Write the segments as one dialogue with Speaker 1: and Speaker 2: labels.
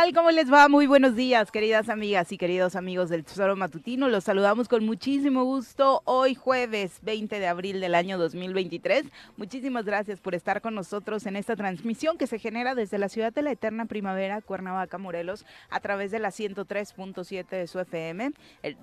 Speaker 1: Tal? ¿Cómo les va? Muy buenos días, queridas amigas y queridos amigos del Tesoro Matutino. Los saludamos con muchísimo gusto hoy jueves 20 de abril del año 2023. Muchísimas gracias por estar con nosotros en esta transmisión que se genera desde la ciudad de la eterna primavera, Cuernavaca, Morelos, a través de la 103.7 de su FM,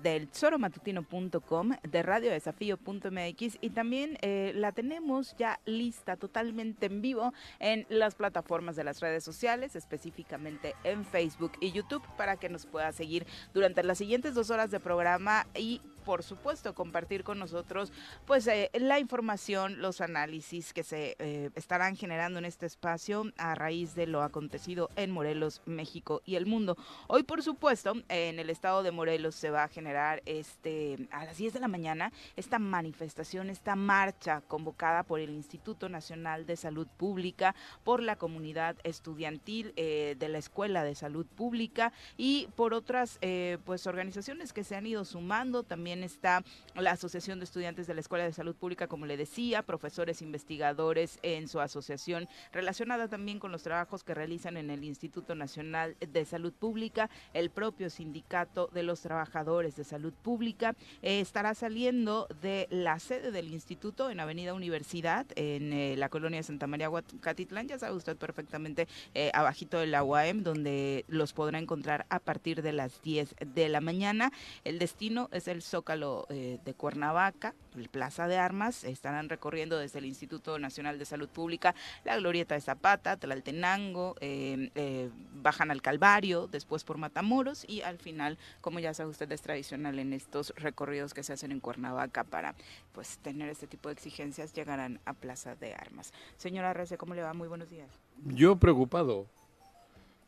Speaker 1: del tesoromatutino.com, de radiodesafío.mx y también eh, la tenemos ya lista totalmente en vivo en las plataformas de las redes sociales, específicamente en Facebook y YouTube para que nos pueda seguir durante las siguientes dos horas de programa y por supuesto, compartir con nosotros pues eh, la información, los análisis que se eh, estarán generando en este espacio a raíz de lo acontecido en Morelos, México y el mundo. Hoy, por supuesto, en el estado de Morelos se va a generar este a las 10 de la mañana esta manifestación, esta marcha convocada por el Instituto Nacional de Salud Pública, por la comunidad estudiantil eh, de la Escuela de Salud Pública y por otras pues organizaciones que se han ido sumando también está la Asociación de Estudiantes de la Escuela de Salud Pública, como le decía, profesores investigadores en su asociación, relacionada también con los trabajos que realizan en el Instituto Nacional de Salud Pública, el propio sindicato de los trabajadores de salud pública, eh, estará saliendo de la sede del instituto en Avenida Universidad, en eh, la colonia Santa María Catitlán, ya sabe usted perfectamente, eh, abajito de la donde los podrá encontrar a partir de las 10 de la mañana. El destino es el Zócalo eh, de Cuernavaca, el Plaza de Armas, estarán recorriendo desde el Instituto Nacional de Salud Pública la Glorieta de Zapata, Tlaltenango, eh, eh, bajan al Calvario, después por Matamoros y al final, como ya sabe usted, es tradicional en estos recorridos que se hacen en Cuernavaca para pues tener este tipo de exigencias, llegarán a Plaza de Armas. Señora Rece, ¿cómo le va? Muy buenos días.
Speaker 2: Yo preocupado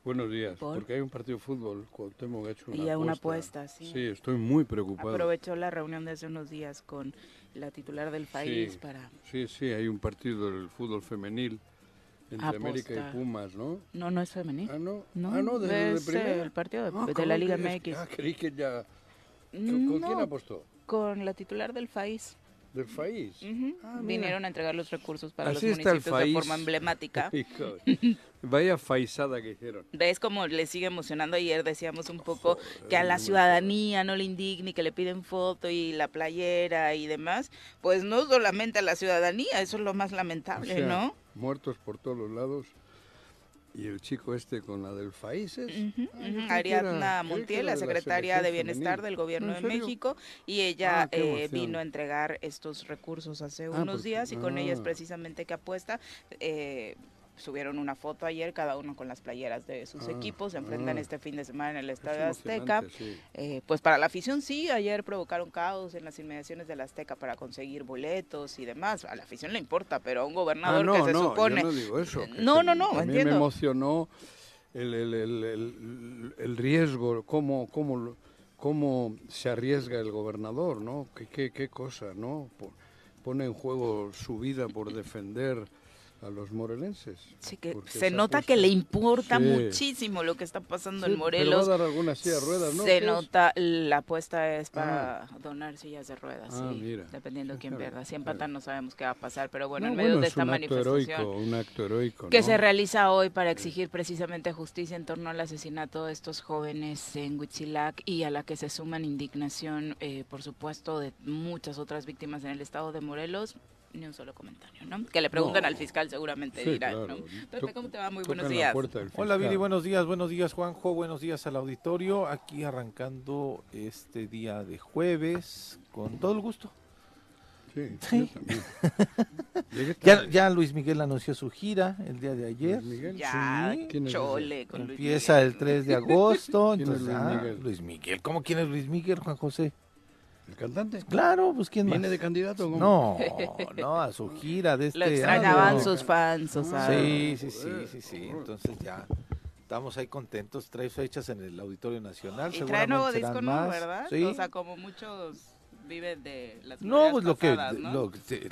Speaker 2: Buenos días, porque hay un partido de fútbol, Cuauhtémoc ha hecho una
Speaker 1: y
Speaker 2: apuesta.
Speaker 1: una apuesta, sí.
Speaker 2: Sí, estoy muy preocupado.
Speaker 1: Aprovechó la reunión de hace unos días con la titular del país para...
Speaker 2: Sí, sí, hay un partido del fútbol femenil entre América y Pumas, ¿no?
Speaker 1: No, no es femenil.
Speaker 2: Ah, no.
Speaker 1: no
Speaker 2: ah, no, de,
Speaker 1: el partido de, ah, la Liga MX.
Speaker 2: Ah, creí que ya... ¿Con, quién apostó?
Speaker 1: Con la titular del país
Speaker 2: del país.
Speaker 1: Ah, Vinieron a entregar los recursos para los municipios de forma emblemática.
Speaker 2: Vaya faisada que hicieron.
Speaker 1: ¿Ves cómo le sigue emocionando? Ayer decíamos un poco que a la ciudadanía no le indigna y que le piden foto y la playera y demás. Pues no solamente a la ciudadanía, eso es lo más lamentable, ¿no?
Speaker 2: Muertos por todos los lados y el chico este con la del FAICES.
Speaker 1: Ariadna Montiel, la secretaria de Bienestar del Gobierno de México, y ella ah, eh, vino a entregar estos recursos hace ah, unos pues, días y con ella es ah. precisamente que apuesta. Eh, subieron una foto ayer, cada uno con las playeras de sus ah, equipos, se enfrentan ah. este fin de semana en el Estadio Azteca. Eh, pues para la afición sí, ayer provocaron caos en las inmediaciones del Azteca para conseguir boletos y demás. A la afición le importa, pero a un gobernador
Speaker 2: ah,
Speaker 1: que se
Speaker 2: no,
Speaker 1: supone...
Speaker 2: no digo eso.
Speaker 1: no, no, no,
Speaker 2: a
Speaker 1: entiendo.
Speaker 2: me emocionó el, el, el, el- riesgo, cómo, cómo, cómo se arriesga el gobernador, ¿no? ¿Qué, qué, qué cosa, ¿no? Po- Pone en juego su vida por defender a los morelenses.
Speaker 1: Sí, que se nota que le importa
Speaker 2: Sí.
Speaker 1: muchísimo lo que está pasando
Speaker 2: Sí,
Speaker 1: en
Speaker 2: pero
Speaker 1: Morelos.
Speaker 2: va a dar alguna silla de ruedas, ¿no?
Speaker 1: Se nota, la apuesta es para donar sillas de ruedas,
Speaker 2: Ah, mira.
Speaker 1: dependiendo de quién pierda. Si empatan no sabemos qué va a pasar, pero bueno,
Speaker 2: No,
Speaker 1: en medio
Speaker 2: bueno,
Speaker 1: de
Speaker 2: es
Speaker 1: esta
Speaker 2: un acto
Speaker 1: manifestación
Speaker 2: heroico, un acto heroico,
Speaker 1: que se realiza hoy para exigir precisamente justicia en torno al asesinato de estos jóvenes en Huitzilac y a la que se suman indignación, eh, por supuesto, de muchas otras víctimas en el estado de Morelos. Ni un solo comentario, ¿no? Que le preguntan
Speaker 2: No.
Speaker 1: al fiscal seguramente
Speaker 2: Sí,
Speaker 1: dirán,
Speaker 2: claro.
Speaker 1: ¿no? Pepe, ¿cómo te va? Muy buenos días.
Speaker 3: Hola Viri, buenos días, buenos días Juanjo, buenos días al auditorio, aquí arrancando este día de jueves, con todo el gusto.
Speaker 2: Sí,
Speaker 3: Sí.
Speaker 2: yo
Speaker 3: Ya, ya Luis Miguel anunció su gira el día de ayer.
Speaker 2: Luis Miguel.
Speaker 1: Ya,
Speaker 3: Sí.
Speaker 2: ¿Quién es
Speaker 1: chole con Luis
Speaker 3: Empieza
Speaker 1: Miguel.
Speaker 3: el 3 de agosto,
Speaker 2: ¿Quién es
Speaker 3: entonces
Speaker 2: Luis
Speaker 3: ah,
Speaker 2: Miguel?
Speaker 3: Luis Miguel, ¿cómo quién es Luis Miguel, Juan José?
Speaker 2: ¿El cantante?
Speaker 3: Claro, pues quién
Speaker 2: ¿Viene
Speaker 3: más.
Speaker 2: de candidato o cómo?
Speaker 3: No, no, a su gira de este
Speaker 1: Lo extrañaban
Speaker 3: año.
Speaker 1: sus fans, o sea.
Speaker 3: Sí, sí, sí, sí, sí. Entonces ya estamos ahí contentos. Trae fechas en el Auditorio Nacional.
Speaker 1: Y trae nuevo disco,
Speaker 3: más.
Speaker 1: ¿Verdad?
Speaker 3: Sí.
Speaker 1: O sea, como muchos viven de las
Speaker 3: No, pues lo que,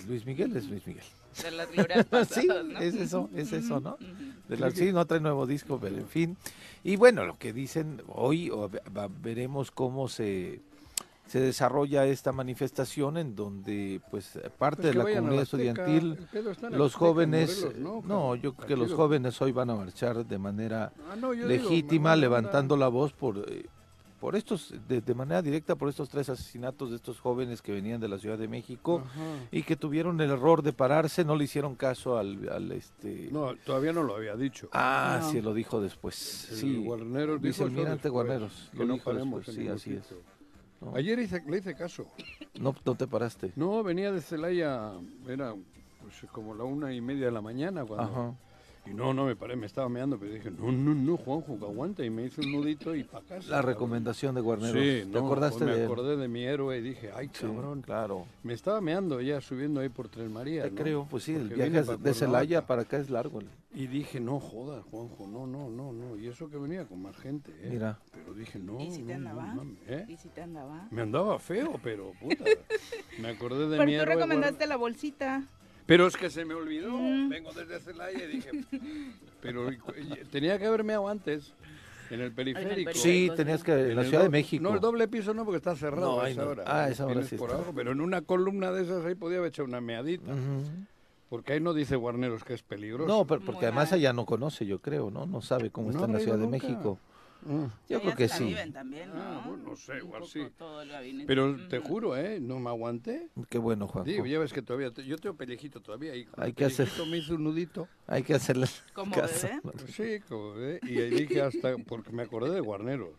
Speaker 3: Luis Miguel es Luis Miguel.
Speaker 1: De las glorias pasadas,
Speaker 3: sí,
Speaker 1: ¿no?
Speaker 3: es eso, es eso, ¿no? De la, sí, no trae nuevo disco, pero en fin. Y bueno, lo que dicen hoy, o veremos cómo se, se desarrolla esta manifestación en donde, pues, parte
Speaker 2: Pues
Speaker 3: de la comunidad estudiantil, los jóvenes,
Speaker 2: Morelos,
Speaker 3: no,
Speaker 2: ¿no?
Speaker 3: yo creo que los jóvenes hoy van a marchar de manera
Speaker 2: Ah, no, yo digo,
Speaker 3: legítima,
Speaker 2: a
Speaker 3: levantando la voz por, eh, por estos, de, de manera directa por estos tres asesinatos de estos jóvenes que venían de la Ciudad de México
Speaker 2: Ajá.
Speaker 3: y que tuvieron el error de pararse, no le hicieron caso al, al este...
Speaker 2: No, todavía no lo había dicho.
Speaker 3: Ah,
Speaker 1: No.
Speaker 3: sí, lo dijo después.
Speaker 2: El
Speaker 3: sí,
Speaker 2: Guarneros dijo después,
Speaker 3: Guarneros,
Speaker 2: Que
Speaker 3: lo
Speaker 2: no
Speaker 3: dijo
Speaker 2: paremos
Speaker 3: después, sí, así es.
Speaker 2: Ayer hice, le hice caso.
Speaker 3: No, no te paraste.
Speaker 2: No, venía de Celaya, era pues, como la una y media de la mañana cuando...
Speaker 3: Ajá.
Speaker 2: Y no, no me paré, me estaba meando, pero dije, no, no, no, Juanjo, que aguanta. Y me hice un nudito y para casa.
Speaker 3: La
Speaker 2: cabrón.
Speaker 3: recomendación de Guarneros.
Speaker 2: Sí,
Speaker 3: ¿Te
Speaker 2: no,
Speaker 3: acordaste
Speaker 2: pues
Speaker 3: de
Speaker 2: me
Speaker 3: él?
Speaker 2: acordé de mi héroe y dije, ay,
Speaker 3: Sí,
Speaker 2: cabrón.
Speaker 3: claro.
Speaker 2: Me estaba meando ya subiendo ahí por Tres Marías.
Speaker 3: Te
Speaker 2: ¿no?
Speaker 3: creo, pues sí, el viaje de de Celaya para acá es largo.
Speaker 2: Y dije, no jodas, Juanjo, no, no, no, no. Y eso que venía con más gente, ¿eh?
Speaker 3: Mira.
Speaker 2: Pero dije, no,
Speaker 1: ¿Y si te
Speaker 2: no, no,
Speaker 1: andaba?
Speaker 2: mames, ¿eh?
Speaker 1: ¿Y si te andaba?
Speaker 2: Me andaba feo, pero puta. me acordé de
Speaker 1: Pero
Speaker 2: mi
Speaker 1: tú
Speaker 2: héroe.
Speaker 1: recomendaste
Speaker 2: guarda-
Speaker 1: la bolsita.
Speaker 2: Pero es que se me olvidó.
Speaker 1: Mm.
Speaker 2: Vengo desde Celaya y dije, pero tenía que haberme antes en el periférico.
Speaker 1: Sí,
Speaker 3: tenías que, en la
Speaker 2: el
Speaker 3: Ciudad de México.
Speaker 2: No, el doble piso no, porque está cerrado
Speaker 3: No,
Speaker 2: a
Speaker 3: ahí
Speaker 2: esa
Speaker 3: no.
Speaker 2: hora.
Speaker 3: Ah, esa hora sí
Speaker 2: por
Speaker 3: está.
Speaker 2: abajo, pero en una columna de esas ahí podía haber hecho una meadita. Porque ahí no dice Guarneros que es peligroso.
Speaker 3: No, pero
Speaker 1: Muy
Speaker 3: porque además
Speaker 1: mal.
Speaker 3: allá no conoce, yo creo, ¿no? No sabe cómo
Speaker 2: No
Speaker 3: está en la Ciudad de. México. Yo creo que
Speaker 1: se la
Speaker 3: sí.
Speaker 1: viven también, ¿no?
Speaker 2: Ah, bueno, no sé, igual sí. Pero te
Speaker 1: Ujú.
Speaker 2: juro, ¿eh? No me aguanté.
Speaker 3: Qué bueno, Juanjo.
Speaker 2: Digo, ya ves que todavía, te- yo tengo pellejito todavía. Y
Speaker 3: Hay que hacer-
Speaker 2: pellejito me hizo un nudito.
Speaker 3: Hay que hacerle
Speaker 1: ¿Como
Speaker 3: caso.
Speaker 1: bebé?
Speaker 2: Pues sí, como, ¿eh? y ahí dije hasta, porque me acordé de Guarneros.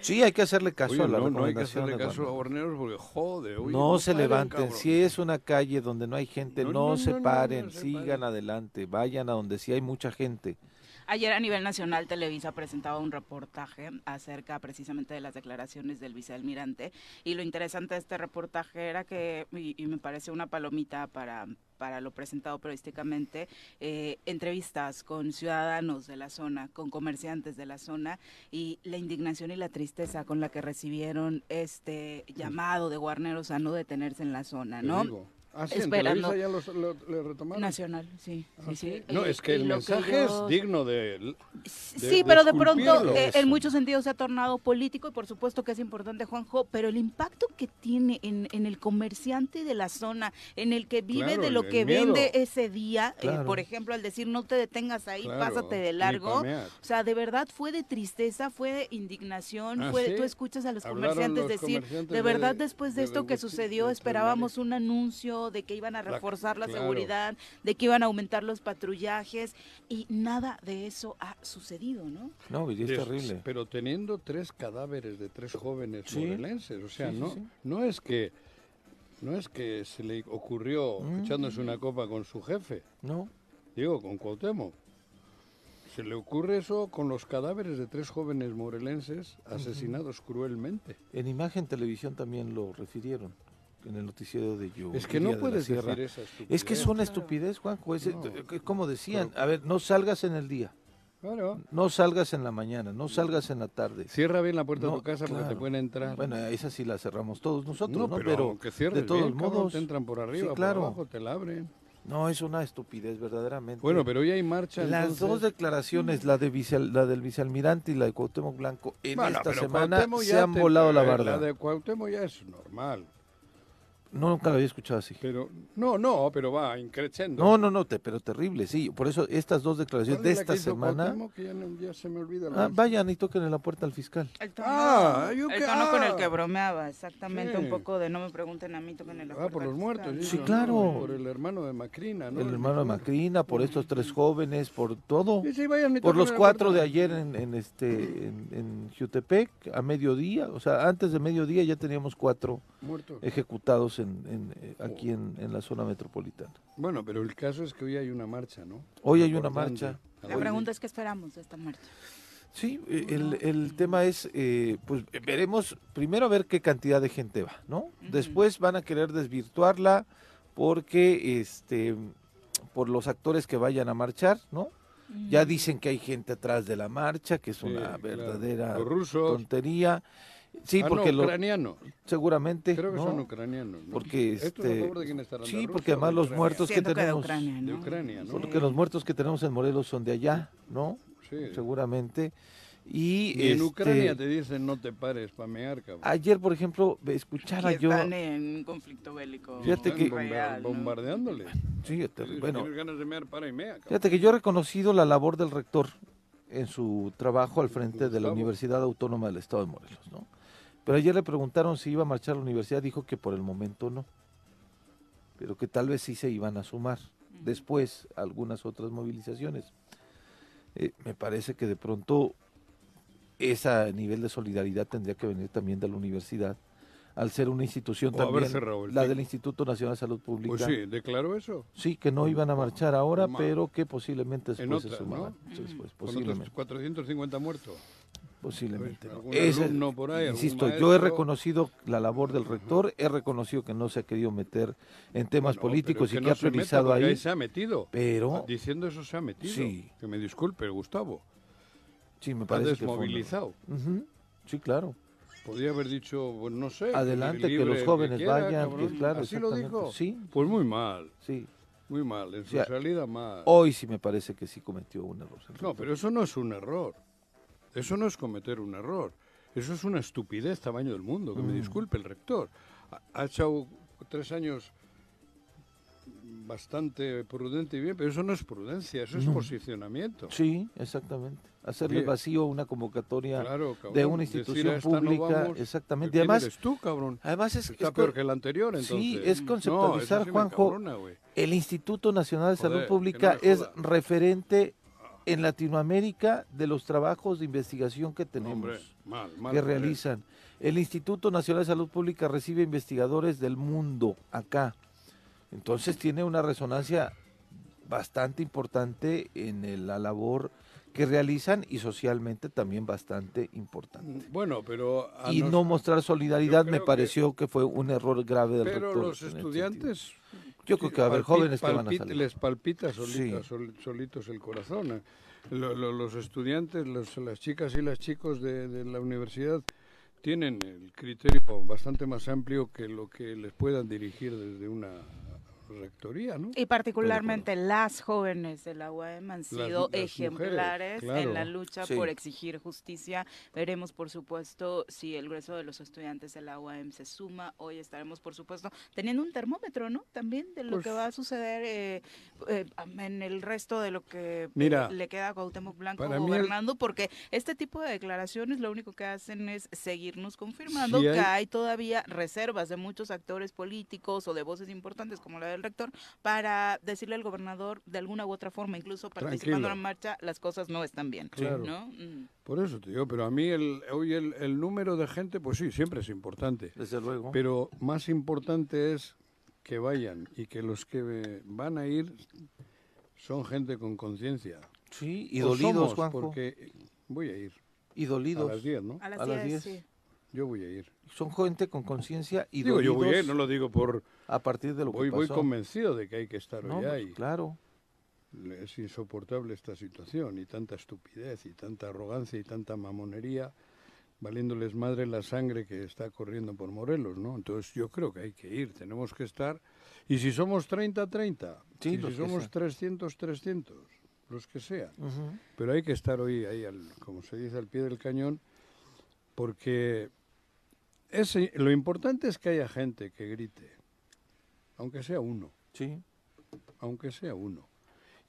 Speaker 3: Sí, hay que hacerle caso
Speaker 2: Oye,
Speaker 3: a la
Speaker 2: no, no hay que hacerle caso a
Speaker 3: Guarneros.
Speaker 2: Guarneros porque joder. oye,
Speaker 3: no se
Speaker 2: paren,
Speaker 3: levanten.
Speaker 2: cabrón.
Speaker 3: Si es una calle donde no hay gente,
Speaker 2: No,
Speaker 3: no,
Speaker 2: no,
Speaker 3: se
Speaker 2: no, no,
Speaker 3: paren,
Speaker 2: se
Speaker 3: sigan
Speaker 2: paren.
Speaker 3: adelante, vayan a donde sí hay mucha gente.
Speaker 1: Ayer a nivel nacional Televisa presentaba un reportaje acerca precisamente de las declaraciones del vicealmirante y lo interesante de este reportaje era que, y, y me parece una palomita para, para lo presentado periodísticamente, eh, entrevistas con ciudadanos de la zona, con comerciantes de la zona y la indignación y la tristeza con la que recibieron este llamado de Guarneros a no detenerse en la zona, ¿no?
Speaker 2: Ah, sí,
Speaker 1: Esperando.
Speaker 2: Televisa ya los- lo, le retomaron.
Speaker 1: Nacional, sí,
Speaker 2: Ah,
Speaker 1: sí, sí.
Speaker 2: No,
Speaker 1: Y-
Speaker 2: es que
Speaker 1: y
Speaker 2: el mensaje es digno de...
Speaker 1: Sí,
Speaker 2: de-
Speaker 1: pero
Speaker 2: de
Speaker 1: pronto eh, en muchos sentidos se ha tornado político y por supuesto que es importante, Juanjo, pero el impacto que tiene en, en el comerciante de la zona, en el que vive
Speaker 2: Claro,
Speaker 1: de lo que
Speaker 2: miedo.
Speaker 1: vende ese día, eh, por ejemplo, al decir no te detengas ahí,
Speaker 2: Claro,
Speaker 1: pásate de largo. O sea, de verdad fue de tristeza, fue de indignación,
Speaker 2: Ah,
Speaker 1: fue
Speaker 2: ¿sí?
Speaker 1: tú escuchas a los
Speaker 2: Hablaron
Speaker 1: comerciantes
Speaker 2: los
Speaker 1: decir,
Speaker 2: comerciantes
Speaker 1: de
Speaker 2: de-
Speaker 1: verdad después de,
Speaker 2: de
Speaker 1: esto que sucedió
Speaker 2: de
Speaker 1: esperábamos un anuncio de que iban a reforzar la
Speaker 2: claro.
Speaker 1: seguridad, de que iban a aumentar los patrullajes y nada de eso ha sucedido, ¿no?
Speaker 3: No, y es terrible.
Speaker 2: Pero teniendo tres cadáveres de tres jóvenes
Speaker 3: Sí.
Speaker 2: morelenses, o sea,
Speaker 3: Sí,
Speaker 2: no,
Speaker 3: sí.
Speaker 2: no es que no es que se le ocurrió
Speaker 3: Mm.
Speaker 2: echándose una copa con su jefe,
Speaker 3: No,
Speaker 2: digo, con Cuauhtémoc. Se le ocurre eso con los cadáveres de tres jóvenes morelenses asesinados cruelmente.
Speaker 3: en Imagen Televisión también lo refirieron en el noticiero de Yo.
Speaker 2: Es que no
Speaker 3: de
Speaker 2: puedes
Speaker 3: Sierra.
Speaker 2: decir esa estupidez.
Speaker 3: Es que es una estupidez, Juanjo. es-
Speaker 2: No.
Speaker 3: eh, como decían,
Speaker 2: Pero-
Speaker 3: a ver, no salgas en el día.
Speaker 2: Claro.
Speaker 3: No salgas en la mañana, no salgas en la tarde.
Speaker 2: Cierra bien la puerta
Speaker 3: No,
Speaker 2: de tu casa porque te
Speaker 3: claro.
Speaker 2: pueden entrar.
Speaker 3: Bueno, esa sí la cerramos todos nosotros,
Speaker 2: no,
Speaker 3: ¿no?
Speaker 2: pero,
Speaker 3: de todos
Speaker 2: bien,
Speaker 3: modos,
Speaker 2: te entran por arriba,
Speaker 3: Sí, claro.
Speaker 2: por abajo, te la abren.
Speaker 3: no es una estupidez verdaderamente.
Speaker 2: Bueno, pero hoy hay marcha.
Speaker 3: las
Speaker 2: entonces-
Speaker 3: dos declaraciones, la de vice- la del vicealmirante y la de Cuauhtémoc Blanco, en
Speaker 2: Bueno,
Speaker 3: esta semana se han
Speaker 2: te-
Speaker 3: volado la barda.
Speaker 2: La de Cuauhtémoc ya es normal.
Speaker 3: No, nunca la había escuchado así.
Speaker 2: Pero, no, no, pero va increciendo.
Speaker 3: No, no, no, te, pero terrible, sí. Por eso estas dos declaraciones
Speaker 2: ¿Cuál
Speaker 3: de
Speaker 2: es la
Speaker 3: esta semana?
Speaker 2: Que ya, no- ya se me olvida. la
Speaker 3: ah, vayan y toquen en la puerta al fiscal.
Speaker 1: El tono,
Speaker 2: Ah, yo
Speaker 1: el
Speaker 2: que-
Speaker 1: tono con el
Speaker 2: ah.
Speaker 1: que bromeaba, exactamente,
Speaker 2: Sí.
Speaker 1: un poco de no me pregunten a mí, toquen el
Speaker 2: Ah, por los muertos.
Speaker 3: Sí,
Speaker 2: no,
Speaker 3: claro.
Speaker 2: no, Por el hermano de Macrina, ¿no?
Speaker 3: El hermano de Macrina, por estos tres jóvenes, por todo.
Speaker 2: Sí, sí, vayan y
Speaker 3: Por los
Speaker 2: la
Speaker 3: cuatro
Speaker 2: puerta.
Speaker 3: de ayer en, en este en, en Jutepec a mediodía, o sea, antes de mediodía ya teníamos cuatro
Speaker 2: Muertos.
Speaker 3: ejecutados en, en, eh, aquí en, en la zona metropolitana.
Speaker 2: Bueno, pero el caso es que hoy hay una marcha, ¿no?
Speaker 3: Hoy hay una marcha.
Speaker 1: La pregunta es qué esperamos de esta marcha.
Speaker 3: Sí, eh, el, el tema es, eh, pues veremos, primero a ver qué cantidad de gente va, ¿no? Después van a querer desvirtuarla porque, este, por los actores que vayan a marchar, ¿no? Ya dicen que hay gente atrás de la marcha, que es
Speaker 2: Sí,
Speaker 3: una
Speaker 2: claro.
Speaker 3: verdadera tontería. Sí,
Speaker 2: Ah,
Speaker 3: porque
Speaker 2: no,
Speaker 3: lo-
Speaker 2: ucranianos.
Speaker 3: seguramente,
Speaker 2: Creo que
Speaker 3: ¿no?
Speaker 2: son ucranianos. ¿no?
Speaker 3: Porque,
Speaker 2: ¿Esto es a
Speaker 3: este,
Speaker 2: favor de quién estarán?
Speaker 3: sí,
Speaker 2: ¿De
Speaker 3: porque además
Speaker 2: de
Speaker 3: los
Speaker 2: Ucrania?
Speaker 3: muertos que
Speaker 1: Siento que de
Speaker 3: tenemos.
Speaker 2: De Ucrania, ¿no?
Speaker 3: porque los muertos que tenemos en Morelos son de allá, ¿no?
Speaker 2: Sí.
Speaker 3: Seguramente. Y,
Speaker 2: Y en
Speaker 3: este,
Speaker 2: Ucrania te dicen no te pares para mear, cabrón.
Speaker 3: ayer, por ejemplo, escuchaba yo,
Speaker 1: están en un conflicto bélico
Speaker 3: Fíjate
Speaker 2: Están
Speaker 3: que-
Speaker 2: bomba-
Speaker 1: real, ¿no?
Speaker 2: bombardeándole.
Speaker 3: sí, este,
Speaker 2: Si
Speaker 3: bueno,
Speaker 2: tienes ganas de mear, para y mea, cabrón.
Speaker 3: Fíjate que yo he reconocido la labor del rector en su trabajo al frente de la. Universidad Autónoma del Estado de Morelos, ¿no? Pero ayer le preguntaron si iba a marchar a la universidad, dijo que por el momento no, pero que tal vez sí se iban a sumar después a algunas otras movilizaciones. Eh, me parece que de pronto ese nivel de solidaridad tendría que venir también de la universidad, al ser una institución
Speaker 2: O
Speaker 3: también,
Speaker 2: cerrado
Speaker 3: la del Instituto Nacional de Salud Pública.
Speaker 2: Pues sí, declaró eso.
Speaker 3: Sí, que no iban a marchar ahora,
Speaker 2: Ma-
Speaker 3: pero que posiblemente
Speaker 2: En
Speaker 3: después se
Speaker 2: otra,
Speaker 3: sumaban.
Speaker 2: ¿no?
Speaker 3: Sí, después,
Speaker 2: Con
Speaker 3: posiblemente.
Speaker 2: otros 450 muertos.
Speaker 3: Posiblemente. Ese-
Speaker 2: alumno por ahí,
Speaker 3: insisto, yo he reconocido la labor del rector, he reconocido que no se ha querido meter en temas
Speaker 2: Bueno,
Speaker 3: políticos y
Speaker 2: que no
Speaker 3: ha priorizado
Speaker 2: porque
Speaker 3: ahí,
Speaker 2: se ha metido.
Speaker 3: pero
Speaker 2: Diciendo eso se ha metido.
Speaker 3: Sí.
Speaker 2: Que me disculpe, Gustavo.
Speaker 3: sí, me
Speaker 2: Ha
Speaker 3: parece que fue. Ujú, Sí, claro.
Speaker 2: Podría haber dicho, pues no sé.
Speaker 3: Adelante, que los jóvenes
Speaker 2: quiera,
Speaker 3: vayan,
Speaker 2: cabrón.
Speaker 3: que claro,
Speaker 2: ¿Así lo dijo?
Speaker 3: Sí,
Speaker 2: Pues muy mal,
Speaker 3: sí.
Speaker 2: muy mal. En su salida mal.
Speaker 3: Hoy sí me parece que sí cometió un error.
Speaker 2: No, pero eso no es un error. Eso no es cometer un error. Eso es una estupidez tamaño del mundo. Que me
Speaker 3: Mm.
Speaker 2: disculpe el rector. Ha, ha echado tres años bastante prudente y bien, pero eso no es prudencia, eso es
Speaker 3: No.
Speaker 2: posicionamiento.
Speaker 3: Sí, exactamente. Hacerle
Speaker 2: Bien.
Speaker 3: vacío a una convocatoria
Speaker 2: Claro, cabrón.
Speaker 3: de una institución
Speaker 2: "A esta no
Speaker 3: pública,
Speaker 2: vamos".
Speaker 3: exactamente. Y
Speaker 2: ¿Quién
Speaker 3: además,
Speaker 2: eres tú, cabrón?
Speaker 3: además es,
Speaker 2: Está
Speaker 3: es
Speaker 2: peor que el anterior, entonces.
Speaker 3: Sí, es conceptualizar,
Speaker 2: sí
Speaker 3: Juanjo. El Instituto Nacional de Salud Pública es referente en Latinoamérica de los trabajos de investigación que tenemos,
Speaker 2: hombre, mal, mal.
Speaker 3: que realizan. El Instituto Nacional de Salud Pública recibe investigadores del mundo acá. Entonces tiene una resonancia bastante importante en la labor que realizan y socialmente también bastante importante.
Speaker 2: Bueno, pero...
Speaker 3: Y
Speaker 2: nos-
Speaker 3: no mostrar solidaridad me
Speaker 2: creo que-
Speaker 3: pareció que... fue un error grave del
Speaker 2: Pero
Speaker 3: rector.
Speaker 2: los
Speaker 3: en ese
Speaker 2: estudiantes...
Speaker 3: Yo creo que va a haber jóvenes que van a salir.
Speaker 2: Les palpita solita-
Speaker 3: Sí.
Speaker 2: sol- solitos el corazón. eh. Lo- lo- los estudiantes, los- las chicas y los chicos de, de la universidad tienen el criterio bastante más amplio que lo que les puedan dirigir desde una rectoría, ¿no?
Speaker 1: Y particularmente las jóvenes de la UAM han sido
Speaker 2: las
Speaker 1: ejemplares
Speaker 2: mujeres,
Speaker 1: en la lucha
Speaker 3: Sí.
Speaker 1: por exigir justicia. Veremos, por supuesto, si el grueso de los estudiantes de la UAM se suma. Hoy estaremos, por supuesto, teniendo un termómetro, ¿no? También de lo
Speaker 2: Pues-
Speaker 1: que va a suceder eh, eh, en el resto de lo que
Speaker 2: Mira,
Speaker 1: le queda a Cuauhtémoc Blanco
Speaker 2: mí el-
Speaker 1: gobernando, porque este tipo de declaraciones lo único que hacen es seguirnos confirmando
Speaker 2: Sí
Speaker 1: que
Speaker 2: hay-
Speaker 1: hay todavía reservas de muchos actores políticos o de voces importantes como la del rector para decirle al gobernador de alguna u otra forma, incluso participando
Speaker 2: Tranquilo.
Speaker 1: en la marcha, las cosas no están bien.
Speaker 2: Claro.
Speaker 1: ¿no? Mm.
Speaker 2: Por eso te digo, pero a mí el, hoy el, el número de gente, pues sí, siempre es importante.
Speaker 3: Desde luego.
Speaker 2: Pero más importante es que vayan y que los que van a ir son gente con conciencia.
Speaker 3: sí, y
Speaker 2: O
Speaker 3: dolidos,
Speaker 2: somos,
Speaker 3: Juanjo.
Speaker 2: Porque voy a ir
Speaker 3: Y
Speaker 2: a
Speaker 3: dolidos.
Speaker 2: las 10, ¿no?
Speaker 1: A las
Speaker 3: A las
Speaker 1: 10,
Speaker 3: 10.
Speaker 1: sí.
Speaker 2: Yo voy a ir.
Speaker 3: Son gente con conciencia y
Speaker 2: Digo, yo voy a ir, no lo digo por...
Speaker 3: a partir de lo
Speaker 2: Voy,
Speaker 3: que
Speaker 2: voy
Speaker 3: pasó.
Speaker 2: convencido de que hay que estar
Speaker 3: No,
Speaker 2: hoy
Speaker 3: pues. Claro.
Speaker 2: es insoportable esta situación y tanta estupidez y tanta arrogancia y tanta mamonería valiéndoles madre la sangre que está corriendo por Morelos, ¿no? Entonces yo creo que hay que ir, tenemos que estar. Y si somos 30, 30.
Speaker 3: Sí,
Speaker 2: y si somos
Speaker 3: sean.
Speaker 2: 300, 300. Los que sean. Pero hay que estar hoy ahí, al, como se dice, al pie del cañón, porque ese, lo importante es que haya gente que grite, aunque sea uno
Speaker 3: Sí.
Speaker 2: aunque sea uno.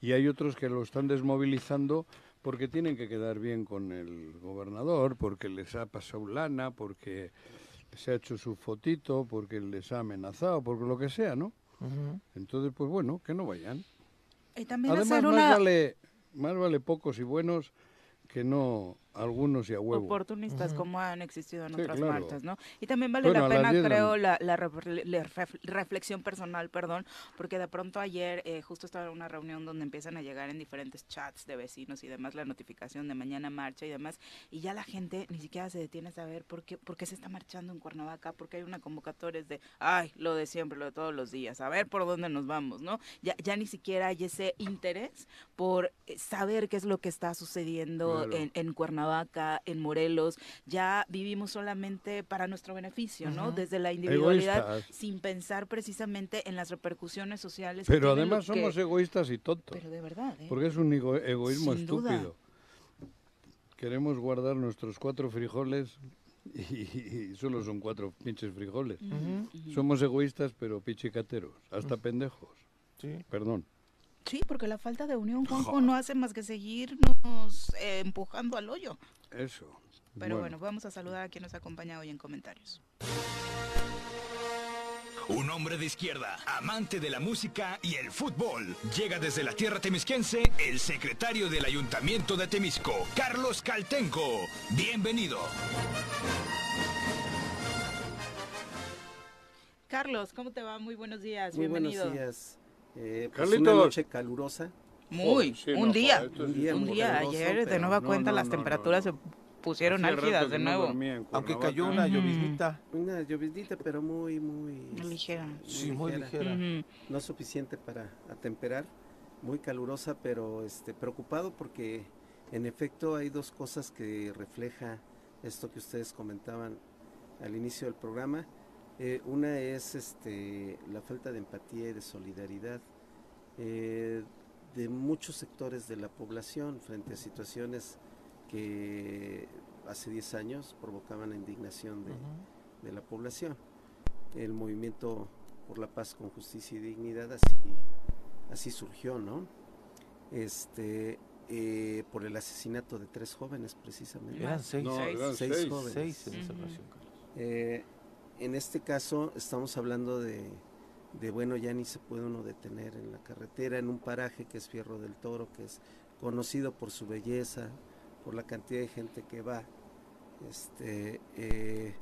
Speaker 2: Y hay otros que lo están desmovilizando porque tienen que quedar bien con el gobernador, porque les ha pasado lana, porque se ha hecho su fotito, porque les ha amenazado, porque lo que sea, ¿no? Entonces, pues bueno, que no vayan.
Speaker 1: Y también
Speaker 2: Además,
Speaker 1: hacer
Speaker 2: más,
Speaker 1: una
Speaker 2: vale, más vale pocos y buenos que no algunos y a huevo.
Speaker 1: oportunistas como han existido en
Speaker 2: Sí,
Speaker 1: otras
Speaker 2: claro.
Speaker 1: marchas, ¿no? Y también vale
Speaker 2: Bueno,
Speaker 1: la pena,
Speaker 2: 10 de la
Speaker 1: creo, la, la la ref- reflexión personal, perdón, porque de pronto ayer eh, justo estaba en una reunión donde empiezan a llegar en diferentes chats de vecinos y demás la notificación de mañana marcha y demás, y ya la gente ni siquiera se detiene a saber por qué, por qué se está marchando en Cuernavaca, porque hay una convocatoria de, ay, lo de siempre, lo de todos los días, a ver por dónde nos vamos, ¿no? Ya, ya ni siquiera hay ese interés por eh, saber qué es lo que está sucediendo
Speaker 2: Claro.
Speaker 1: en, en Cuernavaca, en Morelos, ya vivimos solamente para nuestro beneficio, ¿no? Desde la individualidad,
Speaker 2: Egoístas.
Speaker 1: sin pensar precisamente en las repercusiones sociales.
Speaker 2: Pero además somos
Speaker 1: que-
Speaker 2: egoístas y tontos.
Speaker 1: Pero de verdad, ¿eh?
Speaker 2: Porque es un ego- egoísmo
Speaker 1: Sin duda.
Speaker 2: estúpido. Queremos guardar nuestros cuatro frijoles y, y solo son cuatro pinches frijoles. Somos egoístas pero pichicateros, hasta pendejos.
Speaker 3: Sí.
Speaker 2: Perdón.
Speaker 1: Sí, porque la falta de unión, Juanjo, no hace más que seguirnos eh, empujando al hoyo.
Speaker 2: Eso.
Speaker 1: Pero bueno. vamos a saludar a quien nos acompaña hoy en comentarios.
Speaker 4: Un hombre de izquierda, amante de la música y el fútbol. Llega desde la tierra temisquense el secretario del Ayuntamiento de Temisco, Carlos Caltenco. Bienvenido.
Speaker 1: Carlos, ¿cómo te va? Muy buenos días,
Speaker 5: Muy
Speaker 1: bienvenido.
Speaker 5: buenos días. Eh, pues una noche calurosa.
Speaker 1: Muy,
Speaker 2: sí,
Speaker 1: un
Speaker 2: no,
Speaker 1: día,
Speaker 5: Un día
Speaker 2: es
Speaker 1: un
Speaker 5: muy
Speaker 1: día.
Speaker 5: caluroso,
Speaker 1: Ayer de nueva
Speaker 2: no,
Speaker 1: cuenta
Speaker 2: no,
Speaker 1: las
Speaker 2: no,
Speaker 1: temperaturas
Speaker 2: no,
Speaker 1: se pusieron álgidas de nuevo.
Speaker 3: Aunque cayó una lloviznita.
Speaker 5: Una lloviznita, pero muy, muy...
Speaker 1: Ligera.
Speaker 3: Sí, muy ligera.
Speaker 5: No suficiente para atemperar. Muy calurosa, pero este, preocupado porque en efecto hay dos cosas que refleja esto que ustedes comentaban al inicio del programa. Eh, una es este, la falta de empatía y de solidaridad eh, de muchos sectores de la población frente a situaciones que hace 10 años provocaban la indignación de, de la población. El movimiento por la paz con justicia y dignidad así, así surgió, ¿no? Este, eh, por el asesinato de tres jóvenes precisamente.
Speaker 3: Eran seis.
Speaker 2: No,
Speaker 1: Seis.
Speaker 2: eran
Speaker 5: Seis
Speaker 2: seis.
Speaker 5: jóvenes.
Speaker 3: Seis en esa ocasión, Carlos.
Speaker 5: Eh, en este caso estamos hablando de, de, bueno, ya ni se puede uno detener en la carretera, en un paraje que es Fierro del Toro, que es conocido por su belleza, por la cantidad de gente que va. Este, eh,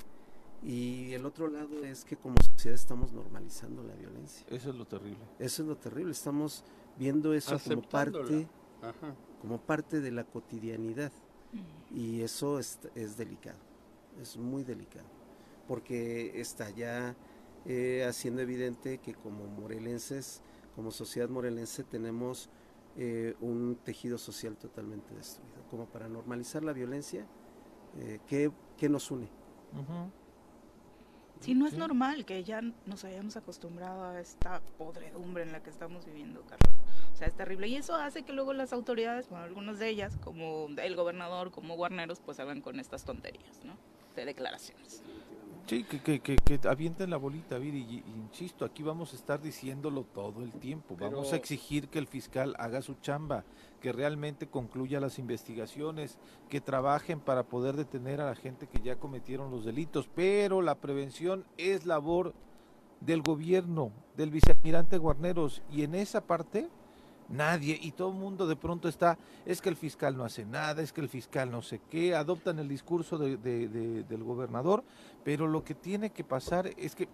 Speaker 5: y el otro lado es que como sociedad estamos normalizando la violencia.
Speaker 3: Eso es lo terrible.
Speaker 5: Eso es lo terrible, estamos viendo eso como parte,
Speaker 2: Ajá.
Speaker 5: como parte de la cotidianidad. Y eso es, es delicado, es muy delicado, porque está ya eh, haciendo evidente que como morelenses, como sociedad morelense, tenemos eh, un tejido social totalmente destruido. Como para normalizar la violencia, eh, ¿qué, qué nos une?
Speaker 3: Ujú.
Speaker 1: Sí, no es
Speaker 3: Sí.
Speaker 1: normal que ya nos hayamos acostumbrado a esta podredumbre en la que estamos viviendo, Carlos. O sea, es terrible. Y eso hace que luego las autoridades, bueno, algunas de ellas, como el gobernador, como Guarneros, pues hagan con estas tonterías, ¿no? De declaraciones.
Speaker 3: Sí, que, que, que, que avienten la bolita, Viri, y, y insisto, aquí vamos a estar diciéndolo todo el tiempo. Vamos a exigir que el fiscal haga su chamba, que realmente concluya las investigaciones, que trabajen para poder detener a la gente que ya cometieron los delitos. Pero la prevención es labor del gobierno, del vicealmirante Guarneros, y en esa parte nadie, y todo el mundo de pronto está, es que el fiscal no hace nada, es que el fiscal no sé qué, adoptan el discurso de- de- de- del gobernador, pero lo que tiene que pasar es que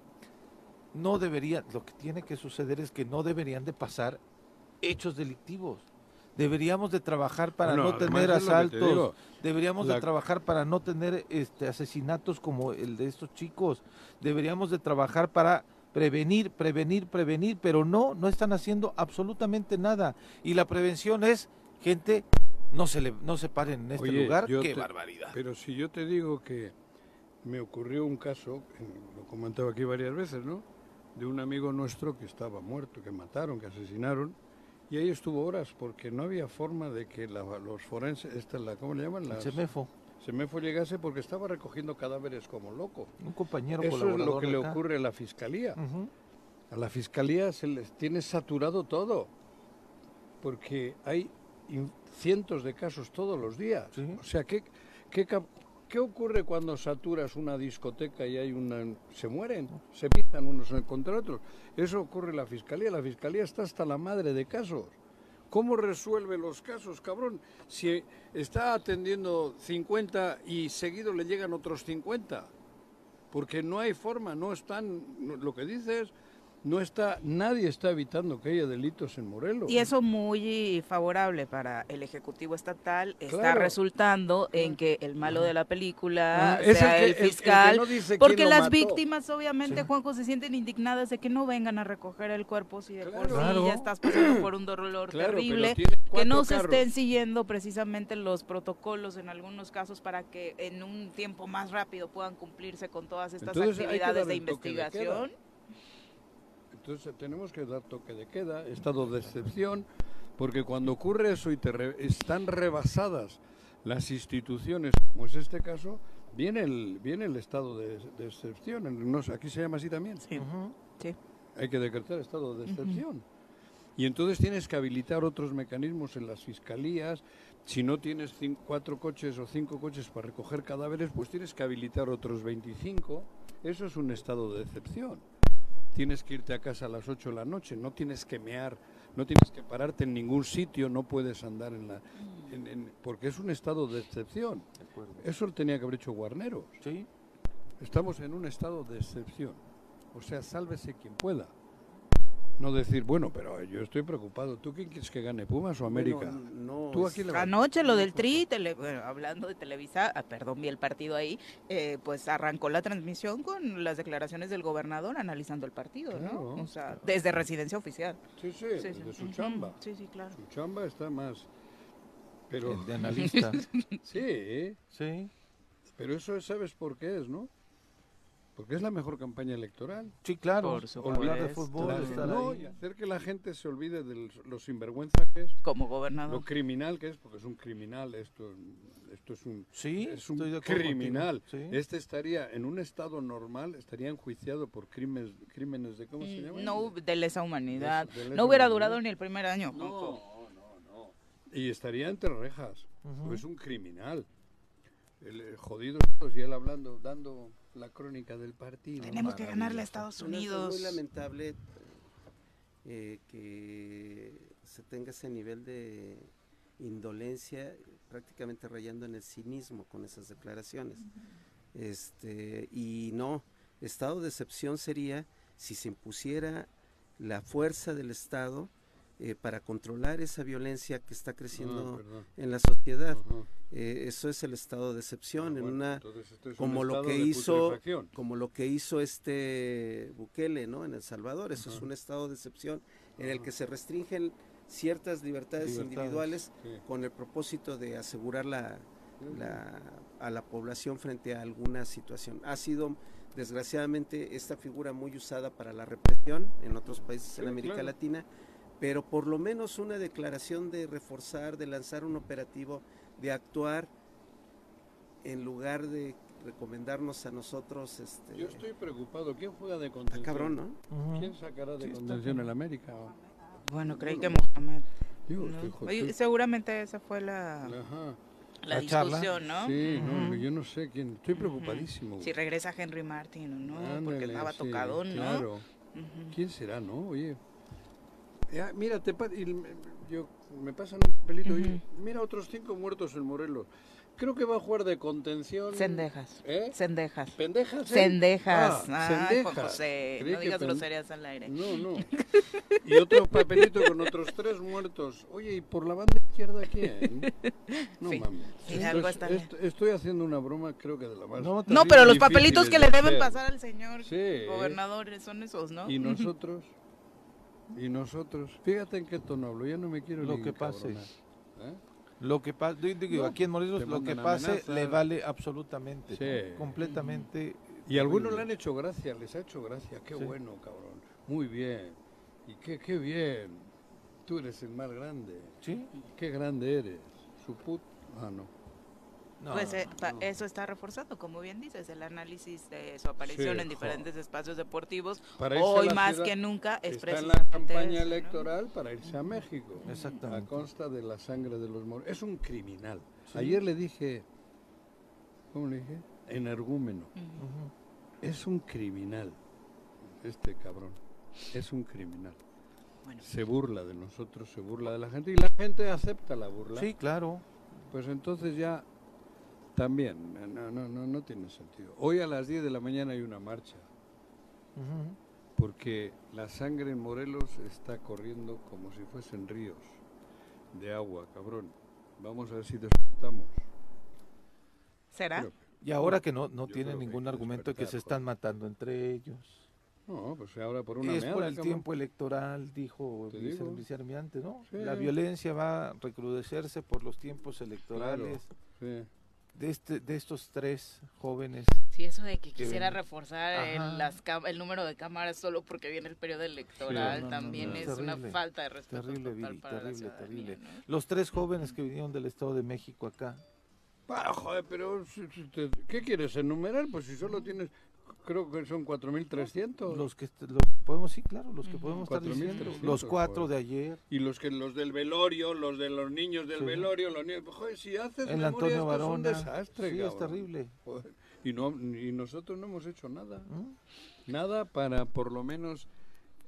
Speaker 3: no debería, lo que tiene que suceder es que no deberían de pasar hechos delictivos. Deberíamos de trabajar para no tener
Speaker 2: te
Speaker 3: asaltos,
Speaker 2: digo,
Speaker 3: deberíamos de trabajar para no tener este asesinatos como el de estos chicos, deberíamos de trabajar para prevenir, prevenir, prevenir, pero no, no están haciendo absolutamente nada. Y la prevención es, gente, no se, le, no se paren en este
Speaker 2: Oye,
Speaker 3: lugar, qué
Speaker 2: te-
Speaker 3: barbaridad.
Speaker 2: Pero si yo te digo que me ocurrió un caso, lo he comentado aquí varias veces, ¿no? De un amigo nuestro que estaba muerto, que mataron, que asesinaron, y ahí estuvo horas porque no había forma de que la- los forenses, esta, la, ¿cómo le llaman?
Speaker 3: El
Speaker 2: Las,
Speaker 3: CEMEFO,
Speaker 2: Semefo llegase porque estaba recogiendo cadáveres como loco.
Speaker 3: un compañero
Speaker 2: Eso es lo que le
Speaker 3: acá.
Speaker 2: ocurre a la fiscalía. A la fiscalía se les tiene saturado todo, porque hay cientos de casos todos los días.
Speaker 3: Sí.
Speaker 2: O sea, ¿qué, qué, qué ocurre cuando saturas una discoteca y hay una... se mueren, se pintan unos contra otros? Eso ocurre en la fiscalía. La fiscalía está hasta la madre de casos. ¿Cómo resuelve los casos, cabrón? Si está atendiendo 50 y seguido le llegan otros 50 porque no hay forma, no están, lo que dices, no está, nadie está evitando que haya delitos en Morelos.
Speaker 1: Y eso muy favorable para el Ejecutivo Estatal está
Speaker 2: Claro.
Speaker 1: resultando en que el malo de la película
Speaker 2: Ah, es
Speaker 1: sea
Speaker 2: el
Speaker 1: el,
Speaker 2: que- el- el que
Speaker 1: fiscal,
Speaker 2: no dice quién
Speaker 1: porque las
Speaker 2: mató.
Speaker 1: víctimas obviamente,
Speaker 3: Sí.
Speaker 1: Juanjo, se sienten indignadas de que no vengan a recoger el cuerpo si de por sí
Speaker 3: Claro.
Speaker 1: ya estás pasando por un dolor terrible, que no se
Speaker 2: carros.
Speaker 1: estén siguiendo precisamente los protocolos en algunos casos para que en un tiempo más rápido puedan cumplirse con todas estas
Speaker 2: Entonces,
Speaker 1: actividades de investigación.
Speaker 2: Entonces tenemos que dar toque de queda, estado de excepción, porque cuando ocurre eso y te re- están rebasadas las instituciones, como es este caso, viene el, viene el estado de, de excepción. En- no sé, aquí se llama así también.
Speaker 1: Sí, sí.
Speaker 2: Hay que decretar estado de excepción. Y entonces tienes que habilitar otros mecanismos en las fiscalías. Si no tienes cin- cuatro coches o cinco coches para recoger cadáveres, pues tienes que habilitar otros 25. Eso es un estado de excepción. Tienes que irte a casa a las 8 de la noche, no tienes que mear, no tienes que pararte en ningún sitio, no puedes andar en la... en- en- porque es un estado de excepción.
Speaker 3: De.
Speaker 2: Eso lo tenía que haber hecho Guarneros.
Speaker 3: Sí,
Speaker 2: Estamos en un estado de excepción. O sea, sálvese quien pueda. No decir, bueno, pero yo estoy preocupado. ¿Tú quién quieres que gane, Pumas o América?
Speaker 5: Bueno, no,
Speaker 2: Tú aquí
Speaker 1: Anoche lo del Tri, tele- bueno, hablando de Televisa, ah, perdón, vi el partido ahí, eh, pues arrancó la transmisión con las declaraciones del gobernador analizando el partido,
Speaker 2: Claro,
Speaker 1: ¿no? O sea, desde residencia oficial.
Speaker 2: Sí, sí,
Speaker 1: Sí, sí.
Speaker 2: de su chamba.
Speaker 1: Sí, sí, claro.
Speaker 2: Su chamba está más... Pero
Speaker 3: de analista.
Speaker 2: sí,
Speaker 3: sí,
Speaker 2: pero eso sabes por qué es, ¿no? Porque es la mejor campaña electoral.
Speaker 3: sí, claro.
Speaker 1: Por
Speaker 3: Hablar de fútbol,
Speaker 2: La-
Speaker 3: estar
Speaker 2: no,
Speaker 3: ahí.
Speaker 2: y hacer que la gente se olvide de lo sinvergüenza que es,
Speaker 1: Como
Speaker 2: lo
Speaker 1: gobernador.
Speaker 2: criminal que es, porque es un criminal, esto, esto es un,
Speaker 3: Sí,
Speaker 2: es un
Speaker 3: estoy de acuerdo
Speaker 2: criminal.
Speaker 3: sí.
Speaker 2: Este estaría, en un estado normal, estaría enjuiciado por crímenes, crímenes de, ¿cómo se llama?
Speaker 1: Mm, No de lesa humanidad.
Speaker 2: De- de lesa
Speaker 1: no hubiera
Speaker 2: humanidad.
Speaker 1: durado ni el primer año.
Speaker 2: No, no, no. Y estaría entre rejas. Es un criminal. El, eh, jodido y él hablando, dando la crónica del partido.
Speaker 1: Tenemos que ganarle a. Estados Unidos.
Speaker 5: Es muy lamentable eh, que se tenga ese nivel de indolencia, prácticamente rayando en el cinismo con esas declaraciones. Este, y no, estado de excepción sería si se impusiera la fuerza del Estado eh, para controlar esa violencia que está
Speaker 2: Ah,
Speaker 5: creciendo
Speaker 2: perdón.
Speaker 5: en la sociedad. Eh, eso es el estado de excepción,
Speaker 2: Ah,
Speaker 5: en
Speaker 2: bueno,
Speaker 5: una
Speaker 2: un
Speaker 5: como lo que
Speaker 2: de
Speaker 5: hizo como lo que hizo este Bukele no en El Salvador eso es un estado de excepción en el que se restringen ciertas libertades,
Speaker 3: Libertades,
Speaker 5: individuales
Speaker 2: Sí.
Speaker 5: con el propósito de asegurar la, la- a la población frente a alguna situación ha sido desgraciadamente esta figura muy usada para la represión en otros países en
Speaker 2: Sí,
Speaker 5: América
Speaker 2: claro.
Speaker 5: Latina pero por lo menos una declaración de reforzar, de lanzar un operativo, de actuar en lugar de recomendarnos a nosotros, este,
Speaker 2: Yo estoy preocupado. ¿Quién juega de
Speaker 5: está
Speaker 2: contención?
Speaker 5: cabrón, ¿no?
Speaker 2: ¿Quién sacará de
Speaker 3: Sí,
Speaker 2: contención en América?
Speaker 1: Bueno, creí que Mohamed. Seguramente esa fue la,
Speaker 2: Ajá.
Speaker 1: la
Speaker 3: La charla.
Speaker 1: discusión, ¿no?
Speaker 2: Sí, no, yo no sé quién. Estoy preocupadísimo.
Speaker 1: Si regresa Henry Martin o no, porque
Speaker 2: Ándale,
Speaker 1: estaba
Speaker 2: sí,
Speaker 1: tocado, ¿no?
Speaker 2: Claro. ¿Quién será, no? Oye. Ya, mira, te y yo, me pasan un pelito. oye,
Speaker 1: Ujú.
Speaker 2: mira, otros cinco muertos en Morelos. Creo que va a jugar de contención.
Speaker 1: Cendejas.
Speaker 2: ¿Eh?
Speaker 1: Cendejas.
Speaker 2: ¿Pendejas? eh?
Speaker 1: Cendejas.
Speaker 2: Ah,
Speaker 1: Ah,
Speaker 2: cendejas.
Speaker 1: Juan José. No digas
Speaker 2: pen-
Speaker 1: groserías al aire.
Speaker 2: No, no. Y otro papelito con otros tres muertos. Oye, ¿y por la banda izquierda quién? No
Speaker 1: Sí.
Speaker 2: mames.
Speaker 1: Fidalgo
Speaker 2: Esto es-
Speaker 1: está bien.
Speaker 2: esto- estoy haciendo una broma, creo que de la más.
Speaker 3: No,
Speaker 1: No, pero los papelitos que le deben
Speaker 2: hacer.
Speaker 1: pasar al señor
Speaker 2: Sí.
Speaker 1: gobernador son esos, ¿no?
Speaker 2: Y nosotros, y nosotros, fíjate en qué tono hablo, ya no me quiero
Speaker 3: Lo que pase.
Speaker 2: ¿eh?
Speaker 3: Lo que pasa,
Speaker 2: No,
Speaker 3: aquí en Morelos lo que pase le vale absolutamente, completamente.
Speaker 2: Y algunos le han hecho gracia, les ha hecho gracia, qué
Speaker 3: Sí.
Speaker 2: bueno, cabrón, muy bien, y qué, qué bien, tú eres el más grande,
Speaker 3: Sí,
Speaker 2: qué grande eres, su put, ah no,
Speaker 3: no,
Speaker 1: Pues eh,
Speaker 2: no.
Speaker 1: eso está reforzado, como bien dices, el análisis de su aparición
Speaker 2: Sí,
Speaker 1: en diferentes espacios deportivos.
Speaker 2: Para
Speaker 1: Hoy más que nunca es
Speaker 2: está en la campaña
Speaker 1: eso, ¿no?
Speaker 2: electoral para irse a México,
Speaker 3: Exactamente.
Speaker 2: a consta de la sangre de los moros, es un criminal,
Speaker 3: Sí.
Speaker 2: ayer le dije, ¿cómo le dije? Energúmeno.
Speaker 1: Ujú.
Speaker 2: Es un criminal, este cabrón. Es un criminal.
Speaker 1: Bueno.
Speaker 2: Se burla de nosotros, se burla de la gente y la gente acepta la burla.
Speaker 3: Sí, claro.
Speaker 2: Pues entonces ya también, no, no, no, no tiene sentido. Hoy a las 10 de la mañana hay una marcha, porque la sangre en Morelos está corriendo como si fuesen ríos de agua, cabrón. Vamos a ver si despertamos.
Speaker 1: ¿Será?
Speaker 3: Y ahora que no, no tienen ningún
Speaker 2: que
Speaker 3: argumento de que se están matando entre ellos.
Speaker 2: No, pues ahora por una
Speaker 3: es por el tiempo electoral, dijo el vicealmirante, ¿no?
Speaker 2: Sí.
Speaker 3: La violencia va a recrudecerse por los tiempos electorales
Speaker 2: Sí.
Speaker 3: De, este, de estos tres jóvenes.
Speaker 1: Sí, eso de que quisiera reforzar el, las cam- el número de cámaras solo porque viene el periodo electoral
Speaker 3: no, no,
Speaker 1: también
Speaker 3: no,
Speaker 1: es
Speaker 3: terrible,
Speaker 1: una falta de respeto
Speaker 3: terrible,
Speaker 1: total
Speaker 3: Viri,
Speaker 1: para
Speaker 3: terrible, terrible.
Speaker 1: ¿no?
Speaker 3: Los tres jóvenes que vinieron del Estado de México acá.
Speaker 2: Ah, joder, pero si- si te- ¿qué quieres enumerar? Pues si solo tienes, creo que son 4.300.
Speaker 3: Los que los que podemos, sí, claro, los que podemos estar
Speaker 2: 4.300,
Speaker 3: diciendo. Los cuatro
Speaker 2: joder.
Speaker 3: de ayer.
Speaker 2: Y los que los del velorio, los de los niños del
Speaker 3: Sí.
Speaker 2: velorio, los niños, joder, si haces
Speaker 3: El
Speaker 2: memoria,
Speaker 3: Antonio
Speaker 2: esto es un desastre,
Speaker 3: Sí, es terrible.
Speaker 2: Joder, Y, no, y nosotros no hemos hecho nada.
Speaker 3: ¿Mm?
Speaker 2: Nada para, por lo menos,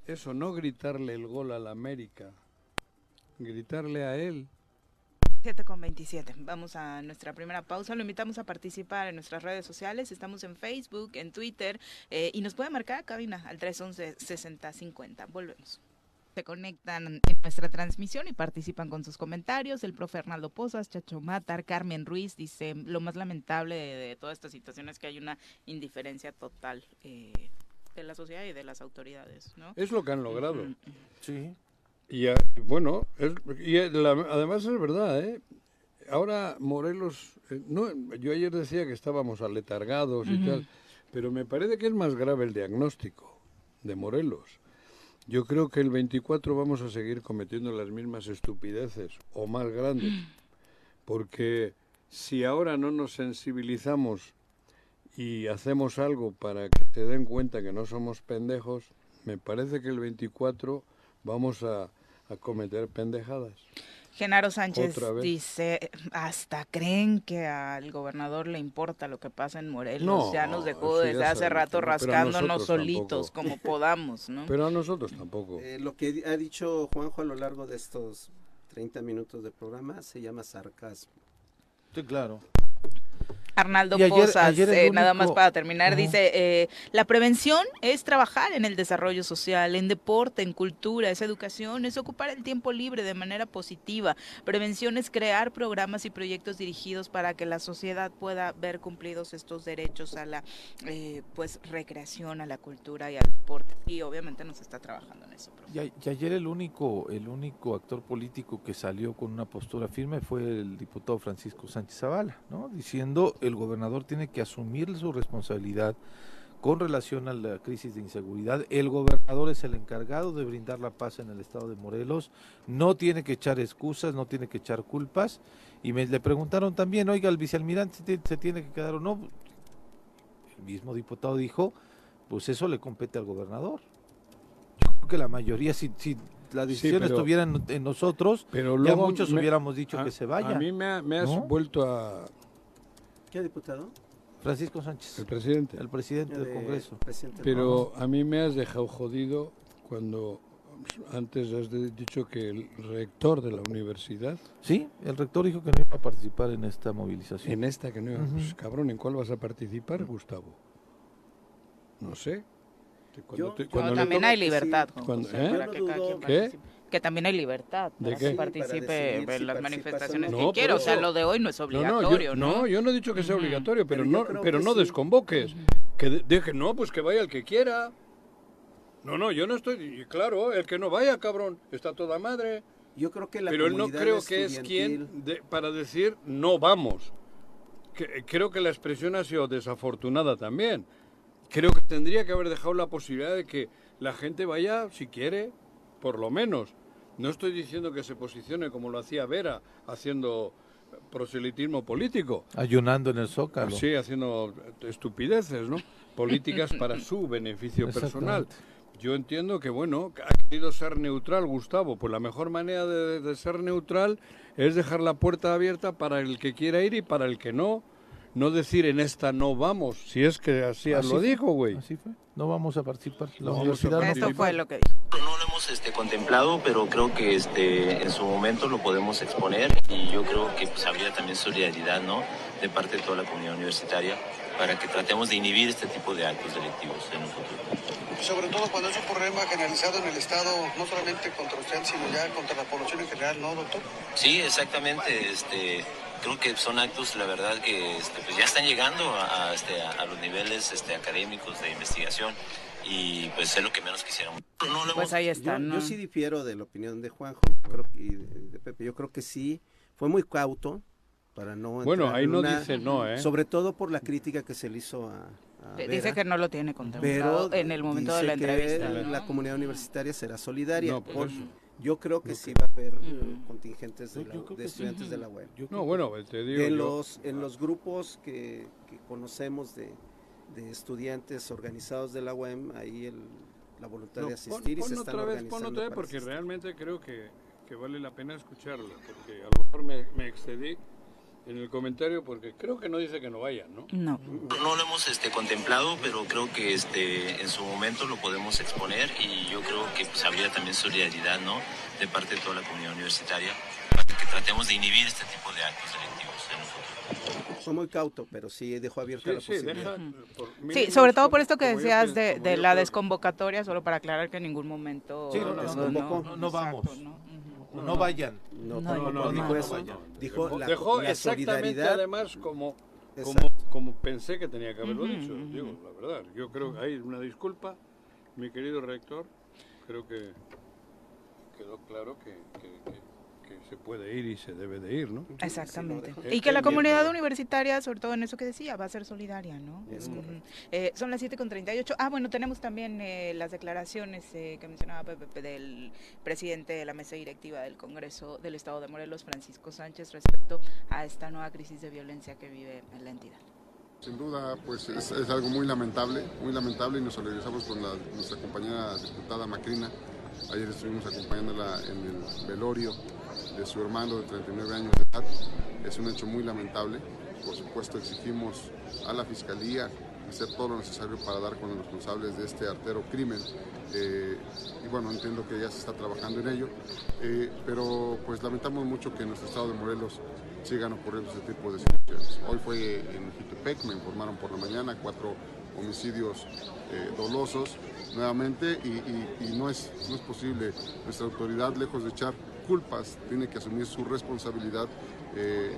Speaker 2: eso, no gritarle el gol a la América. Gritarle a él.
Speaker 1: 7 con 27. Vamos a nuestra primera pausa. Lo invitamos a participar en nuestras redes sociales. Estamos en Facebook, en Twitter eh, y nos puede marcar a cabina al 311-6050. Volvemos. Se conectan en nuestra transmisión y participan con sus comentarios. El profe Arnaldo Pozas, Chacho Matar, Carmen Ruiz dice: Lo más lamentable de, de toda esta situación es que hay una indiferencia total eh, de la sociedad y de las autoridades. ¿no?
Speaker 2: Es lo que han logrado.
Speaker 3: Sí.
Speaker 2: Y bueno, es- y eh, la- además es verdad, ¿eh? Ahora Morelos, eh, no, yo ayer decía que estábamos aletargados y
Speaker 1: Ujú.
Speaker 2: tal, pero me parece que es más grave el diagnóstico de Morelos. Yo creo que el 24 vamos a seguir cometiendo las mismas estupideces o más grandes, porque si ahora no nos sensibilizamos y hacemos algo para que te den cuenta que no somos pendejos, me parece que el 24 vamos a, a cometer pendejadas.
Speaker 1: Genaro Sánchez dice, hasta creen que al gobernador le importa lo que pasa en Morelos.
Speaker 2: No,
Speaker 1: ya nos dejó
Speaker 2: sí,
Speaker 1: desde hace rato rascándonos
Speaker 2: nosotros
Speaker 1: solitos,
Speaker 2: tampoco.
Speaker 1: como podamos, ¿no?
Speaker 2: Pero a nosotros tampoco.
Speaker 5: Eh, lo que ha dicho Juanjo a lo largo de estos 30 minutos de programa se llama sarcasmo.
Speaker 3: Sí, claro.
Speaker 1: Arnaldo
Speaker 3: ayer-
Speaker 1: Pozas,
Speaker 3: ayer el
Speaker 1: eh, nada más para terminar, dice, eh, la prevención es trabajar en el desarrollo social, en deporte, en cultura, es educación, es ocupar el tiempo libre de manera positiva. Prevención es crear programas y proyectos dirigidos para que la sociedad pueda ver cumplidos estos derechos a la eh, pues recreación, a la cultura y al deporte. Y obviamente nos está trabajando en eso.
Speaker 3: Y, ayer el único, el único actor político que salió con una postura firme fue el diputado Francisco Sánchez Zavala, ¿no? Diciendo el gobernador tiene que asumir su responsabilidad con relación a la crisis de inseguridad. El gobernador es el encargado de brindar la paz en el estado de Morelos. No tiene que echar excusas, no tiene que echar culpas. Y me le preguntaron también, oiga, el vicealmirante se tiene que quedar o no. El mismo diputado dijo, pues eso le compete al gobernador. Que la mayoría, si, si la decisión
Speaker 2: pero-
Speaker 3: estuviera en, en nosotros,
Speaker 2: Pero
Speaker 3: ya muchos
Speaker 2: me-
Speaker 3: hubiéramos dicho
Speaker 2: a-
Speaker 3: que se vaya.
Speaker 2: A mí me, ha- me has
Speaker 3: ¿no?
Speaker 2: vuelto a...
Speaker 5: ¿Qué diputado?
Speaker 3: Francisco Sánchez,
Speaker 2: El presidente.
Speaker 3: el presidente del
Speaker 5: De-
Speaker 3: Congreso.
Speaker 5: presidente
Speaker 2: Pero a mí me has dejado jodido cuando antes has dicho que el rector de la universidad,
Speaker 3: Sí, el rector dijo que no iba a participar en esta movilización.
Speaker 2: en esta que no...
Speaker 3: Ujú.
Speaker 2: pues, cabrón, ¿en cuál vas a participar, Gustavo? No sé. Cuando
Speaker 5: Yo-
Speaker 2: te-
Speaker 5: yo
Speaker 2: cuando
Speaker 1: No, también hay libertad. Juan
Speaker 2: Cuando-
Speaker 1: José,
Speaker 2: ¿eh?
Speaker 1: para
Speaker 5: Yo
Speaker 1: que
Speaker 5: no
Speaker 1: cada
Speaker 5: dudo-
Speaker 1: quien
Speaker 2: ¿Qué?
Speaker 1: Que también hay libertad
Speaker 2: ¿De
Speaker 1: para
Speaker 2: qué?
Speaker 1: que
Speaker 5: Sí, para
Speaker 1: participe
Speaker 5: decidir
Speaker 1: en las manifestaciones
Speaker 5: no.
Speaker 1: que
Speaker 2: No,
Speaker 1: quiera. O sea, lo de hoy no es
Speaker 2: No, no,
Speaker 1: obligatorio,
Speaker 2: yo,
Speaker 1: ¿no?
Speaker 2: no, yo no he dicho que sea obligatorio, pero, no, pero no
Speaker 5: sí.
Speaker 2: desconvoques. Que de- deje, no, pues que vaya el que quiera. No, no, yo no estoy. y Claro, el que no vaya, cabrón, está toda madre.
Speaker 5: Yo creo que la
Speaker 2: pero él no creo que es quien de- para decir no vamos. Que- creo que la expresión ha sido desafortunada también. Creo que tendría que haber dejado la posibilidad de que la gente vaya si quiere, por lo menos. No estoy diciendo que se posicione como lo hacía Vera, haciendo proselitismo político.
Speaker 3: Ayunando en el zócalo.
Speaker 2: Sí, haciendo estupideces, ¿no? Políticas para su beneficio personal. Yo entiendo que, bueno, ha querido ser neutral, Gustavo. Pues la mejor manera de, de ser neutral es dejar la puerta abierta para el que quiera ir y para el que no. No decir en esta no vamos, si es que así,
Speaker 3: Así
Speaker 2: lo
Speaker 3: fue.
Speaker 2: dijo, güey.
Speaker 3: Así fue. No vamos a participar. La
Speaker 2: No a
Speaker 1: fue lo que dijo.
Speaker 6: No lo hemos este, contemplado, pero creo que este, en su momento lo podemos exponer y yo creo que pues, habría también solidaridad ¿no? de parte de toda la comunidad universitaria para que tratemos de inhibir este tipo de actos delictivos en un futuro.
Speaker 7: Sobre todo cuando es un problema generalizado en el Estado, no solamente contra usted, sino ya contra la población en general, ¿no, doctor?
Speaker 6: Sí, exactamente. Este, creo que son actos, la verdad, que este, pues ya están llegando a, a, este, a, a los niveles este, académicos de investigación y pues es lo que menos quisiéramos. No
Speaker 1: Pues ahí
Speaker 5: Yo,
Speaker 1: está, ¿no?
Speaker 5: yo sí difiero de la opinión de Juanjo creo y de, de Pepe. Yo creo que sí fue muy cauto para no.
Speaker 2: Bueno, ahí
Speaker 5: en
Speaker 2: no
Speaker 5: una-
Speaker 2: dice no, ¿eh?
Speaker 5: Sobre todo por la crítica que se le hizo a. a
Speaker 1: Dice que no lo tiene contemplado
Speaker 5: pero
Speaker 1: en el momento de la
Speaker 5: que
Speaker 1: entrevista.
Speaker 5: La comunidad universitaria será solidaria.
Speaker 2: No, por
Speaker 5: Por-
Speaker 2: eso.
Speaker 5: Yo creo que sí va a haber
Speaker 1: Ujú.
Speaker 5: contingentes de,
Speaker 3: Yo-
Speaker 5: la-
Speaker 3: creo
Speaker 5: de
Speaker 3: que sí.
Speaker 5: estudiantes de la
Speaker 3: creo
Speaker 2: No, bueno, te digo.
Speaker 5: en
Speaker 2: yo-
Speaker 5: los en los grupos que, que conocemos de, de estudiantes organizados de la UEM ahí el, la voluntad
Speaker 2: No,
Speaker 5: de
Speaker 2: pon-
Speaker 5: asistir y
Speaker 2: pon
Speaker 5: se están
Speaker 2: otra vez,
Speaker 5: organizando
Speaker 2: pon otra vez, porque
Speaker 5: asistir.
Speaker 2: realmente creo que, que vale la pena escucharlo, porque a lo mejor me, me excedí en el comentario, porque creo que no dice que no vayan, ¿no?
Speaker 1: No.
Speaker 6: No lo hemos este, contemplado, pero creo que este, en su momento lo podemos exponer y yo creo que pues, habría también solidaridad ¿no? de parte de toda la comunidad universitaria para que tratemos de inhibir este tipo de actos delictivos en un futuro.
Speaker 5: Fue muy cauto, pero sí dejó abierta
Speaker 2: Sí,
Speaker 5: la
Speaker 2: sí,
Speaker 5: posibilidad.
Speaker 2: deja,
Speaker 1: Sí, sobre todo por esto que decías de, de la desconvocatoria, solo para aclarar que en ningún momento...
Speaker 3: Sí, no, no. No, no vamos.
Speaker 1: Exacto, ¿no?
Speaker 3: No, vayan.
Speaker 5: No,
Speaker 1: No, no, no,
Speaker 5: dijo eso. Dijo la,
Speaker 2: Dejó
Speaker 5: la
Speaker 2: exactamente
Speaker 5: solidaridad.
Speaker 2: además como, como, pensé que tenía que haberlo dicho, digo, la verdad. Yo creo que hay una disculpa, mi querido rector, creo que quedó claro que, que- que- que se puede ir y se debe de ir, ¿no?
Speaker 1: Exactamente.
Speaker 5: Sí.
Speaker 1: Y que la comunidad universitaria, sobre todo en eso que decía, va a ser solidaria, ¿no?
Speaker 5: Es
Speaker 1: Ujú.
Speaker 5: correcto.
Speaker 1: Eh, son las 7.38. Ah, bueno, tenemos también eh, las declaraciones eh, que mencionaba Pepe Pepe, del presidente de la mesa directiva del Congreso del Estado de Morelos, Francisco Sánchez, respecto a esta nueva crisis de violencia que vive en la entidad.
Speaker 8: Sin duda, pues es, es algo muy lamentable, muy lamentable y nos solidarizamos con la- nuestra compañera diputada Macrina. Ayer estuvimos acompañándola en el velorio de su hermano de 39 años de edad. Es un hecho muy lamentable. Por supuesto, exigimos a la Fiscalía hacer todo lo necesario para dar con los responsables de este artero crimen. Eh, y bueno, entiendo que ya se está trabajando en ello, eh, pero pues lamentamos mucho que en nuestro estado de Morelos sigan ocurriendo este tipo de situaciones. Hoy fue en Jutepec, me informaron por la mañana, cuatro homicidios eh, dolosos nuevamente y, y- no, es, no es posible. Nuestra autoridad, lejos de echar culpas, tiene que asumir su responsabilidad eh,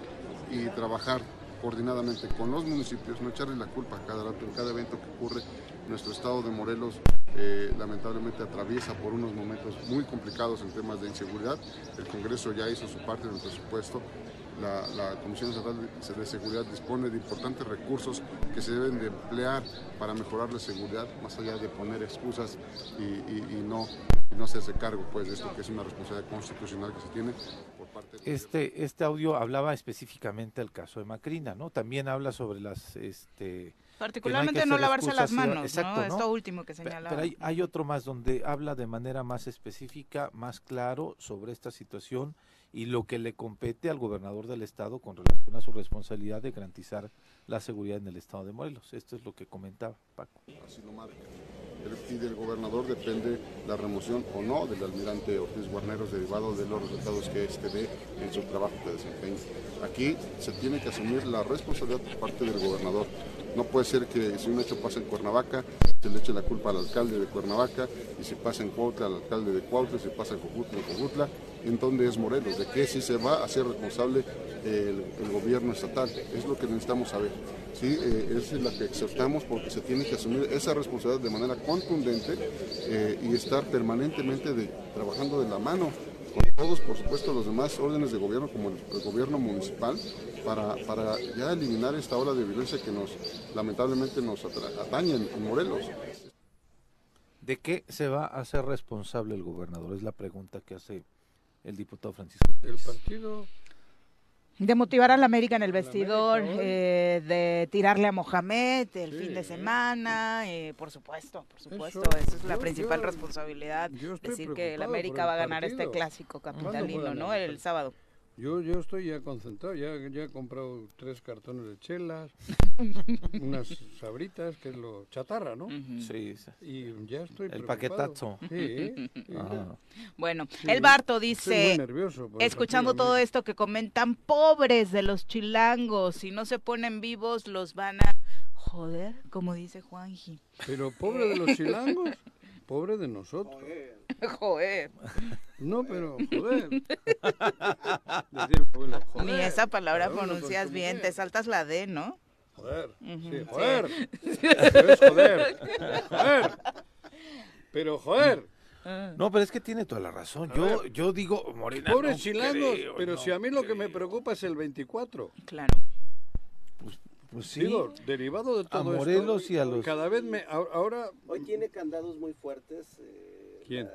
Speaker 8: y trabajar coordinadamente con los municipios, no echarle la culpa a cada rato, en cada evento que ocurre. Nuestro estado de Morelos eh, lamentablemente atraviesa por unos momentos muy complicados en temas de inseguridad. El Congreso ya hizo su parte del presupuesto. La, la Comisión Estatal de- Seguridad dispone de importantes recursos que se deben de emplear para mejorar la seguridad, más allá de poner excusas y, y- y no, y no hacerse cargo pues, de esto que es una responsabilidad constitucional que se tiene por parte del
Speaker 3: Este, este audio hablaba específicamente del caso de Macrina, ¿no? También habla sobre las, este,
Speaker 1: Particularmente no,
Speaker 3: hacer
Speaker 1: lavarse las manos,
Speaker 3: exacto,
Speaker 1: ¿no?
Speaker 3: ¿no?
Speaker 1: Esto último que señalaba.
Speaker 3: Pero hay, hay otro más donde habla de manera más específica, más claro sobre esta situación y lo que le compete al gobernador del estado con relación a su responsabilidad de garantizar la seguridad en el estado de Morelos. Esto es lo que comentaba Paco.
Speaker 8: así lo marca. y del gobernador depende la remoción o no del almirante Ortiz Guarneros derivado de los resultados que éste dé en su trabajo de desempeño. Aquí se tiene que asumir la responsabilidad por parte del gobernador. No puede ser que si un hecho pasa en Cuernavaca, se le eche la culpa al alcalde de Cuernavaca, y si pasa en Cuautla, al alcalde de Cuautla, si pasa en Cojutla, en Cojutla, en dónde es Morelos, de qué sí se va a hacer responsable el, gobierno estatal. Es lo que necesitamos saber. ¿sí? Eh, es la que exhortamos porque se tiene que asumir esa responsabilidad de manera contundente eh, y estar permanentemente trabajando de la mano con todos, por supuesto, los demás órdenes de gobierno, como el, gobierno municipal, para, ya eliminar esta ola de violencia que nos lamentablemente nos atañe en Morelos.
Speaker 3: ¿De qué se va a hacer responsable el gobernador? Es la pregunta que hace el diputado Francisco.
Speaker 2: El partido
Speaker 1: de motivar a la América en el vestidor, eh, de tirarle a Mohamed el fin de semana, eh, por supuesto, por supuesto, esa es la principal responsabilidad, decir que el América va a ganar este clásico capitalino, ¿no? El sábado.
Speaker 2: Yo, yo estoy ya concentrado, ya, ya he comprado tres cartones de chelas, unas sabritas, que es lo chatarra, ¿no?
Speaker 3: Sí.
Speaker 2: Y ya estoy
Speaker 3: El paquetazo.
Speaker 2: Sí.
Speaker 1: Bueno, el Barto dice, escuchando todo esto que comentan, pobres de los chilangos, si no se ponen vivos los van a joder, como dice Juanji.
Speaker 2: Pero pobre de los chilangos. Pobre de nosotros.
Speaker 1: Joder.
Speaker 2: No, pero joder.
Speaker 1: Ni esa palabra pronuncias bien, te saltas la D, ¿no?
Speaker 2: Joder. sí, joder. Es joder. Joder. Pero joder.
Speaker 3: Ah. No, pero es que tiene toda la razón. Yo, yo digo, Morena.
Speaker 2: Pobres chilangos, pero si a mí lo que me preocupa es el 24.
Speaker 1: Claro.
Speaker 2: Pues sí. derivado de todo
Speaker 3: a Morelos y a los...
Speaker 2: Cada vez me... Ahora...
Speaker 5: Hoy tiene candados muy fuertes. Eh,
Speaker 2: ¿Quién?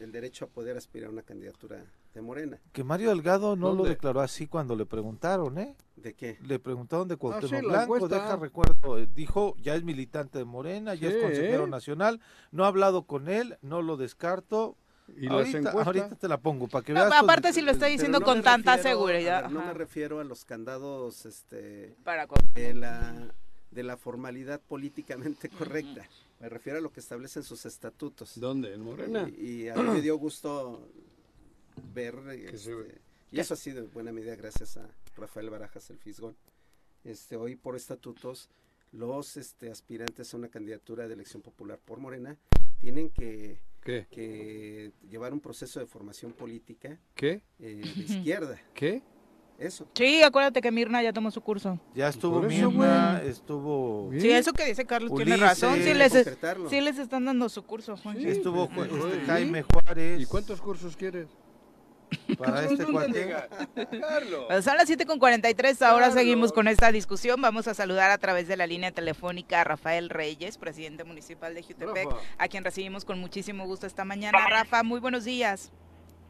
Speaker 5: el derecho a poder aspirar a una candidatura de Morena.
Speaker 3: Que Mario Delgado no lo declaró así cuando le preguntaron, ¿eh?
Speaker 5: ¿De qué?
Speaker 3: Le preguntaron de Cuauhtémoc Blanco, deja recuerdo, eh, dijo, ya es militante de Morena, ya es consejero nacional, no ha hablado con él, no lo descarto,
Speaker 2: ¿Y
Speaker 3: ahorita, ahorita te la pongo para que
Speaker 1: veas. aparte si lo está diciendo con tanta seguridad.
Speaker 5: no me refiero a los candados este,
Speaker 1: para
Speaker 5: de la de la formalidad políticamente correcta. Me refiero a lo que establecen sus estatutos.
Speaker 2: ¿Dónde? ¿En Morena?
Speaker 5: Y, a mí me dio gusto ver, este, y eso ha sido en buena medida gracias a Rafael Barajas el Fisgón. Este, hoy por estatutos los este, aspirantes a una candidatura de elección popular por Morena tienen que que llevar un proceso de formación política
Speaker 2: ¿Qué?
Speaker 5: Eh, de izquierda.
Speaker 2: ¿Qué?
Speaker 5: Eso.
Speaker 1: Sí, acuérdate que Mirna ya tomó su curso.
Speaker 3: Ya estuvo Mirna, estuvo...
Speaker 1: Sí, eso que dice Carlos tiene razón. Sí les, sí les están dando su curso, Juan.
Speaker 3: estuvo este, Jaime Juárez.
Speaker 2: ¿Y cuántos cursos quieres?
Speaker 3: Para este cuate.
Speaker 1: son las 7 con 43, ahora seguimos con esta discusión. Vamos a saludar a través de la línea telefónica a Rafael Reyes, presidente municipal de Jutepec, a quien recibimos con muchísimo gusto esta mañana. Rafa, muy buenos días.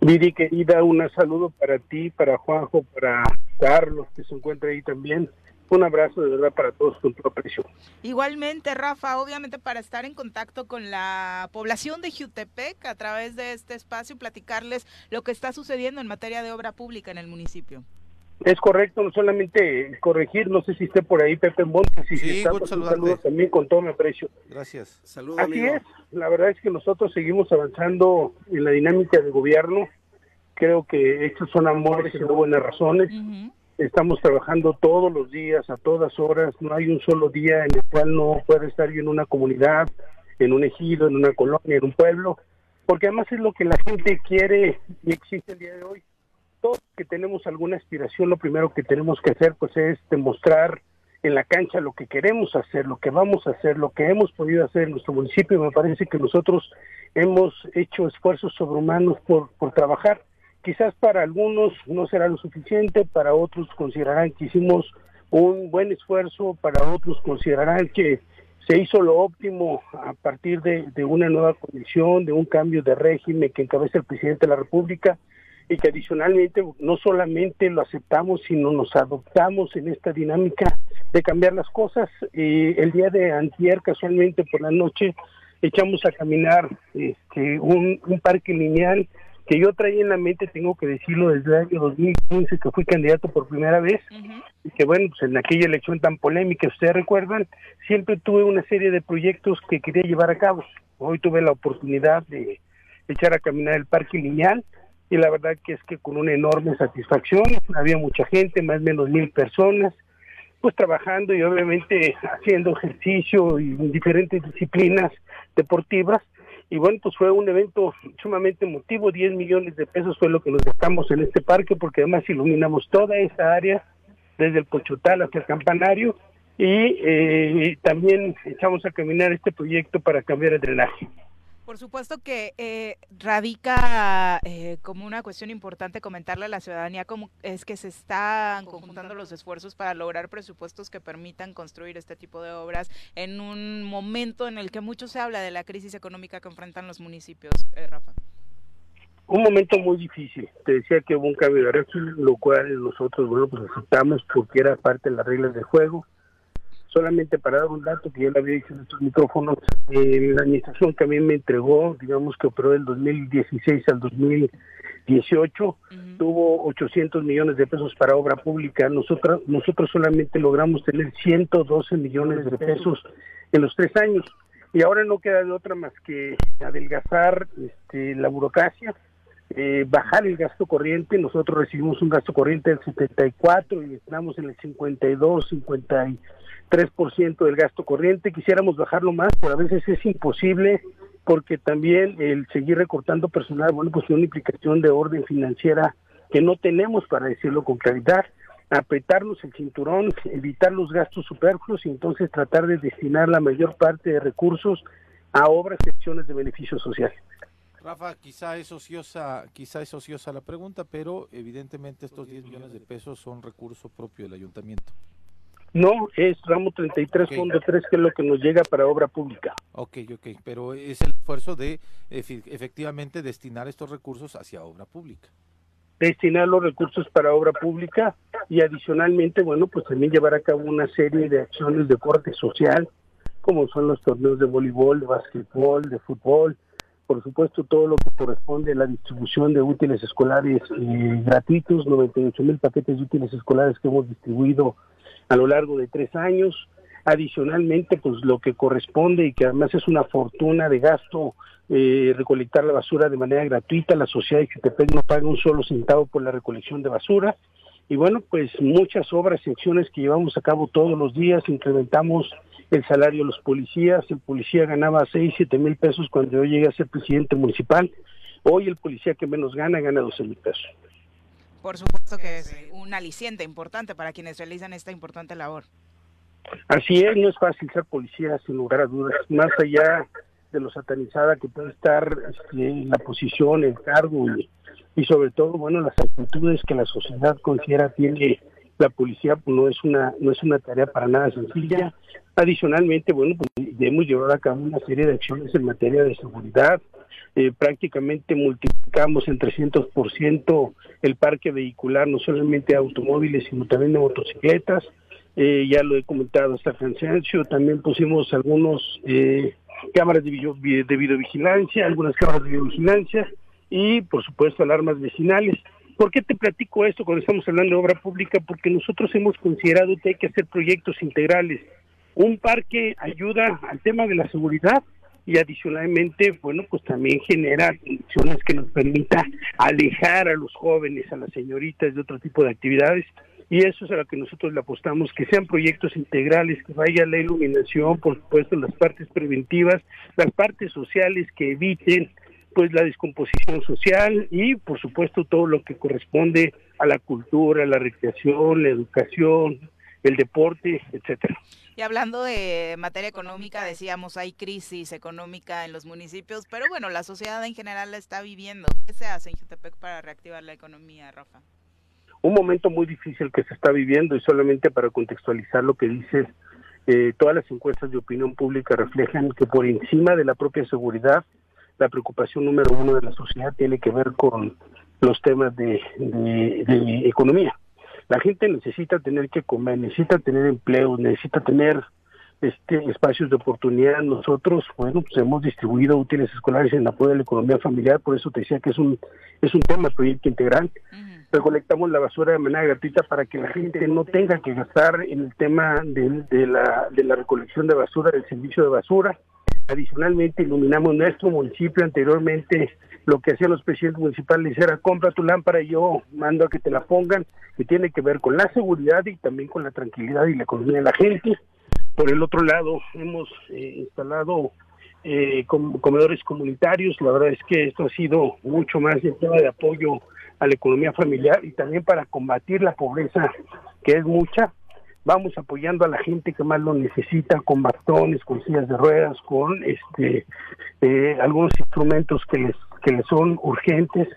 Speaker 9: Viri, querida, un saludo para ti, para Juanjo, para Carlos, que se encuentra ahí también un abrazo de verdad para todos con tu aprecio.
Speaker 1: Igualmente, Rafa, obviamente para estar en contacto con la población de Jutepec a través de este espacio, platicarles lo que está sucediendo en materia de obra pública en el municipio.
Speaker 9: Es correcto, no solamente corregir, no sé si esté por ahí Pepe Montes, si está, pues, un saludo también con todo mi aprecio.
Speaker 3: Gracias.
Speaker 9: Saludos. Así es, la verdad es que nosotros seguimos avanzando en la dinámica de gobierno. Creo que estos son amores y buenas razones. Estamos trabajando todos los días, a todas horas. No hay un solo día en el cual no pueda estar yo en una comunidad, en un ejido, en una colonia, en un pueblo, porque además es lo que la gente quiere y existe el día de hoy. Todos que tenemos alguna aspiración, lo primero que tenemos que hacer pues es demostrar en la cancha lo que queremos hacer, lo que vamos a hacer, lo que hemos podido hacer en nuestro municipio. Me parece que nosotros hemos hecho esfuerzos sobrehumanos por, por trabajar Quizás para algunos no será lo suficiente, para otros considerarán que hicimos un buen esfuerzo, para otros considerarán que se hizo lo óptimo a partir de, una nueva comisión, de un cambio de régimen que encabeza el presidente de la República y que adicionalmente no solamente lo aceptamos, sino nos adoptamos en esta dinámica de cambiar las cosas. el día de antier, casualmente por la noche, echamos a caminar este, un parque lineal que yo traía en la mente, tengo que decirlo, desde el año 2015 que fui candidato por primera vez, y que bueno, pues en aquella elección tan polémica, ustedes recuerdan, siempre tuve una serie de proyectos que quería llevar a cabo. Hoy tuve la oportunidad de echar a caminar el Parque Lineal, y la verdad que es que con una enorme satisfacción, había mucha gente, más o menos mil personas, pues trabajando y obviamente haciendo ejercicio y diferentes disciplinas deportivas, y bueno, pues fue un evento sumamente emotivo, 10 millones de pesos fue lo que nos gastamos en este parque, porque además iluminamos toda esa área, desde el Pochotal hasta el Campanario, y eh, también echamos a caminar este proyecto para cambiar el drenaje.
Speaker 1: Por supuesto que eh, radica eh, como una cuestión importante comentarle a la ciudadanía cómo es que se están conjuntando los esfuerzos para lograr presupuestos que permitan construir este tipo de obras en un momento en el que mucho se habla de la crisis económica que enfrentan los municipios, eh, Rafa.
Speaker 9: Un momento muy difícil. Te decía que hubo un cambio de régimen, lo cual nosotros, bueno, pues aceptamos porque era parte de las reglas del juego solamente para dar un dato que ya lo había dicho en estos micrófonos, eh, la administración que a mí me entregó, digamos que operó del 2016 al 2018, tuvo 800 millones de pesos para obra pública. Nosotros, nosotros solamente logramos tener 112 millones de pesos en los tres años. Y ahora no queda de otra más que adelgazar este, la burocracia, eh, bajar el gasto corriente. Nosotros recibimos un gasto corriente del 74 y estamos en el 52, 50 3% del gasto corriente. Quisiéramos bajarlo más, pero a veces es imposible porque también el seguir recortando personal, bueno, pues tiene una implicación de orden financiera que no tenemos para decirlo con claridad. Apretarnos el cinturón, evitar los gastos superfluos y entonces tratar de destinar la mayor parte de recursos a obras y acciones de beneficio social.
Speaker 3: Rafa, quizá es ociosa, quizá es ociosa la pregunta, pero evidentemente estos 10 millones de pesos son recurso propio del ayuntamiento.
Speaker 9: No, es ramo 33.3 que es lo que nos llega para obra pública.
Speaker 3: Ok, ok, pero es el esfuerzo de efectivamente destinar estos recursos hacia obra pública.
Speaker 9: Destinar los recursos para obra pública y adicionalmente, bueno, pues también llevar a cabo una serie de acciones de corte social, como son los torneos de voleibol, de básquetbol, de fútbol, por supuesto todo lo que corresponde a la distribución de útiles escolares eh, gratuitos, 98 mil paquetes de útiles escolares que hemos distribuido a lo largo de tres años. Adicionalmente, pues lo que corresponde y que además es una fortuna de gasto, eh, recolectar la basura de manera gratuita. La sociedad de Jutepec no paga un solo centavo por la recolección de basura. Y bueno, pues muchas obras y acciones que llevamos a cabo todos los días. Incrementamos el salario de los policías. El policía ganaba 6, 7 mil pesos cuando yo llegué a ser presidente municipal. Hoy el policía que menos gana gana 12 mil pesos
Speaker 1: por supuesto que es un aliciente importante para quienes realizan esta importante labor.
Speaker 9: Así es, no es fácil ser policía, sin lugar a dudas, más allá de lo satanizada que puede estar este, en la posición, el cargo y, sobre todo, bueno, las actitudes que la sociedad considera tiene la policía, pues no es una no es una tarea para nada sencilla. Adicionalmente, bueno, pues hemos llevado a cabo una serie de acciones en materia de seguridad, eh, prácticamente multiplicamos en 300% el parque vehicular, no solamente de automóviles, sino también de motocicletas. Eh, ya lo he comentado hasta cansancio, también pusimos algunos eh, cámaras de, video, de videovigilancia, algunas cámaras de videovigilancia y, por supuesto, alarmas vecinales. ¿Por qué te platico esto cuando estamos hablando de obra pública? Porque nosotros hemos considerado que hay que hacer proyectos integrales. Un parque ayuda al tema de la seguridad, y adicionalmente, bueno, pues también genera condiciones que nos permita alejar a los jóvenes, a las señoritas de otro tipo de actividades y eso es a lo que nosotros le apostamos, que sean proyectos integrales, que vaya la iluminación, por supuesto, las partes preventivas, las partes sociales que eviten pues la descomposición social y por supuesto todo lo que corresponde a la cultura, la recreación, la educación, el deporte, etcétera.
Speaker 1: Y hablando de materia económica, decíamos, hay crisis económica en los municipios, pero bueno, la sociedad en general la está viviendo. ¿Qué se hace en Jutepec para reactivar la economía, Rafa?
Speaker 9: Un momento muy difícil que se está viviendo y solamente para contextualizar lo que dices, eh, todas las encuestas de opinión pública reflejan que por encima de la propia seguridad, la preocupación número uno de la sociedad tiene que ver con los temas de economía la gente necesita tener que comer, necesita tener empleo, necesita tener este espacios de oportunidad. Nosotros, bueno, pues hemos distribuido útiles escolares en apoyo de la economía familiar, por eso te decía que es un es un tema proyecto integral. Recolectamos la basura de manera gratuita para que la gente no tenga que gastar en el tema de, de la, de la recolección de basura, del servicio de basura. Adicionalmente, iluminamos nuestro municipio. Anteriormente, lo que hacían los presidentes municipales era compra tu lámpara y yo mando a que te la pongan, que tiene que ver con la seguridad y también con la tranquilidad y la economía de la gente. Por el otro lado, hemos eh, instalado eh, com- comedores comunitarios. La verdad es que esto ha sido mucho más el tema de apoyo a la economía familiar y también para combatir la pobreza, que es mucha. Vamos apoyando a la gente que más lo necesita con bastones, con sillas de ruedas, con este eh, algunos instrumentos que les que les son urgentes,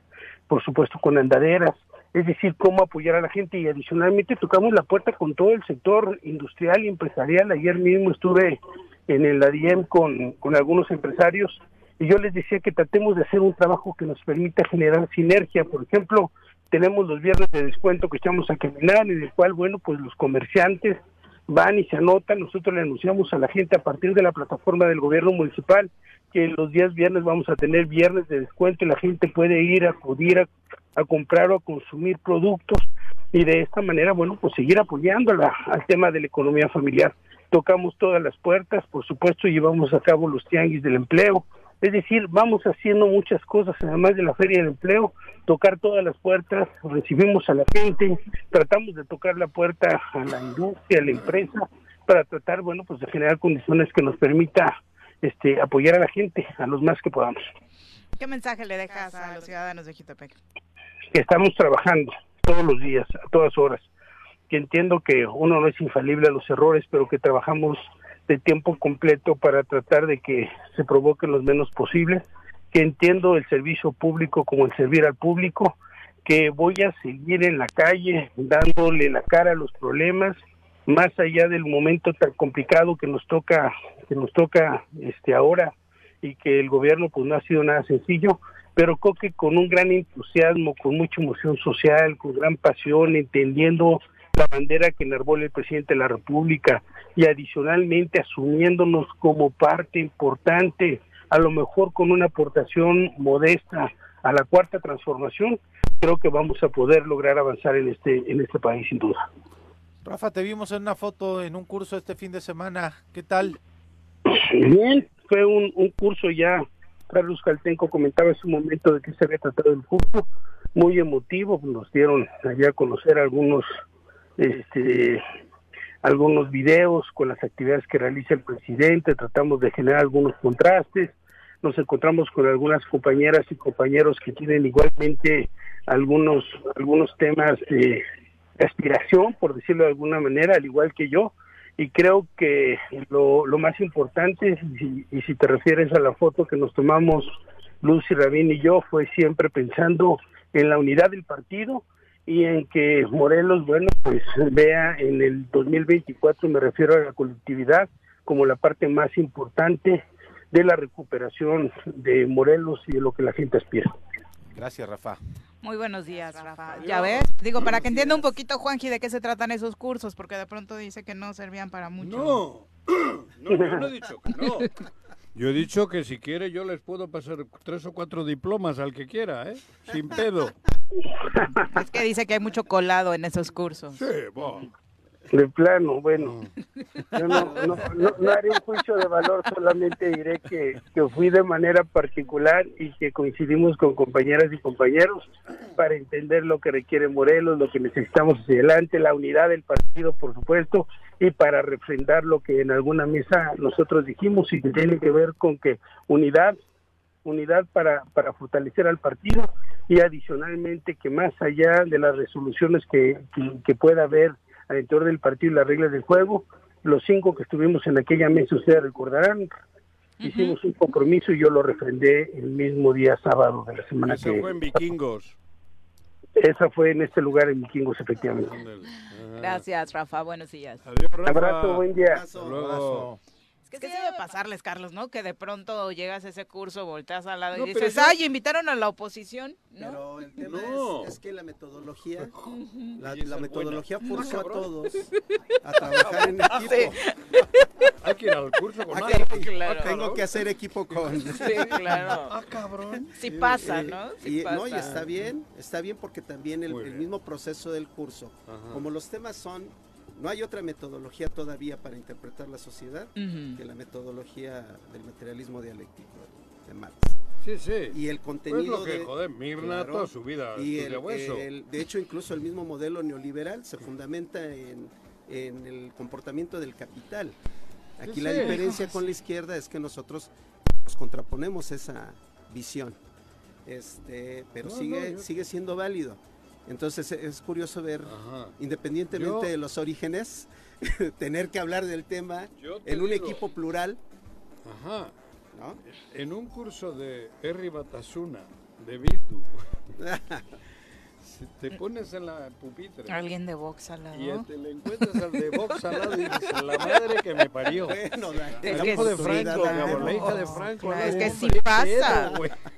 Speaker 9: por supuesto con andaderas, es decir, cómo apoyar a la gente y adicionalmente tocamos la puerta con todo el sector industrial y empresarial. Ayer mismo estuve en el ADIEM con, con algunos empresarios y yo les decía que tratemos de hacer un trabajo que nos permita generar sinergia. Por ejemplo, tenemos los viernes de descuento que echamos a caminar, en el cual, bueno, pues los comerciantes van y se anotan. Nosotros le anunciamos a la gente a partir de la plataforma del gobierno municipal que los días viernes vamos a tener viernes de descuento y la gente puede ir a acudir a, comprar o a consumir productos y de esta manera, bueno, pues seguir apoyando la- al tema de la economía familiar. Tocamos todas las puertas, por supuesto, llevamos a cabo los tianguis del empleo, es decir, vamos haciendo muchas cosas, además de la Feria del Empleo, tocar todas las puertas, recibimos a la gente, tratamos de tocar la puerta a la industria, a la empresa, para tratar, bueno, pues de generar condiciones que nos permita este, apoyar a la gente, a los más que podamos.
Speaker 1: ¿Qué mensaje le dejas a los ciudadanos de Jutepec?
Speaker 9: que estamos trabajando todos los días, a todas horas, que entiendo que uno no es infalible a los errores, pero que trabajamos de tiempo completo para tratar de que se provoquen los menos posibles, que entiendo el servicio público como el servir al público, que voy a seguir en la calle dándole la cara a los problemas, más allá del momento tan complicado que nos toca, que nos toca este ahora y que el gobierno pues no ha sido nada sencillo, pero creo que con un gran entusiasmo, con mucha emoción social, con gran pasión, entendiendo la bandera que enarbola el presidente de la República y adicionalmente asumiéndonos como parte importante, a lo mejor con una aportación modesta a la cuarta transformación, creo que vamos a poder lograr avanzar en este en este país sin duda.
Speaker 3: Rafa, te vimos en una foto en un curso este fin de semana. ¿Qué tal?
Speaker 9: Bien, fue un, un curso ya, Carlos Caltenco comentaba en su momento de que se había tratado el curso, muy emotivo, nos dieron allá a conocer algunos este algunos videos con las actividades que realiza el presidente, tratamos de generar algunos contrastes, nos encontramos con algunas compañeras y compañeros que tienen igualmente algunos algunos temas de aspiración, por decirlo de alguna manera, al igual que yo, y creo que lo, lo más importante, y, y si te refieres a la foto que nos tomamos Lucy Rabín y yo, fue siempre pensando en la unidad del partido y en que Morelos, bueno, pues vea en el 2024, me refiero a la colectividad, como la parte más importante de la recuperación de Morelos y de lo que la gente aspira.
Speaker 3: Gracias, Rafa.
Speaker 1: Muy buenos días, Rafa. Ya ves, digo, para que entienda un poquito, Juanji, de qué se tratan esos cursos, porque de pronto dice que no servían para mucho.
Speaker 2: No, no, yo no he dicho que no. Yo he dicho que si quiere yo les puedo pasar tres o cuatro diplomas al que quiera, ¿eh? Sin pedo.
Speaker 1: Es que dice que hay mucho colado en esos cursos.
Speaker 2: Sí, bueno.
Speaker 9: De plano, bueno, yo no, no, no, no haré un juicio de valor, solamente diré que, que fui de manera particular y que coincidimos con compañeras y compañeros para entender lo que requiere Morelos, lo que necesitamos hacia adelante, la unidad del partido, por supuesto, y para refrendar lo que en alguna mesa nosotros dijimos y que tiene que ver con que unidad, unidad para, para fortalecer al partido y adicionalmente que más allá de las resoluciones que, que, que pueda haber al interior del partido y las reglas del juego. Los cinco que estuvimos en aquella mesa, ustedes recordarán, hicimos un compromiso y yo lo refrendé el mismo día sábado de la semana
Speaker 2: Eso
Speaker 9: que...
Speaker 2: fue en Vikingos.
Speaker 9: Esa fue en este lugar en Vikingos, efectivamente.
Speaker 1: Gracias, Rafa. Buenos días.
Speaker 2: Adiós,
Speaker 9: abrazo, buen día.
Speaker 2: Hasta luego.
Speaker 1: Es que sí debe pasarles, Carlos, ¿no? Que de pronto llegas a ese curso, volteas al lado
Speaker 5: No,
Speaker 1: y dices, ay, invitaron a la oposición, ¿no?
Speaker 5: Pero el tema
Speaker 2: No.
Speaker 5: es, es que la metodología, la, metodología
Speaker 2: buena.
Speaker 5: forzó a todos a trabajar en
Speaker 1: Ah,
Speaker 5: equipo.
Speaker 3: Hay
Speaker 1: claro.
Speaker 5: Tengo que hacer equipo con...
Speaker 1: Sí, claro.
Speaker 2: Ah, cabrón.
Speaker 1: Sí pasa,
Speaker 5: Eh,
Speaker 1: ¿no? Sí
Speaker 5: y, no, y está bien, está bien porque también el, mismo proceso del curso,
Speaker 2: Ajá.
Speaker 5: como los temas son, no hay otra metodología todavía para interpretar la sociedad que la metodología del materialismo dialéctico de Marx.
Speaker 2: Sí, sí.
Speaker 5: Y el
Speaker 2: Pues
Speaker 5: contenido
Speaker 2: lo que,
Speaker 5: de-
Speaker 2: joder, Mirna
Speaker 5: Claro.
Speaker 2: toda su vida
Speaker 5: y el,
Speaker 2: hueso.
Speaker 5: el- de hecho incluso el mismo modelo neoliberal se fundamenta en, en el comportamiento del capital. Aquí
Speaker 2: Sí,
Speaker 5: la
Speaker 2: sí.
Speaker 5: diferencia con la izquierda es que nosotros nos contraponemos esa visión, este, pero
Speaker 2: No,
Speaker 5: sigue
Speaker 2: no, yo-
Speaker 5: sigue siendo válido. Entonces e- es curioso ver,
Speaker 2: Ajá.
Speaker 5: independientemente
Speaker 2: Yo-
Speaker 5: de los orígenes, tener que hablar del tema
Speaker 2: te
Speaker 5: en un
Speaker 2: digo-
Speaker 5: equipo plural,
Speaker 2: Ajá.
Speaker 5: ¿no?
Speaker 2: En un curso de Erri Batasuna, de Bitu, si te pones en la pupitre
Speaker 1: Alguien de box al lado.
Speaker 2: y te le encuentras al de Vox al lado y dices, la madre que me parió.
Speaker 5: Bueno,
Speaker 1: Es que
Speaker 2: hijo de Franco, la hija de Franco.
Speaker 1: claro, es que sí pasa.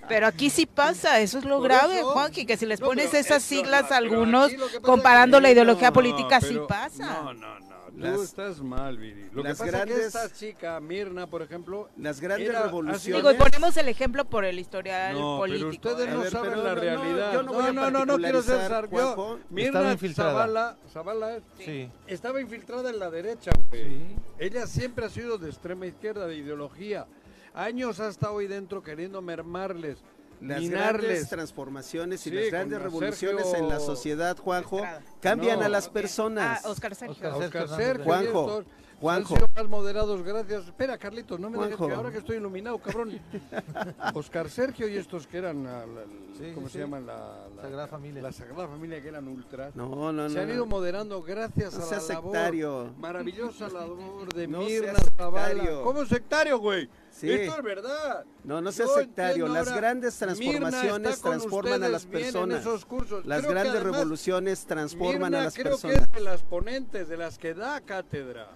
Speaker 1: Pero aquí sí pasa, eso es lo
Speaker 2: Por
Speaker 1: grave,
Speaker 2: eso-
Speaker 1: Juanqui, que si les
Speaker 2: No,
Speaker 1: pones esas siglas
Speaker 2: no,
Speaker 1: a algunos,
Speaker 2: que
Speaker 1: comparando
Speaker 2: es
Speaker 1: la
Speaker 2: que-
Speaker 1: ideología
Speaker 2: no,
Speaker 1: política, sí
Speaker 2: pero-
Speaker 1: pasa.
Speaker 2: No, no, no. Tú
Speaker 5: Las-
Speaker 2: estás mal, Viri. Lo que
Speaker 5: las
Speaker 2: pasa es
Speaker 5: grandes-
Speaker 2: que esta chica, Mirna, por ejemplo,
Speaker 5: Las grandes
Speaker 2: Era-
Speaker 5: revoluciones.
Speaker 1: Digo, y ponemos el ejemplo por el historial
Speaker 2: No,
Speaker 1: político.
Speaker 2: pero ustedes
Speaker 1: ¿eh?
Speaker 2: no
Speaker 5: ver,
Speaker 2: saben
Speaker 5: pero
Speaker 2: la
Speaker 5: no, no,
Speaker 2: realidad.
Speaker 5: yo no voy a
Speaker 2: no, no, no quiero ser
Speaker 5: particularizar,
Speaker 2: sar- yo-
Speaker 5: Juanjo.
Speaker 2: Mirna
Speaker 3: Estaba infiltrada.
Speaker 2: Zavala, Zavala,
Speaker 3: Sí.
Speaker 2: estaba infiltrada en la derecha, güey.
Speaker 3: Sí.
Speaker 2: Ella siempre ha sido de extrema izquierda, de ideología. Años ha estado ahí dentro queriendo mermarles,
Speaker 5: Las grandes
Speaker 2: minarles.
Speaker 5: transformaciones y
Speaker 2: Sí,
Speaker 5: las grandes revoluciones
Speaker 2: Sergio
Speaker 5: en la sociedad, Juanjo,
Speaker 1: Estrada.
Speaker 5: cambian
Speaker 2: No.
Speaker 5: a las
Speaker 1: Ok.
Speaker 5: personas.
Speaker 1: Ah, Oscar Sergio.
Speaker 3: Oscar
Speaker 2: Oscar
Speaker 3: Sergio
Speaker 2: Sergio,
Speaker 5: Juanjo, Juanjo.
Speaker 2: Han sido más moderados, gracias. Espera, Carlitos, no me dejes que ahora que estoy iluminado, cabrón. Oscar Sergio y estos que eran, la- la-
Speaker 3: Sí,
Speaker 2: ¿cómo
Speaker 3: sí,
Speaker 2: se
Speaker 3: sí.
Speaker 2: llaman? La, la-
Speaker 3: Sagrada Familia.
Speaker 2: La Sagrada Familia, que eran ultras.
Speaker 5: No, no, no.
Speaker 2: se han ido moderando gracias
Speaker 5: No
Speaker 2: a la labor,
Speaker 5: sectario.
Speaker 2: maravillosa labor de
Speaker 5: No
Speaker 2: Mirna Zavala.
Speaker 5: sectario.
Speaker 2: ¿Cómo sectario, güey?
Speaker 5: Sí.
Speaker 2: Esto es verdad.
Speaker 5: No, no seas
Speaker 2: Yo
Speaker 5: sectario. Las grandes transformaciones transforman a las personas.
Speaker 2: esos cursos.
Speaker 5: Las
Speaker 2: Creo que
Speaker 5: grandes
Speaker 2: además,
Speaker 5: revoluciones transforman
Speaker 2: Mirna
Speaker 5: a las
Speaker 2: creo que
Speaker 5: personas.
Speaker 2: es de las ponentes, de las que da cátedra.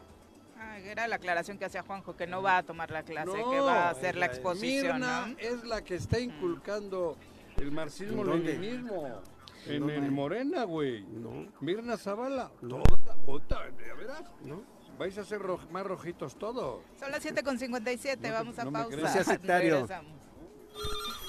Speaker 1: Era la aclaración que hacía Juanjo, que no va a tomar la clase,
Speaker 2: No,
Speaker 1: que va a hacer la exposición.
Speaker 2: Mirna
Speaker 1: ¿no?
Speaker 2: es la que está inculcando el marxismo-leninismo.
Speaker 5: ¿En
Speaker 2: el Morena, güey.
Speaker 5: No,
Speaker 2: Mirna Zavala.
Speaker 5: No.
Speaker 2: Toda, ya verás.
Speaker 5: no.
Speaker 2: Vais a ser ro- más rojitos todos.
Speaker 1: Son las 7.57,
Speaker 2: No
Speaker 1: vamos a
Speaker 2: no
Speaker 1: pausa.
Speaker 5: seas sectario.
Speaker 1: Regresamos.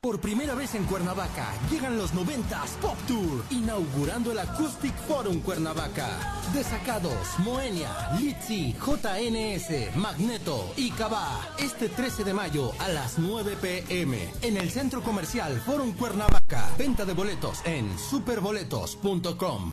Speaker 10: Por primera vez en Cuernavaca, llegan los 90s Pop Tour, inaugurando el Acoustic Forum Cuernavaca. Desacados, Moenia, Litzy, JNS, Magneto y Cabá. Este 13 de mayo a las 9 pm en el Centro Comercial Forum Cuernavaca. Venta de boletos en superboletos.com.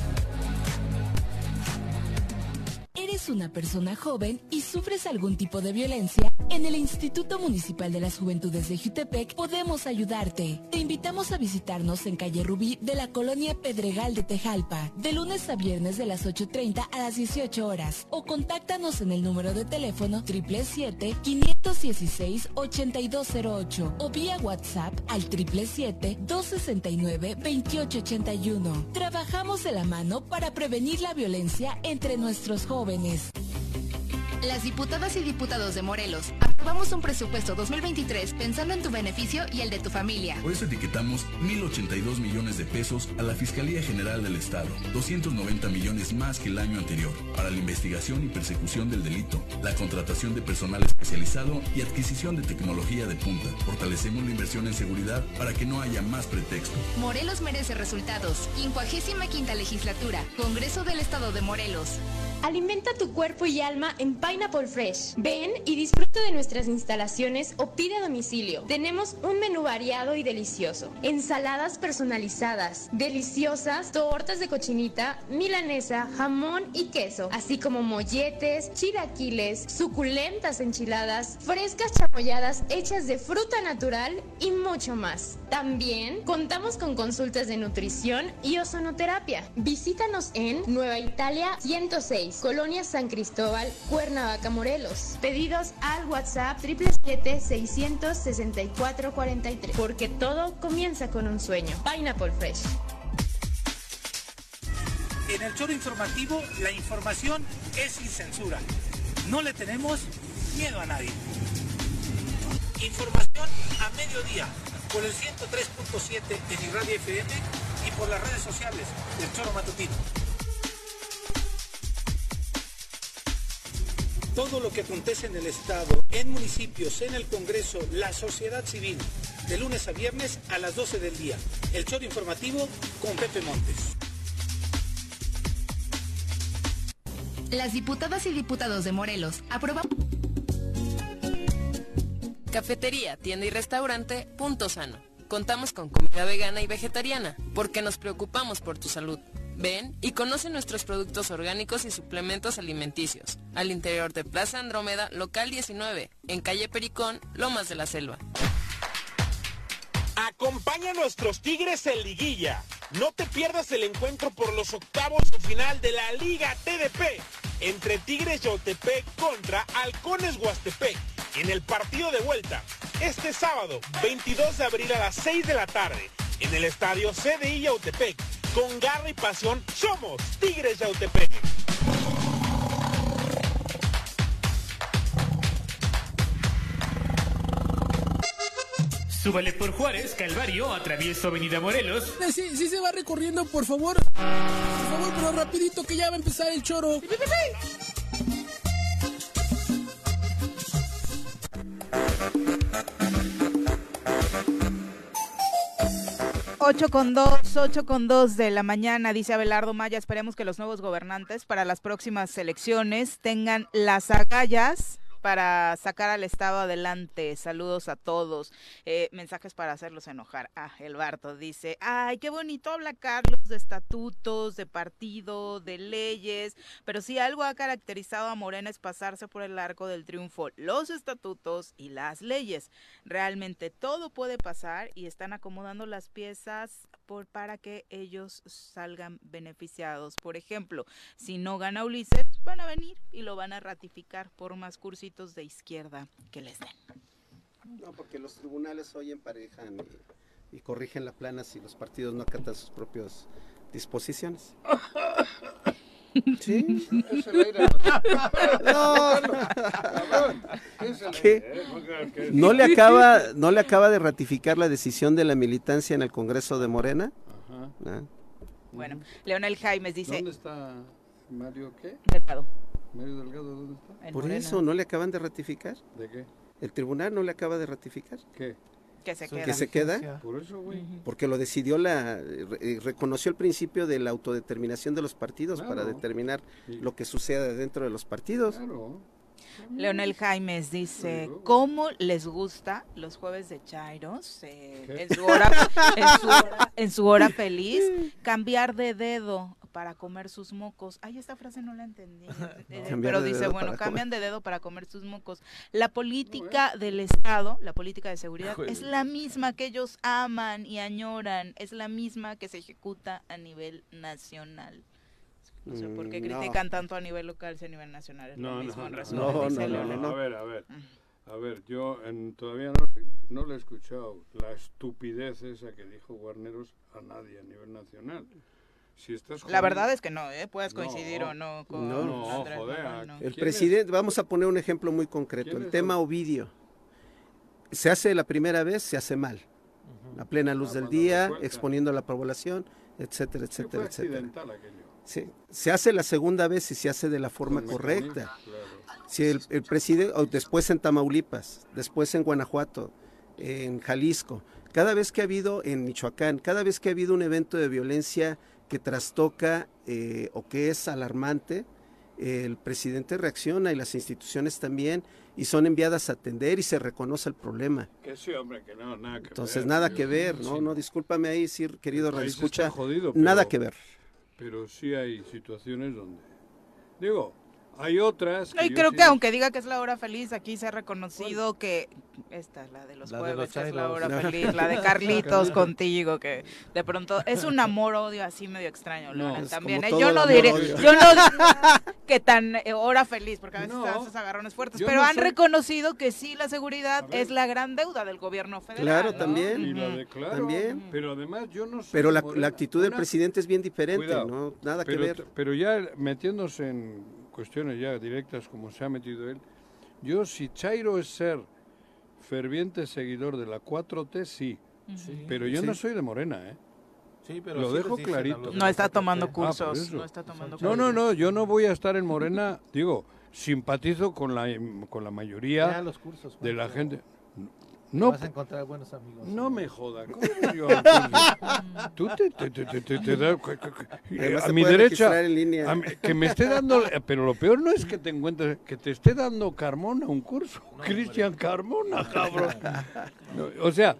Speaker 11: ¿Eres una persona joven y sufres algún tipo de violencia? En el Instituto Municipal de las Juventudes de Jutepec podemos ayudarte. Te invitamos a visitarnos en calle Rubí de la colonia Pedregal de Tejalpa, de lunes a viernes de las 8.30 a las 18 horas. O contáctanos en el número de teléfono 777-516-8208 o vía WhatsApp al 777-269-2881. Trabajamos de la mano para prevenir la violencia entre nuestros jóvenes. News.
Speaker 12: Las diputadas y diputados de Morelos aprobamos un presupuesto 2023 pensando en tu beneficio y el de tu familia.
Speaker 13: Por eso etiquetamos 1.082 millones de pesos a la Fiscalía General del Estado, 290 millones más que el año anterior, para la investigación y persecución del delito, la contratación de personal especializado y adquisición de tecnología de punta. Fortalecemos la inversión en seguridad para que no haya más pretextos.
Speaker 12: Morelos merece resultados. 55 legislatura. Congreso del Estado de Morelos.
Speaker 14: Alimenta tu cuerpo y alma en Fresh. Ven y disfruta de nuestras instalaciones o pide a domicilio. Tenemos un menú variado y delicioso. Ensaladas personalizadas, deliciosas, tortas de cochinita, milanesa, jamón y queso, así como molletes, chilaquiles, suculentas enchiladas, frescas chamoyadas hechas de fruta natural y mucho más. También contamos con consultas de nutrición y ozonoterapia. Visítanos en Nueva Italia 106, Colonia San Cristóbal, Cuernavaca, Morelos. Pedidos al WhatsApp 777-664-43. Porque todo comienza con un sueño. Pineapple Fresh.
Speaker 15: En el choro informativo, la información es sin censura. No le tenemos miedo a nadie. Información a mediodía por el 103.7 en Irradia FM y por las redes sociales del Choro Matutino. Todo lo que acontece en el Estado, en municipios, en el Congreso, la sociedad civil, de lunes a viernes a las 12 del día. El Choro Informativo con Pepe Montes.
Speaker 12: Las diputadas y diputados de Morelos aprobaron.
Speaker 16: Cafetería, tienda y restaurante Punto Sano. Contamos con comida vegana y vegetariana, porque nos preocupamos por tu salud. Ven y conoce nuestros productos orgánicos y suplementos alimenticios. Al interior de Plaza Andrómeda, local 19, en calle Pericón, Lomas de la Selva.
Speaker 17: Acompaña a nuestros Tigres en liguilla. No te pierdas el encuentro por los octavos de final de la Liga TDP entre Tigres Yautepec contra Halcones Huastepec en el partido de vuelta este sábado 22 de abril a las 6 de la tarde en el estadio CDI Yautepec. Con garra y pasión somos Tigres Yautepec.
Speaker 18: Súbale por Juárez, Calvario, atravieso Avenida Morelos.
Speaker 19: Sí, sí se va recorriendo, por favor. Por favor, pero rapidito que ya va a empezar el choro.
Speaker 1: 8 con 2, 8 con 2 de la mañana, dice Abelardo Maya. Esperemos que los nuevos gobernantes para las próximas elecciones tengan las agallas para sacar al Estado adelante. Saludos a todos. Eh, mensajes para hacerlos enojar. Ah, el Barto dice, ay, qué bonito habla Carlos de estatutos, de partido, de leyes, pero si algo ha caracterizado a Morena es pasarse por el arco del triunfo, los estatutos y las leyes. Realmente todo puede pasar y están acomodando las piezas por, para que ellos salgan beneficiados. Por ejemplo, si no gana Ulises, van a venir y lo van a ratificar por más cursitos de izquierda que les den.
Speaker 5: No, porque los tribunales hoy emparejan y, y corrigen la plana si los partidos no acatan sus propias disposiciones. ¿Sí? No, ¿Qué? ¿No le acaba, no le acaba de ratificar la decisión de la militancia en el Congreso de Morena?
Speaker 1: Ah. Bueno, Leonel Jaimes dice.
Speaker 2: ¿Dónde está Mario qué?
Speaker 1: Delgado.
Speaker 2: Mario Delgado, ¿dónde está?
Speaker 5: En Por Morena. eso, ¿no le acaban de ratificar?
Speaker 2: ¿De qué?
Speaker 5: ¿El tribunal no le acaba de ratificar?
Speaker 2: ¿Qué?
Speaker 1: Que se queda.
Speaker 5: Que se queda.
Speaker 2: Por eso, güey.
Speaker 5: Porque lo decidió la, re, reconoció el principio de la autodeterminación de los partidos claro. para determinar sí. lo que suceda dentro de los partidos.
Speaker 2: Claro.
Speaker 1: Leonel Jaimes dice, ¿cómo les gusta los jueves de Chairos? Eh, en, su hora, en, su hora, en su hora feliz, cambiar de dedo para comer sus mocos. Ay, esta frase no la entendí. no. Pero dice, bueno, cambian comer. de dedo para comer sus mocos. La política del Estado, la política de seguridad, Joder. es la misma que ellos aman y añoran. Es la misma que se ejecuta a nivel nacional. No sé por qué critican no. tanto a nivel local si a nivel nacional es
Speaker 2: no,
Speaker 1: lo mismo.
Speaker 2: No,
Speaker 1: en
Speaker 2: resumen,
Speaker 5: no,
Speaker 2: dice
Speaker 5: no, no, no,
Speaker 2: A ver, a ver. A ver, yo en, todavía no, no le he escuchado la estupidez esa que dijo Guarneros a nadie a nivel nacional. Si estás
Speaker 1: la verdad es que no, ¿eh? puedes coincidir
Speaker 2: no,
Speaker 1: o no con
Speaker 5: no,
Speaker 2: no,
Speaker 1: Andrés,
Speaker 2: joder,
Speaker 1: no.
Speaker 5: El presidente, vamos a poner un ejemplo muy concreto, el tema Ovidio. Se hace la primera vez, se hace mal. Uh -huh. A plena luz ah, del día, exponiendo a la población, etcétera, etcétera, etcétera. Sí. Se hace la segunda vez y se hace de la forma correcta. Claro. Si el, el presidente, después en Tamaulipas, después en Guanajuato, en Jalisco, cada vez que ha habido en Michoacán, cada vez que ha habido un evento de violencia que trastoca eh, o que es alarmante, el presidente reacciona y las instituciones también y son enviadas a atender y se reconoce el problema.
Speaker 2: Que sí, hombre, que no, nada que
Speaker 5: Entonces,
Speaker 2: ver.
Speaker 5: nada que ver, ¿no?
Speaker 2: sí.
Speaker 5: No, discúlpame ahí, sí, querido
Speaker 2: jodido,
Speaker 5: nada
Speaker 2: pero-
Speaker 5: que ver.
Speaker 2: Pero sí hay situaciones donde... Digo, hay otras...
Speaker 1: No, y
Speaker 2: yo
Speaker 1: creo
Speaker 2: sí-
Speaker 1: que aunque diga que es la hora feliz, aquí se ha reconocido que esta es la de los
Speaker 3: La de
Speaker 1: jueves,
Speaker 3: los
Speaker 1: que es la hora feliz, la de Carlitos contigo, que de pronto es un amor odio así medio extraño,
Speaker 5: No, es
Speaker 1: también. ¿eh? Yo no diré,
Speaker 5: odio.
Speaker 1: yo no que tan eh, hora feliz, porque a veces
Speaker 5: No,
Speaker 1: te dan esos agarrones fuertes, pero
Speaker 5: no
Speaker 1: han
Speaker 5: soy-
Speaker 1: reconocido que sí la seguridad es la gran deuda del gobierno federal.
Speaker 5: Claro,
Speaker 1: ¿no?
Speaker 5: también.
Speaker 2: Y la de claro,
Speaker 5: También.
Speaker 2: pero además yo no sé...
Speaker 5: Pero la, la actitud del
Speaker 2: una-
Speaker 5: presidente es bien diferente,
Speaker 2: Cuidado.
Speaker 5: ¿no? Nada
Speaker 2: pero,
Speaker 5: que ver.
Speaker 2: Pero ya metiéndose en cuestiones ya directas como se ha metido él, yo si Chairo es ser ferviente seguidor de la 4T, sí.
Speaker 3: Sí.
Speaker 2: Pero yo
Speaker 3: Sí.
Speaker 2: no soy de Morena, ¿eh?
Speaker 3: Sí, pero
Speaker 2: Lo dejo clarito.
Speaker 1: No está
Speaker 3: 4T.
Speaker 1: tomando
Speaker 2: Ah,
Speaker 1: cursos, no está tomando
Speaker 2: No, no, no, yo no voy a estar en Morena, digo, simpatizo con la con la mayoría
Speaker 3: Ya los cursos,
Speaker 2: de la gente. No,
Speaker 3: vas a encontrar buenos amigos.
Speaker 2: no me joda. ¿cómo yo? Tú te, te, te, te, te- te da-
Speaker 5: Además
Speaker 2: a mi derecha, a mi- que me esté dando, pero lo peor no es que te encuentres, que te esté dando Carmona un curso, Cristian Carmona, cabrón. No, o sea,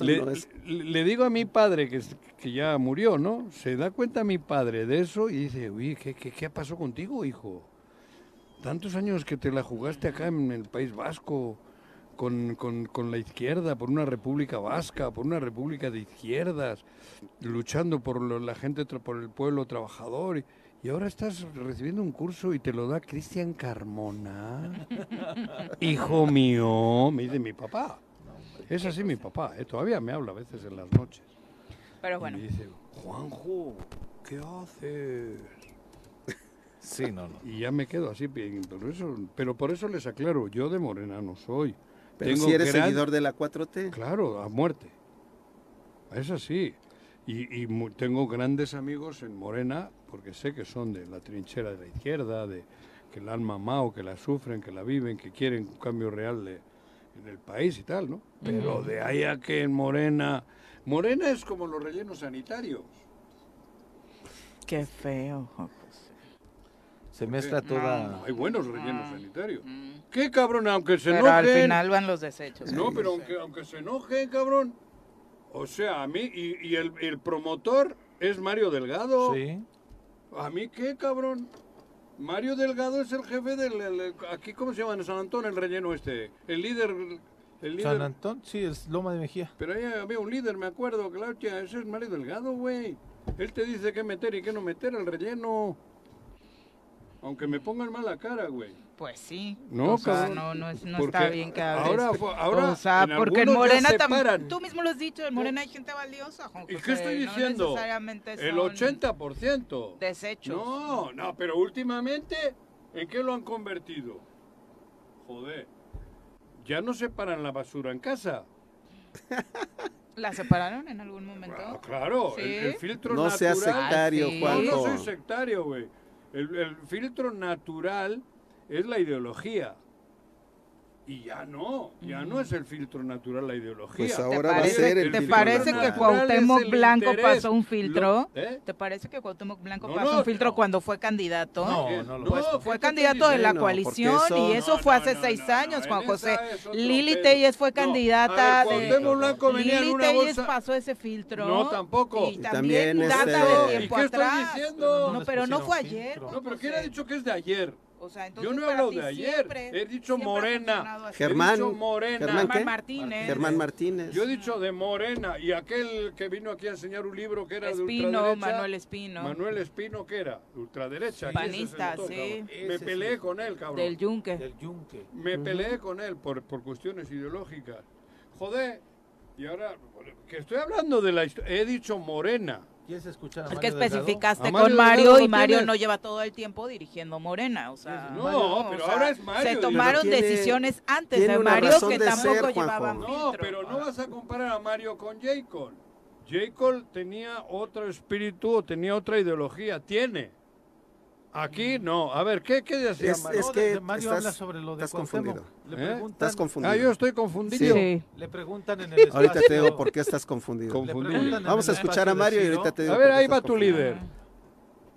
Speaker 2: le,
Speaker 5: no es-
Speaker 2: le- digo a mi padre que, que ya murió, ¿no? Se da cuenta mi padre de eso y dice, uy, ¿qué, qué, qué pasó contigo, hijo? Tantos años que te la jugaste acá en el País Vasco, con, con- con la izquierda, por una república vasca, por una república de izquierdas, luchando por lo- la gente, por el pueblo trabajador. Y, y ahora estás recibiendo un curso y te lo da Cristian Carmona. Hijo mío, me dice mi papá. Es así mi papá, ¿eh? todavía me habla a veces en las noches.
Speaker 1: Pero
Speaker 2: Y
Speaker 1: bueno.
Speaker 2: me dice, Juanjo, ¿qué haces?
Speaker 3: Sí, no, no.
Speaker 2: Y ya me quedo así, bien, pero, eso, pero por eso les aclaro, yo de Morena no soy.
Speaker 5: Pero
Speaker 2: Tengo
Speaker 5: si eres
Speaker 2: gran-
Speaker 5: seguidor de la 4T.
Speaker 2: Claro, a muerte. Es así. Y, y mu- tengo grandes amigos en Morena, porque sé que son de la trinchera de la izquierda, de que la han mamado, que la sufren, que la viven, que quieren un cambio real de, en el país y tal, ¿no? Pero de ahí a que en Morena... Morena es como los rellenos sanitarios.
Speaker 1: Qué feo.
Speaker 3: Se mezcla toda...
Speaker 2: No, hay buenos rellenos sanitarios. ¿Qué cabrón? Aunque se
Speaker 1: Pero al
Speaker 2: enojen...
Speaker 1: final van los desechos.
Speaker 2: No, pero aunque, aunque se enojen, cabrón. O sea, a mí, y, y el, el promotor es Mario Delgado.
Speaker 3: Sí.
Speaker 2: ¿A mí qué, cabrón? Mario Delgado es el jefe del... el- el- aquí, ¿cómo se llama? En San Antón, el relleno este. El líder... El líder
Speaker 3: San Antón, sí, es Loma de Mejía.
Speaker 2: pero ahí había un líder, me acuerdo, hostia, ese es Mario Delgado, güey. Él te dice qué meter y qué no meter al relleno. Aunque me pongan mala cara, güey.
Speaker 1: Pues sí.
Speaker 2: No,
Speaker 1: o sea, no, no, es- no está bien que hables.
Speaker 2: ahora ahora
Speaker 1: o sea,
Speaker 2: en
Speaker 1: porque en Morena también. Tú mismo lo has dicho, en Morena hay gente valiosa, Juan
Speaker 2: ¿Y qué estoy
Speaker 1: no
Speaker 2: diciendo? El
Speaker 1: son
Speaker 2: 80%.
Speaker 1: Desechos.
Speaker 2: No, no, pero últimamente, ¿en qué lo han convertido? Joder. Ya no separan la basura en casa.
Speaker 1: ¿La separaron en algún momento?
Speaker 2: Ah, claro,
Speaker 1: ¿Sí?
Speaker 2: el, el filtro
Speaker 5: No
Speaker 2: natural.
Speaker 5: seas sectario,
Speaker 1: sí.
Speaker 2: No, no soy sectario, güey. El, filtro natural es la ideología. Y ya no, ya no es el filtro natural la ideología.
Speaker 5: Pues
Speaker 1: ¿Te
Speaker 5: ahora va a ser el
Speaker 1: ¿te
Speaker 5: filtro
Speaker 1: parece que. Cuauhtémoc Blanco pasó un filtro?
Speaker 2: Lo- ¿eh?
Speaker 1: ¿Te parece que Cuauhtémoc Blanco
Speaker 2: No,
Speaker 1: pasó
Speaker 2: no,
Speaker 1: un filtro
Speaker 2: no.
Speaker 1: cuando fue candidato?
Speaker 3: No, no lo
Speaker 1: Pues
Speaker 2: No,
Speaker 1: fue
Speaker 2: ¿qué te
Speaker 1: candidato de la coalición
Speaker 5: eso-
Speaker 1: y eso
Speaker 2: No,
Speaker 1: fue hace
Speaker 2: no,
Speaker 1: seis años,
Speaker 2: en
Speaker 1: Juan José. Lili. Telles fue
Speaker 2: No,
Speaker 1: candidata
Speaker 2: ver,
Speaker 1: de...
Speaker 2: Cuauhtémoc Blanco venía en
Speaker 1: Lili
Speaker 2: una
Speaker 1: Telles
Speaker 2: bolsa-
Speaker 1: pasó ese filtro.
Speaker 2: No, tampoco.
Speaker 1: Y también, data de
Speaker 2: ¿Y
Speaker 1: tiempo atrás. No, pero no fue ayer.
Speaker 2: No, pero ¿quién ha dicho que es de ayer?
Speaker 1: O sea, entonces
Speaker 2: Yo no he hablado de ayer.
Speaker 1: siempre-
Speaker 2: He dicho Morena.
Speaker 5: Germán,
Speaker 2: He dicho Morena.
Speaker 5: Germán,
Speaker 1: Germán. Martínez.
Speaker 5: Germán Martínez.
Speaker 2: Yo he dicho de Morena y aquel que vino aquí a enseñar un libro que era de
Speaker 1: Espino,
Speaker 2: ultraderecha.
Speaker 1: Manuel Espino.
Speaker 2: Manuel Espino, ¿qué era? Ultraderecha.
Speaker 1: Panista,
Speaker 2: notó,
Speaker 1: sí.
Speaker 2: cabrón. Me
Speaker 3: sí.
Speaker 2: peleé con él, cabrón.
Speaker 1: Del Yunque.
Speaker 3: Del Yunque.
Speaker 2: Me peleé con él por, por cuestiones ideológicas. Joder. Y ahora, que estoy hablando de la historia. He dicho Morena.
Speaker 3: ¿Quieres escuchar a
Speaker 1: Es que
Speaker 3: Mario Delgado?
Speaker 1: especificaste
Speaker 2: Mario
Speaker 1: con Mario
Speaker 2: Delgado
Speaker 1: y Mario
Speaker 2: tienes.
Speaker 1: no lleva todo el tiempo dirigiendo Morena, o sea,
Speaker 2: No, pero
Speaker 1: o sea,
Speaker 2: ahora es Mario.
Speaker 1: Se tomaron
Speaker 5: tiene-
Speaker 1: decisiones antes de Mario que
Speaker 5: de
Speaker 1: tampoco
Speaker 5: ser, Juanjo.
Speaker 1: llevaban
Speaker 2: No,
Speaker 1: filtro.
Speaker 2: pero no vas a comparar a Mario con J. Cole. J. Cole tenía otro espíritu o tenía otra ideología. Tiene. Aquí no. A ver, ¿qué, qué decía
Speaker 5: Es,
Speaker 2: Mario?
Speaker 5: es que
Speaker 3: Mario
Speaker 5: estás,
Speaker 3: habla sobre lo de
Speaker 5: estás
Speaker 3: Cuauhtémoc.
Speaker 5: confundido.
Speaker 3: Le
Speaker 2: ¿Eh?
Speaker 3: preguntan,
Speaker 5: Estás confundido.
Speaker 2: Ah, yo estoy confundido.
Speaker 1: Sí.
Speaker 3: le preguntan en el espacio.
Speaker 5: Ahorita te digo por qué estás confundido. Vamos a escuchar a Mario y ahorita te digo
Speaker 2: A ver,
Speaker 5: por qué
Speaker 2: ahí
Speaker 5: estás
Speaker 2: va tu
Speaker 5: confundido.
Speaker 2: líder.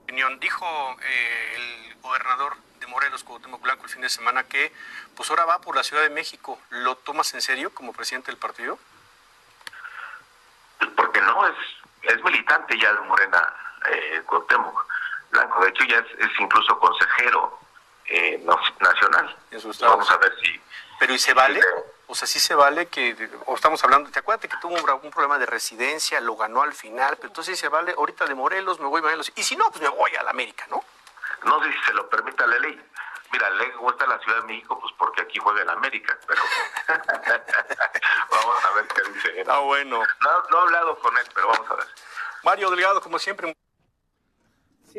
Speaker 20: opinión. Dijo eh, el gobernador de Morelos, Cuauhtémoc Blanco, el fin de semana que pues ahora va por la Ciudad de México. ¿Lo tomas en serio como presidente del partido?
Speaker 21: Porque no, es, es militante ya de Morena, eh, Cuauhtémoc Blanco. De hecho, ya es, es incluso consejero eh, nacional. Vamos a ver si...
Speaker 20: Pero ¿y se vale? O sea, sí se vale que, o estamos hablando, ¿te acuerdas que tuvo un, un problema de residencia, lo ganó al final, pero entonces sí se vale, ahorita de Morelos me voy a Morelos, y si no, pues me voy a la América, ¿no?
Speaker 21: No sé si se lo permita la ley. Mira, ley gusta la Ciudad de México, pues porque aquí juega el América, pero vamos a ver qué dice.
Speaker 20: Ah, bueno.
Speaker 21: No, no he hablado con él, pero vamos a ver.
Speaker 20: Mario Delgado, como siempre.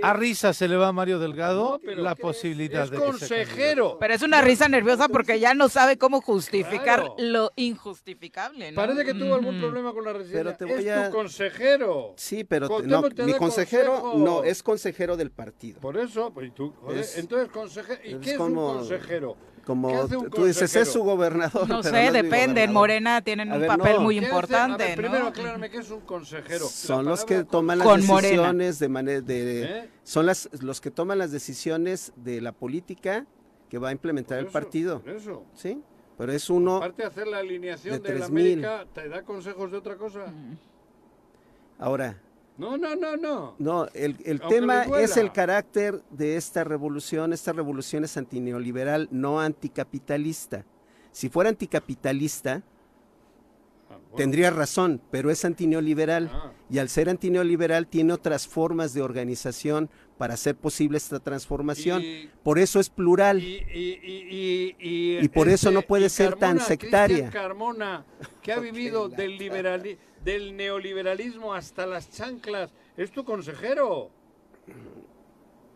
Speaker 3: A risa se le va a Mario Delgado la posibilidad de que sea candidato.
Speaker 1: Pero es una risa nerviosa porque ya no sabe cómo justificar
Speaker 2: Claro.
Speaker 1: lo injustificable, ¿no?
Speaker 2: Parece que tuvo algún problema con la residencia.
Speaker 5: Pero te voy
Speaker 2: es
Speaker 5: a-
Speaker 2: tu consejero.
Speaker 5: Sí, pero te-
Speaker 2: Cuauhtémoc
Speaker 5: no,
Speaker 2: te
Speaker 5: mi consejero
Speaker 2: consejo.
Speaker 5: no es consejero del partido.
Speaker 2: Por eso, pues, y tú, joder,
Speaker 5: Es-
Speaker 2: entonces consejero, ¿y
Speaker 5: es
Speaker 2: qué es
Speaker 5: como-
Speaker 2: un consejero?
Speaker 5: Como
Speaker 2: ¿Qué hace un
Speaker 5: tú dices, es su gobernador.
Speaker 1: No
Speaker 5: pero
Speaker 1: sé,
Speaker 5: mi
Speaker 1: depende. En. Morena tienen
Speaker 5: A
Speaker 1: un
Speaker 5: ver,
Speaker 1: papel
Speaker 5: no.
Speaker 1: muy importante,
Speaker 2: ver, primero
Speaker 1: ¿no?
Speaker 2: aclárame qué es un consejero.
Speaker 5: Son los que toman las decisiones de manera de
Speaker 2: ¿Eh?
Speaker 5: son las los que toman las decisiones de la política que va a implementar el
Speaker 2: eso,
Speaker 5: partido.
Speaker 2: por eso.
Speaker 5: ¿Sí? Pero es uno
Speaker 2: Aparte de hacer la alineación
Speaker 5: de
Speaker 2: de, la
Speaker 5: 3,000.
Speaker 2: América, ¿te da consejos de otra cosa?
Speaker 5: ahora
Speaker 2: No, no, no, no.
Speaker 5: No, el, el tema es el carácter de esta revolución. Esta revolución es antineoliberal, no anticapitalista. Si fuera anticapitalista,
Speaker 2: Ah,
Speaker 5: tendría razón, pero es antineoliberal.
Speaker 2: Ah.
Speaker 5: Y al ser antineoliberal tiene otras formas de organización para hacer posible esta transformación.
Speaker 2: Y-
Speaker 5: por eso es plural.
Speaker 2: Y, y, y,
Speaker 5: por eso no puede
Speaker 2: y
Speaker 5: ser tan sectaria.
Speaker 2: Cristian Carmona, que ha vivido del, liberali- del neoliberalismo hasta las chanclas, es tu consejero.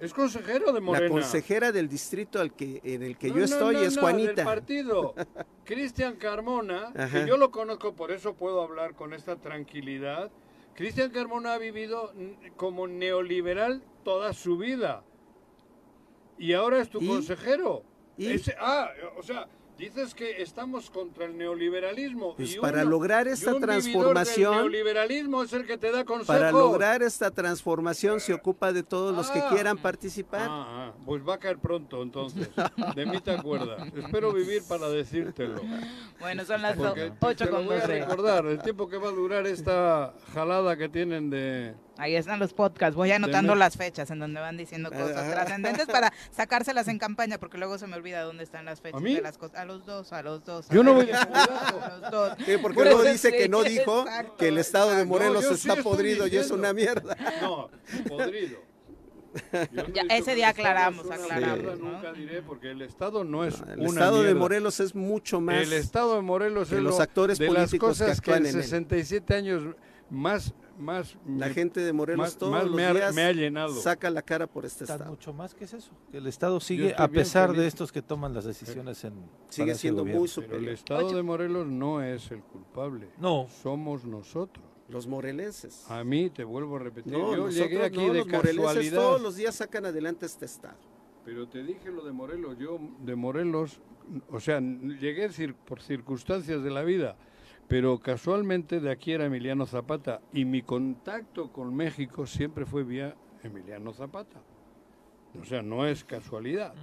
Speaker 2: Es consejero de
Speaker 5: La
Speaker 2: Morena.
Speaker 5: consejera del distrito al que, en el que
Speaker 2: No,
Speaker 5: yo
Speaker 2: no,
Speaker 5: estoy
Speaker 2: no,
Speaker 5: es
Speaker 2: no,
Speaker 5: Juanita.
Speaker 2: Del partido. Cristian Carmona,
Speaker 5: Ajá.
Speaker 2: que yo lo conozco, por eso puedo hablar con esta tranquilidad. Cristian Carmona ha vivido como neoliberal toda su vida. Y ahora es tu
Speaker 5: ¿Y?
Speaker 2: consejero.
Speaker 5: ¿Y?
Speaker 2: Ah, o sea, dices que estamos contra el neoliberalismo.
Speaker 5: Pues
Speaker 2: y
Speaker 5: para
Speaker 2: uno-
Speaker 5: lograr
Speaker 2: y
Speaker 5: esta
Speaker 2: un vividor del
Speaker 5: transformación-
Speaker 2: neoliberalismo es el que te da consejos.
Speaker 5: Para lograr esta transformación se ocupa de todos los que
Speaker 2: Ah.
Speaker 5: quieran participar.
Speaker 2: Ah, ah, pues va a caer pronto entonces. De mí te acuerdas. Espero vivir para decírtelo.
Speaker 1: Bueno, son las
Speaker 2: Porque
Speaker 1: do- ocho
Speaker 2: te lo
Speaker 1: con
Speaker 2: voy a recordar el tiempo que va a durar esta jalada que tienen de...
Speaker 1: Ahí están los podcasts. Voy anotando
Speaker 2: Deme-
Speaker 1: las fechas en donde van diciendo cosas
Speaker 2: Ah.
Speaker 1: trascendentes para sacárselas en campaña, porque luego se me olvida dónde están las fechas
Speaker 2: ¿A mí?
Speaker 1: de las cosas. A los dos, a los dos.
Speaker 2: Yo no voy
Speaker 1: a los dos.
Speaker 5: Sí, porque
Speaker 1: eso
Speaker 5: dice que no dijo
Speaker 1: exacto,
Speaker 5: que el estado de. Morelos
Speaker 2: No, sí
Speaker 5: está podrido y es una mierda.
Speaker 2: No, podrido. No
Speaker 1: Ya, ese
Speaker 2: que
Speaker 1: día
Speaker 2: el
Speaker 1: aclaramos, aclaramos, ¿no?
Speaker 2: Nunca diré, porque el Estado no es
Speaker 5: El
Speaker 2: una
Speaker 5: estado de. Morelos es mucho más.
Speaker 2: El Estado de Morelos
Speaker 5: que
Speaker 2: es
Speaker 5: los
Speaker 2: lo-
Speaker 5: actores
Speaker 2: de las
Speaker 5: políticos que
Speaker 2: cosas que,
Speaker 5: actúan
Speaker 2: en
Speaker 5: en él.
Speaker 2: 67 años más, más
Speaker 5: La
Speaker 2: me-
Speaker 5: gente de Morelos
Speaker 2: más-
Speaker 5: todos
Speaker 2: más
Speaker 5: los
Speaker 2: me, ha,
Speaker 5: días
Speaker 2: me ha llenado.
Speaker 5: saca la cara por este
Speaker 3: Está
Speaker 5: estado.
Speaker 3: mucho más que es eso. Que el Estado sigue, a pesar de estos que toman las decisiones en
Speaker 5: Sigue siendo muy.
Speaker 2: Pero el
Speaker 5: superior.
Speaker 2: Estado de Morelos no es el culpable.
Speaker 3: No.
Speaker 2: Somos nosotros.
Speaker 5: Los morelenses.
Speaker 2: A mí, te vuelvo a repetir,
Speaker 5: No,
Speaker 2: yo
Speaker 5: nosotros
Speaker 2: llegué aquí
Speaker 5: no,
Speaker 2: de
Speaker 5: los morelenses
Speaker 2: casualidad.
Speaker 5: todos los días sacan adelante este estado.
Speaker 2: Pero te dije lo de Morelos, yo de Morelos, o sea, llegué cir- por circunstancias de la vida, pero casualmente de aquí era Emiliano Zapata y mi contacto con México siempre fue vía Emiliano Zapata. O sea, no es casualidad.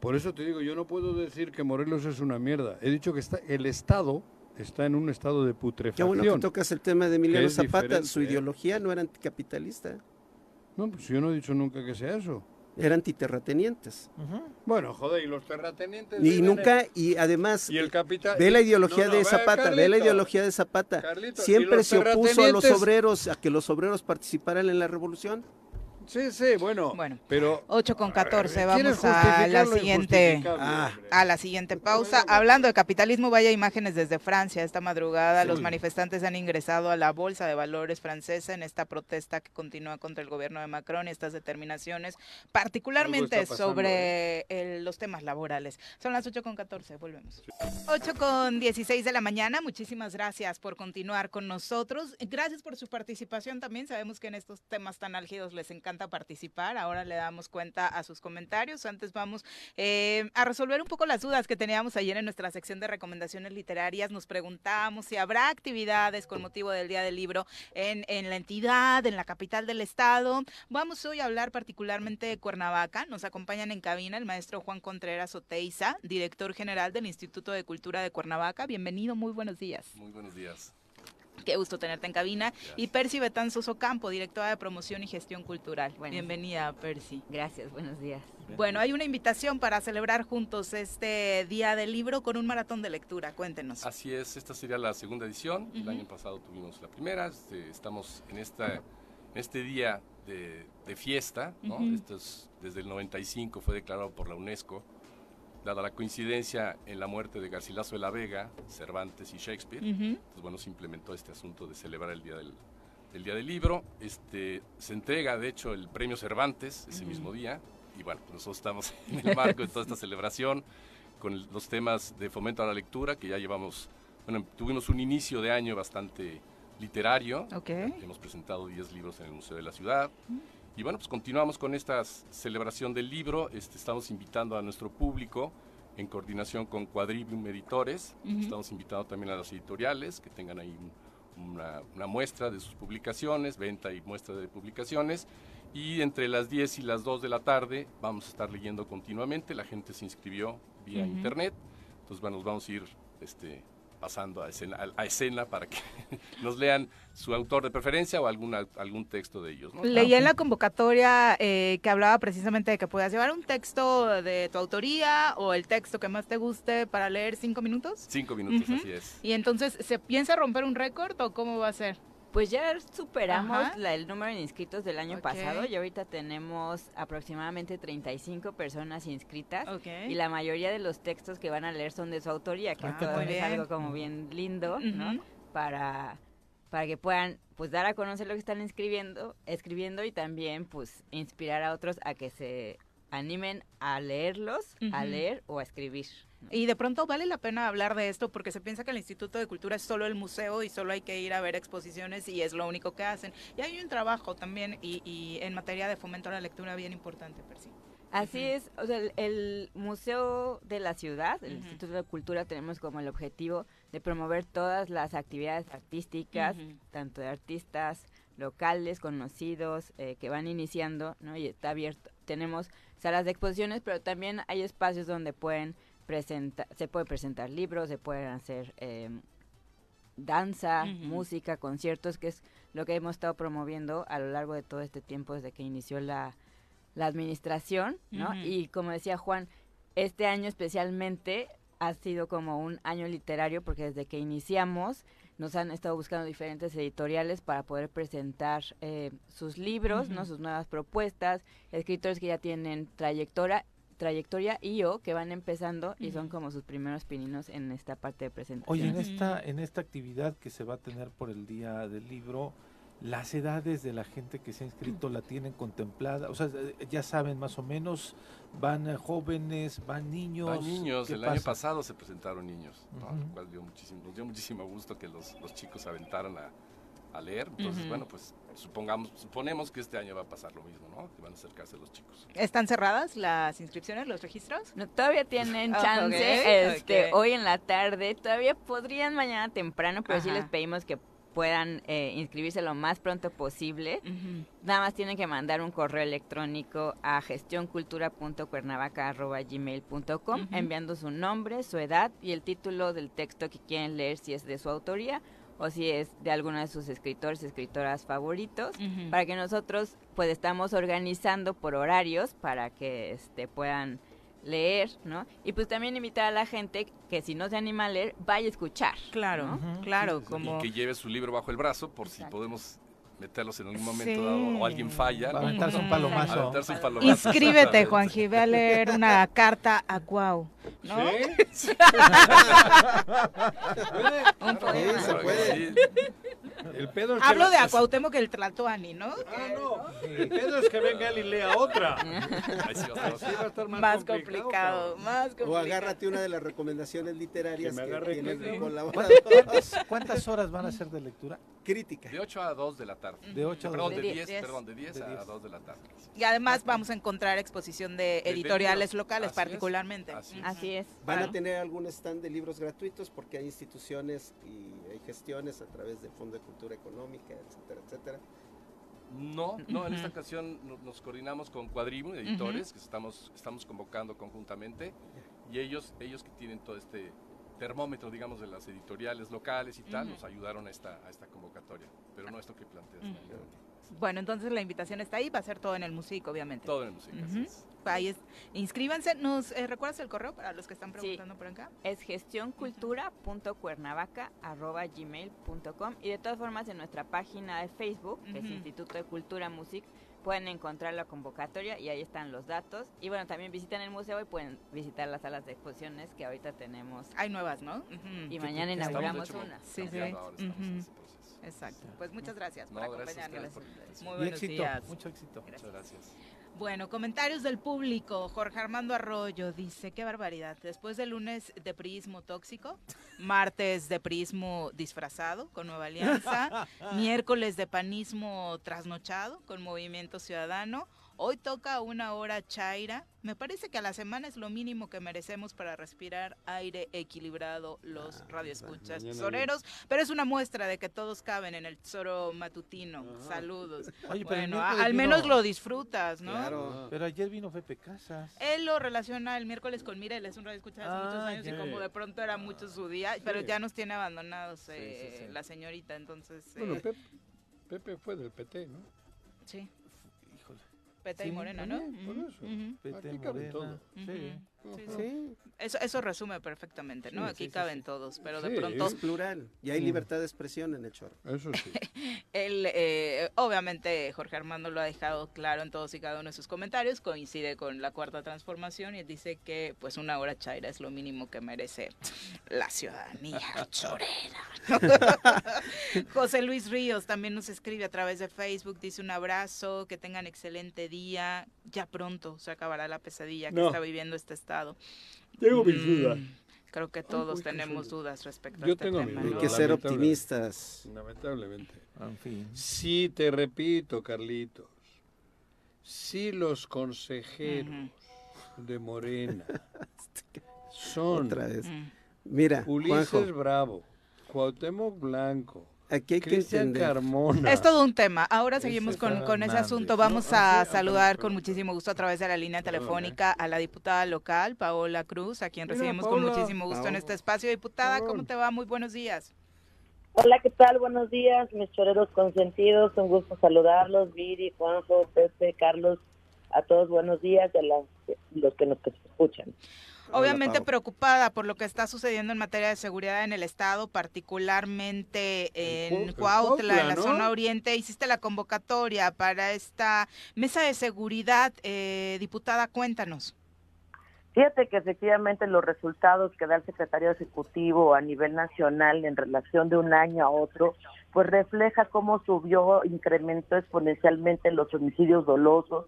Speaker 2: Por eso te digo, yo no puedo decir que Morelos es una mierda. He dicho que está, el Estado está en un estado de
Speaker 5: Qué
Speaker 2: putrefacción.
Speaker 5: bueno que tocas el tema de Emiliano Zapata. Su
Speaker 2: ¿eh?
Speaker 5: ideología no era anticapitalista,
Speaker 2: No, pues yo no he dicho nunca que sea eso.
Speaker 5: Era antiterratenientes.
Speaker 2: Bueno, joder, y los terratenientes.
Speaker 5: Y nunca,
Speaker 2: en-
Speaker 5: y además,
Speaker 2: Y el capital.
Speaker 5: ve la ideología
Speaker 2: no, no,
Speaker 5: de Zapata, ve la ideología de Zapata.
Speaker 2: Carlito, ¿y
Speaker 5: Siempre se opuso a los obreros, a que los obreros participaran en la revolución.
Speaker 2: Sí, sí, bueno.
Speaker 1: Bueno,
Speaker 2: pero
Speaker 1: 8 con 14,
Speaker 2: ¿Quieres
Speaker 1: vamos a la siguiente
Speaker 5: Ah,
Speaker 1: a la siguiente pausa. Hablando de capitalismo, vaya imágenes desde Francia. Esta madrugada
Speaker 2: Sí.
Speaker 1: los manifestantes han ingresado a la Bolsa de Valores francesa en esta protesta que continúa contra el gobierno de Macron y estas determinaciones, particularmente
Speaker 2: pasando,
Speaker 1: sobre el- los temas laborales. Son las 8 con 14, volvemos. 8 con 16 de la mañana, muchísimas gracias por continuar con nosotros. Gracias por su participación también. Sabemos que en estos temas tan álgidos les encanta encanta participar. Ahora le damos cuenta a sus comentarios. Antes vamos eh, a resolver un poco las dudas que teníamos ayer en nuestra sección de recomendaciones literarias. Nos preguntábamos si habrá actividades con motivo del Día del Libro en, en la entidad, en la capital del estado. Vamos hoy a hablar particularmente de Cuernavaca. Nos acompañan en cabina el maestro Juan Contreras Oteiza, director general del Instituto de Cultura de Cuernavaca. Bienvenido, muy buenos días.
Speaker 22: Muy buenos días.
Speaker 1: Qué gusto tenerte en cabina. Y Percy Betanzoso Campo, directora de promoción y gestión cultural. Bienvenida, Percy.
Speaker 23: Gracias, buenos días.
Speaker 1: Bueno, hay una invitación para celebrar juntos este Día del Libro con un maratón de lectura. Cuéntenos.
Speaker 22: Así es, esta sería la segunda edición. El año pasado tuvimos la primera. Este, estamos en, esta, en este día de, fiesta. ¿no? Esto es, desde el 95 fue declarado por la UNESCO dada la coincidencia en la muerte de Garcilaso de la Vega, Cervantes y Shakespeare, pues bueno, se implementó este asunto de celebrar el Día del, Día del Libro. Este, se entrega, de hecho, el premio Cervantes ese mismo día, y bueno, pues nosotros estamos en el marco de toda esta celebración con los temas de fomento a la lectura, que ya llevamos, bueno, tuvimos un inicio de año bastante literario. Hemos presentado 10 libros en el Museo de la Ciudad. Y bueno, pues continuamos con esta celebración del libro. Este, estamos invitando a nuestro público en coordinación con Quadrivium Editores. Estamos invitando también a las editoriales que tengan ahí una, muestra de sus publicaciones, venta y muestra de publicaciones. Y entre las 10 y las 2 de la tarde vamos a estar leyendo continuamente. La gente se inscribió vía internet. Entonces, bueno, nos vamos a ir este, pasando a escena, a, escena para que nos lean su autor de preferencia o alguna, algún texto de ellos. ¿no?
Speaker 1: Leía en la convocatoria eh, que hablaba precisamente de que puedas llevar un texto de tu autoría o el texto que más te guste para leer cinco minutos.
Speaker 22: Cinco minutos, así es.
Speaker 1: Y entonces, ¿se piensa romper un récord o cómo va a ser?
Speaker 23: Pues ya superamos el número de inscritos del año pasado y ahorita tenemos aproximadamente 35 personas inscritas y la mayoría de los textos que van a leer son de su autoría, que ah, es algo como bien lindo, ¿no? Para para que puedan pues dar a conocer lo que están escribiendo, escribiendo y también pues inspirar a otros a que se animen a leerlos, a leer o a escribir.
Speaker 1: Y de pronto vale la pena hablar de esto porque se piensa que el Instituto de Cultura es solo el museo y solo hay que ir a ver exposiciones y es lo único que hacen. Y hay un trabajo también y, en materia de fomento a la lectura bien importante, Percy.
Speaker 23: Así es, o sea, el, Museo de la Ciudad, el Instituto de Cultura, tenemos como el objetivo de promover todas las actividades artísticas, tanto de artistas locales, conocidos, eh, que van iniciando, ¿no? Y está abierto. Tenemos salas de exposiciones, pero también hay espacios donde pueden se puede presentar libros, se pueden hacer em, danza, música, conciertos, que es lo que hemos estado promoviendo a lo largo de todo este tiempo desde que inició la, la administración, ¿no? Y como decía Juan, este año especialmente ha sido como un año literario porque desde que iniciamos nos han estado buscando diferentes editoriales para poder presentar eh, sus libros, ¿no? sus nuevas propuestas, escritores que ya tienen trayectoria trayectoria y o que van empezando y son como sus primeros pininos en esta parte de presentación.
Speaker 3: Oye, en esta, en esta actividad que se va a tener por el Día del Libro, las edades de la gente que se ha inscrito la tienen contemplada, o sea, ya saben más o menos, van jóvenes, van niños.
Speaker 22: Van niños, el año pasado se presentaron niños, lo cual dio muchísimo, nos dio muchísimo gusto que los, los chicos aventaran a, a leer, entonces bueno, pues supongamos, suponemos que este año va a pasar lo mismo, ¿no? Que van a acercarse los chicos.
Speaker 1: ¿Están cerradas las inscripciones, los registros?
Speaker 23: No, todavía tienen chance, este, hoy en la tarde, todavía podrían mañana temprano, pero sí les pedimos que puedan eh, inscribirse lo más pronto posible. Nada más tienen que mandar un correo electrónico a gestioncultura.cuernavaca.gmail.com enviando su nombre, su edad y el título del texto que quieren leer si es de su autoría o si es de alguno de sus escritores, escritoras favoritos, para que nosotros pues estamos organizando por horarios para que este puedan leer, ¿no? Y pues también invitar a la gente que si no se anima a leer, vaya a escuchar.
Speaker 1: Claro, claro, como...
Speaker 22: Y que lleve su libro bajo el brazo por si podemos meterlos en un momento dado o alguien falla.
Speaker 3: Para aventarse un palomazo.
Speaker 1: Inscríbete, Juanji, ve a leer una carta a Cuau. ¿no?
Speaker 22: ¿Sí?
Speaker 1: un poema. Sí, se puede. El pedo es que Hablo de Acuauhtémoc el Tlatoani, ¿no?
Speaker 2: Ah, no. El pedo es que venga él y lea otra.
Speaker 22: Así va
Speaker 1: a estar más, complicado, más complicado.
Speaker 5: O agárrate una de las recomendaciones literarias que, que tiene el
Speaker 3: ¿Cuántas, ¿Cuántas horas van a ser de lectura?
Speaker 5: Crítica.
Speaker 22: De 8 a 2 de la tarde.
Speaker 3: De 8 a
Speaker 22: Perdón,
Speaker 3: 2.
Speaker 22: de
Speaker 3: De
Speaker 22: 10,
Speaker 3: 10.
Speaker 22: perdón, de 10
Speaker 3: De
Speaker 22: a
Speaker 3: 10.
Speaker 22: 2 de la tarde.
Speaker 1: Y además vamos a encontrar exposición de editoriales locales,
Speaker 22: Así es.
Speaker 1: particularmente.
Speaker 22: Así es.
Speaker 23: Así es.
Speaker 5: Van a tener algún stand de libros gratuitos porque hay instituciones y hay gestiones a través del Fondo de Cultura Económica, etcétera, etcétera.
Speaker 22: No, no, en esta ocasión no- nos coordinamos con Cuadrimu, editores, que estamos, estamos convocando conjuntamente, y ellos, ellos que tienen todo este termómetro, digamos, de las editoriales locales y tal,
Speaker 1: Ujú.
Speaker 22: nos ayudaron a esta, a esta convocatoria. Pero no esto que planteas.
Speaker 1: Ujú.
Speaker 22: Mario.
Speaker 1: Bueno, entonces la invitación está ahí, va a ser todo en el músico, obviamente.
Speaker 22: Todo en el músico, así es.
Speaker 1: Ahí es. Inscríbanse. ¿Nos eh, recuerdas el correo para los que están
Speaker 23: Sí.
Speaker 1: preguntando por acá?
Speaker 23: Es gestioncultura.cuernavaca.gmail.com y de todas formas en nuestra página de Facebook, que es. Instituto de Cultura Music, pueden encontrar la convocatoria y ahí están los datos. Y bueno, también visitan el museo y pueden visitar las salas de exposiciones que ahorita tenemos.
Speaker 1: Hay nuevas, ¿no?
Speaker 23: Y mañana inauguramos
Speaker 22: hecho,
Speaker 23: una.
Speaker 1: Sí, sí.
Speaker 22: ahora.
Speaker 1: Exacto. Pues muchas gracias por
Speaker 22: No,
Speaker 1: acompañarnos. Muy
Speaker 3: Y
Speaker 1: buenos
Speaker 3: éxito,
Speaker 1: días.
Speaker 3: mucho éxito.
Speaker 22: Muchas gracias.
Speaker 1: Bueno, comentarios del público. Jorge Armando Arroyo dice, qué barbaridad. Después del lunes de prismo tóxico, martes de prismo disfrazado con Nueva Alianza, miércoles de panismo trasnochado con Movimiento Ciudadano, hoy toca una hora chaira. Me parece que a la semana es lo mínimo que merecemos para respirar aire equilibrado los radioescuchas
Speaker 2: mañana
Speaker 1: tesoreros, pero es una muestra de que todos caben en el tesoro matutino. Saludos.
Speaker 3: Oye, pero el
Speaker 1: bueno, al
Speaker 3: vino-
Speaker 1: menos lo disfrutas, ¿no?
Speaker 3: Claro. Pero ayer vino Pepe Casas.
Speaker 1: Él lo relaciona el miércoles con Mira, él es un radio escucha hace muchos
Speaker 3: Ah,
Speaker 1: años y como de pronto era mucho su día, pero ya nos tiene abandonados eh,
Speaker 2: sí, sí.
Speaker 1: la señorita, entonces...
Speaker 2: Bueno,
Speaker 1: eh,
Speaker 2: Pepe, Pepe fue del PT, ¿no?
Speaker 1: sí, Peta
Speaker 2: Sí,
Speaker 1: y Morena, ¿no?
Speaker 2: por eso. Aquí
Speaker 3: Morena.
Speaker 2: todo.
Speaker 3: Sí.
Speaker 1: Sí, sí. Eso, eso resume perfectamente, ¿no?
Speaker 5: Sí,
Speaker 1: Aquí caben
Speaker 5: sí.
Speaker 1: todos, pero de pronto
Speaker 5: Es plural y hay
Speaker 2: Mm.
Speaker 5: libertad de expresión en el choro.
Speaker 2: Eso sí.
Speaker 1: él, eh, obviamente Jorge Armando lo ha dejado claro en todos y cada uno de sus comentarios, coincide con la cuarta transformación y dice que pues una hora chaira es lo mínimo que merece la ciudadanía chorera. José Luis Ríos también nos escribe a través de Facebook, dice un abrazo, que tengan excelente día, ya pronto se acabará la pesadilla que
Speaker 2: No.
Speaker 1: está viviendo este estado.
Speaker 2: Tengo mis
Speaker 1: Mm,
Speaker 2: dudas.
Speaker 1: Creo que todos tenemos dudas respecto a este
Speaker 2: tengo
Speaker 1: tema.
Speaker 5: Hay
Speaker 1: ¿no?
Speaker 5: que ser optimistas.
Speaker 2: Lamentablemente.
Speaker 3: En fin.
Speaker 2: Sí, te repito, Carlitos. Sí, los consejeros de Morena son
Speaker 5: Otra vez.
Speaker 1: Mm.
Speaker 5: Mira,
Speaker 2: Ulises
Speaker 5: Juanjo,
Speaker 2: Bravo, Cuauhtémoc Blanco,
Speaker 5: aquí hay que
Speaker 2: Cristian
Speaker 5: entender.
Speaker 2: Carmona.
Speaker 1: Es todo un tema. Ahora
Speaker 2: Ese
Speaker 1: seguimos con, con ese asunto. Vamos a
Speaker 2: sí,
Speaker 1: saludar con muchísimo gusto a través de la línea telefónica a la diputada local, Paola Cruz, a quien
Speaker 2: Mira,
Speaker 1: recibimos con muchísimo gusto en este espacio. Diputada, ¿cómo te va? Muy buenos días.
Speaker 24: Hola, ¿qué tal? Buenos días, mis choreros consentidos. Un gusto saludarlos. Viri, Juanjo, Pepe, Carlos, a todos buenos días y a las- los que nos escuchan.
Speaker 1: Obviamente preocupada por lo que está sucediendo en materia de seguridad en el estado, particularmente en
Speaker 2: Cu-
Speaker 1: Cuautla, en la zona oriente. Hiciste la convocatoria para esta mesa de seguridad. Eh, diputada, cuéntanos.
Speaker 24: Fíjate que efectivamente los resultados que da el secretario ejecutivo a nivel nacional en relación de un año a otro, pues refleja cómo subió, incrementó exponencialmente los homicidios dolosos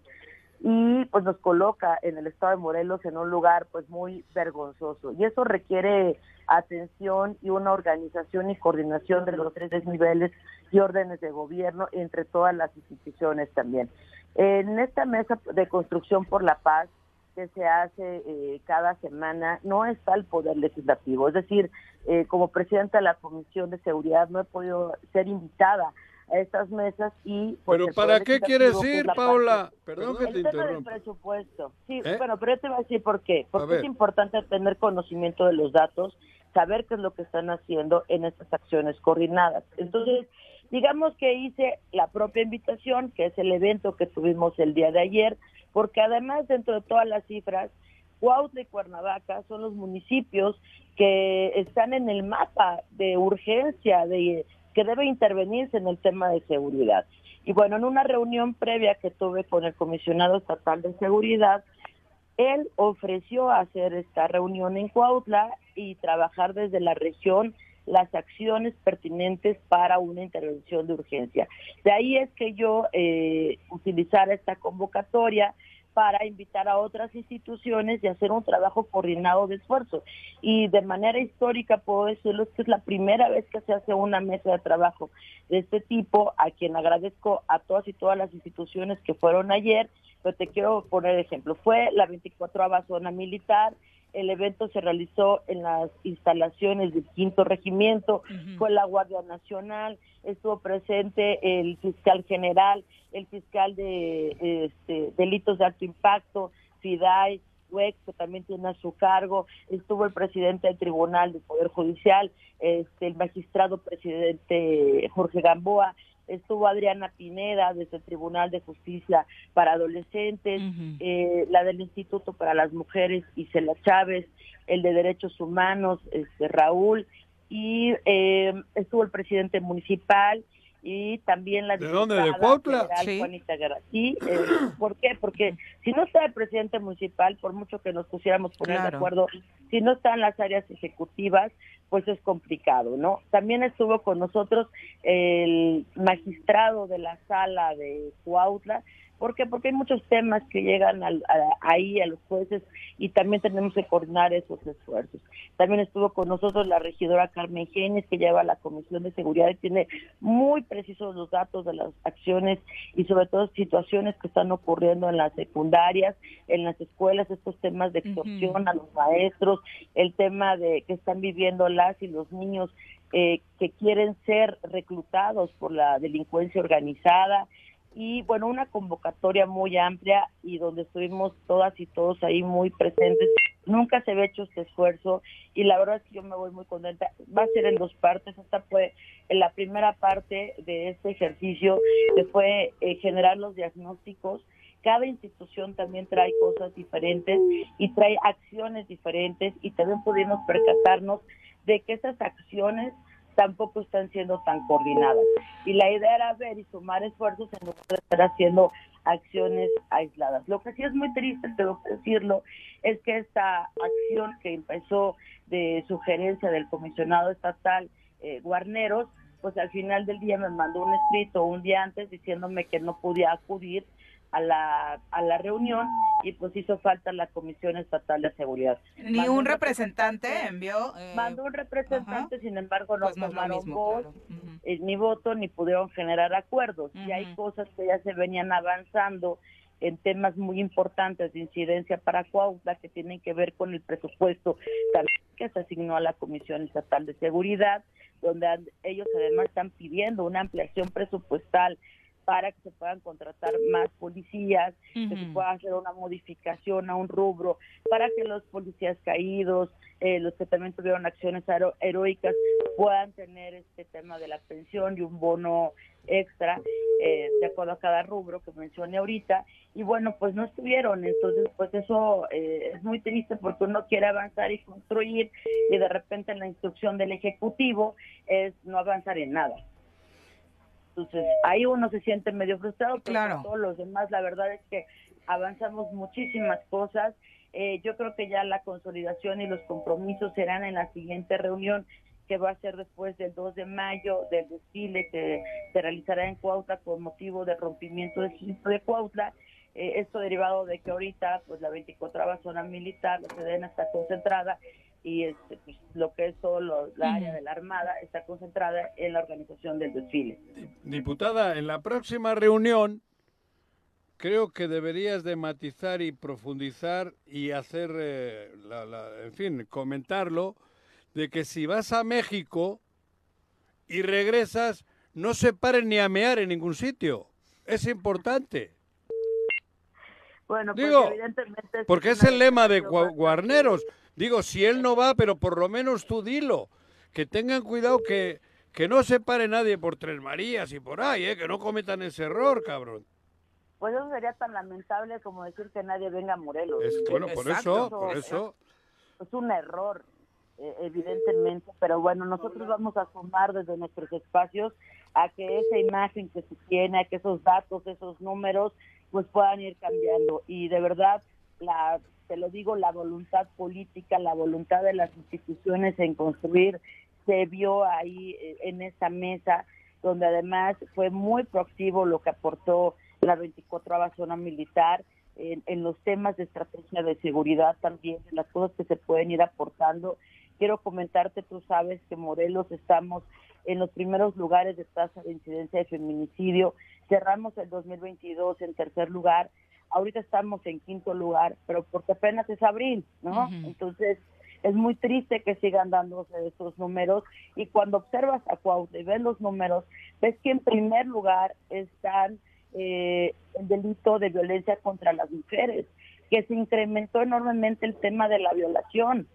Speaker 24: y pues nos coloca en el estado de Morelos en un lugar pues muy vergonzoso y eso requiere atención y una organización y coordinación de los tres niveles y órdenes de gobierno entre todas las instituciones también. En esta mesa de construcción por la paz que se hace eh, cada semana no está el poder legislativo. Es decir, eh, como presidenta de la Comisión de Seguridad no he podido ser invitada a estas mesas y... pues,
Speaker 2: ¿Pero para qué quieres ir,
Speaker 24: la
Speaker 2: Paula? Perdón que te
Speaker 24: el tema del
Speaker 2: interrumpa.
Speaker 24: presupuesto. Sí,
Speaker 2: ¿Eh?
Speaker 24: bueno, pero yo te voy a decir por qué. Porque es importante tener conocimiento de los datos, saber qué es lo que están haciendo en estas acciones coordinadas. Entonces, digamos que hice la propia invitación, que es el evento que tuvimos el día de ayer, porque además dentro de todas las cifras, Cuautla y Cuernavaca son los municipios que están en el mapa de urgencia de que debe intervenirse en el tema de seguridad. Y bueno, en una reunión previa que tuve con el comisionado estatal de seguridad, él ofreció hacer esta reunión en Cuautla y trabajar desde la región las acciones pertinentes para una intervención de urgencia. De ahí es que yo eh, utilizara esta convocatoria para invitar a otras instituciones y hacer un trabajo coordinado de esfuerzo. Y de manera histórica puedo decirles que es la primera vez que se hace una mesa de trabajo de este tipo, a quien agradezco a todas y todas las instituciones que fueron ayer, pero te quiero poner ejemplo. Fue la 24 zona militar, el evento se realizó en las instalaciones del quinto regimiento, fue la Guardia Nacional, estuvo presente el fiscal general, el fiscal de este, delitos de alto impacto, FIDAI, WEC, que también tiene a su cargo, estuvo el presidente del Tribunal del Poder Judicial, este, el magistrado presidente Jorge Gamboa, estuvo Adriana Pineda desde el Tribunal de Justicia para Adolescentes, eh, la del Instituto para las Mujeres Isela Chávez, el de Derechos Humanos este, Raúl, y eh, estuvo el presidente municipal y también la
Speaker 2: ¿De dónde? ¿De Cuautla?
Speaker 24: Sí. Juanita Guerra. Sí, eh, ¿por qué? Porque si no está el presidente municipal, por mucho que nos pusiéramos poner de acuerdo, si no están las áreas ejecutivas, pues es complicado, ¿no? También estuvo con nosotros el magistrado de la sala de Cuautla, ¿Por qué? Porque hay muchos temas que llegan ahí a los jueces y también tenemos que coordinar esos esfuerzos. También estuvo con nosotros la regidora Carmen Genes, que lleva la Comisión de Seguridad y tiene muy precisos los datos de las acciones y sobre todo situaciones que están ocurriendo en las secundarias, en las escuelas, estos temas de extorsión a los maestros, el tema de que están viviendo las y los niños eh, que quieren ser reclutados por la delincuencia organizada, y bueno, una convocatoria muy amplia y donde estuvimos todas y todos ahí muy presentes. Nunca se había hecho este esfuerzo y la verdad es que yo me voy muy contenta. Va a ser en dos partes. Esta fue en la primera parte de este ejercicio, que fue eh, generar los diagnósticos. Cada institución también trae cosas diferentes y trae acciones diferentes y también pudimos percatarnos de que esas acciones tampoco están siendo tan coordinadas. Y la idea era ver y sumar esfuerzos en lugar de estar haciendo acciones aisladas. Lo que sí es muy triste, tengo que decirlo, es que esta acción que empezó de sugerencia del comisionado estatal eh, Guarneros, pues al final del día me mandó un escrito un día antes diciéndome que no podía acudir a la, a la reunión y pues hizo falta la Comisión Estatal de Seguridad.
Speaker 1: Ni un representante envió.
Speaker 24: Eh, mandó un representante, sin embargo no pues tomaron voz, eh, ni voto, ni pudieron generar acuerdos. Y hay cosas que ya se venían avanzando en temas muy importantes de incidencia para Cuautla que tienen que ver con el presupuesto que se asignó a la Comisión Estatal de Seguridad, donde ellos además están pidiendo una ampliación presupuestal para que se puedan contratar más policías, que se pueda hacer una modificación a un rubro, para que los policías caídos, eh, los que también tuvieron acciones heroicas, puedan tener este tema de la pensión y un bono extra eh, de acuerdo a cada rubro que mencioné ahorita. Y bueno pues no estuvieron. Entonces pues eso eh, es muy triste porque uno quiere avanzar y construir y de repente la instrucción del ejecutivo es no avanzar en nada entonces, ahí uno se siente medio frustrado, pero todos los demás, la verdad es que avanzamos muchísimas cosas. Eh, yo creo que ya la consolidación y los compromisos serán en la siguiente reunión que va a ser después del 2 de mayo del desfile que se realizará en Cuautla con motivo del rompimiento del sitio de Cuautla. Eh, esto derivado de que ahorita pues la 24 zona militar, la Sedena está concentrada y este, pues, lo que es solo la área de la Armada está concentrada en la organización del desfile.
Speaker 2: Diputada, en la próxima reunión creo que deberías de matizar y profundizar y hacer, eh, en fin, comentarlo, de que si vas a México y regresas, no se paren ni a mear en ningún sitio. Es importante.
Speaker 24: Bueno, pues evidentemente...
Speaker 2: Porque es el lema de Guarneros. Digo, si él no va, pero por lo menos tú dilo. Que tengan cuidado que, que no se pare nadie por Tres Marías y por ahí, ¿eh? que no cometan ese error, cabrón.
Speaker 24: Pues eso sería tan lamentable como decir que nadie venga a Morelos.
Speaker 2: bueno, por eso, por eso.
Speaker 24: Es un error, eh, evidentemente, pero bueno, nosotros vamos a sumar desde nuestros espacios a que esa imagen que se tiene, a que esos datos, esos números, pues puedan ir cambiando. Y de verdad, la te lo digo, la voluntad política, la voluntad de las instituciones en construir, se vio ahí eh, en esa mesa, donde además fue muy proactivo lo que aportó la 24 zona militar, en, los temas de estrategia de seguridad también, en las cosas que se pueden ir aportando. Quiero comentarte, tú sabes que Morelos estamos en los primeros lugares de tasa de incidencia de feminicidio. Cerramos el 2022 en tercer lugar. Ahorita estamos en quinto lugar, pero porque apenas es abril, ¿no? Entonces, es muy triste que sigan dándose esos números y cuando observas a Cuauhtémoc y ves los números, ves que en primer lugar están eh, el delito de violencia contra las mujeres, que se incrementó enormemente el tema de la violación.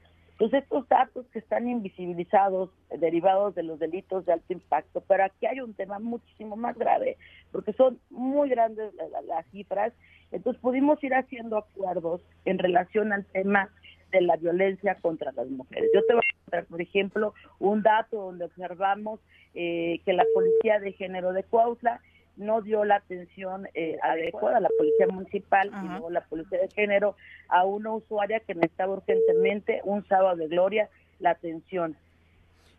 Speaker 24: Entonces estos datos que están invisibilizados, derivados de los delitos de alto impacto, pero aquí hay un tema muchísimo más grave, porque son muy grandes las cifras, entonces pudimos ir haciendo acuerdos en relación al tema de la violencia contra las mujeres. Yo te voy a contar, por ejemplo, un dato donde observamos eh, que la Policía de Género de Cuautla no dio la atención eh, adecuada a la Policía Municipal y luego la Policía de Género a una usuaria que necesitaba urgentemente un sábado de gloria la atención.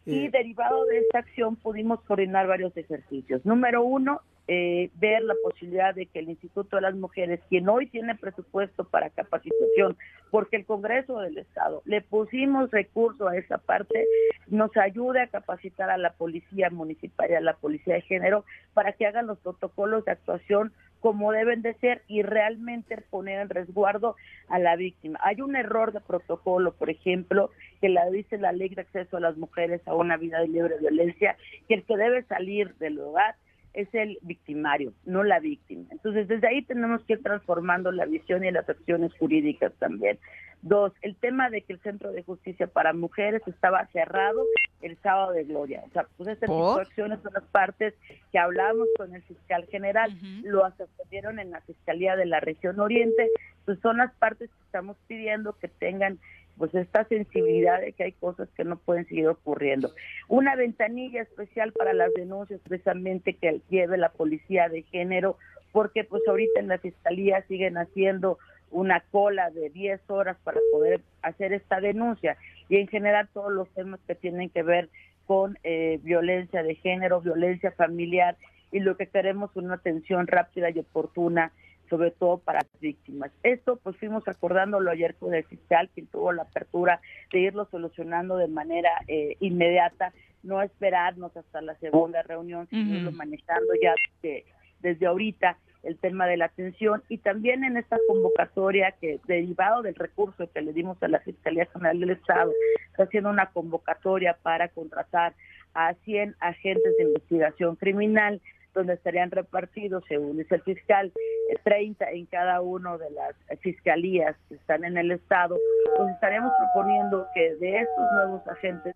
Speaker 24: Y eh. derivado de esta acción pudimos coordinar varios ejercicios. Número uno, eh, ver la posibilidad de que el Instituto de las Mujeres, quien hoy tiene presupuesto para capacitación, porque el Congreso del Estado le pusimos recurso a esa parte, nos ayude a capacitar a la Policía Municipal y a la Policía de Género para que hagan los protocolos de actuación como deben de ser y realmente poner en resguardo a la víctima. Hay un error de protocolo, por ejemplo, que la dice la ley de acceso a las mujeres a una vida de libre violencia, que el que debe salir del hogar es el victimario, no la víctima. Entonces, desde ahí tenemos que ir transformando la visión y las acciones jurídicas también. Dos, el tema de que el Centro de Justicia para Mujeres estaba cerrado el sábado de Gloria. O sea, pues de acciones son las partes que hablamos con el fiscal general, lo asistieron en la Fiscalía de la Región Oriente, pues son las partes que estamos pidiendo que tengan pues esta sensibilidad de que hay cosas que no pueden seguir ocurriendo. Una ventanilla especial para las denuncias precisamente que lleve la policía de género, porque pues ahorita en la fiscalía siguen haciendo una cola de 10 horas para poder hacer esta denuncia y en general todos los temas que tienen que ver con eh, violencia de género, violencia familiar y lo que queremos es una atención rápida y oportuna sobre todo para las víctimas. Esto pues fuimos acordándolo ayer con el fiscal, quien tuvo la apertura de irlo solucionando de manera eh, inmediata, no esperarnos hasta la segunda reunión, sino manejando ya desde, desde ahorita el tema de la atención y también en esta convocatoria que derivado del recurso que le dimos a la Fiscalía General del Estado, está haciendo una convocatoria para contratar a 100 agentes de investigación criminal donde estarían repartidos, según dice el fiscal, 30 en cada una de las fiscalías que están en el Estado, pues estaríamos proponiendo que de estos nuevos agentes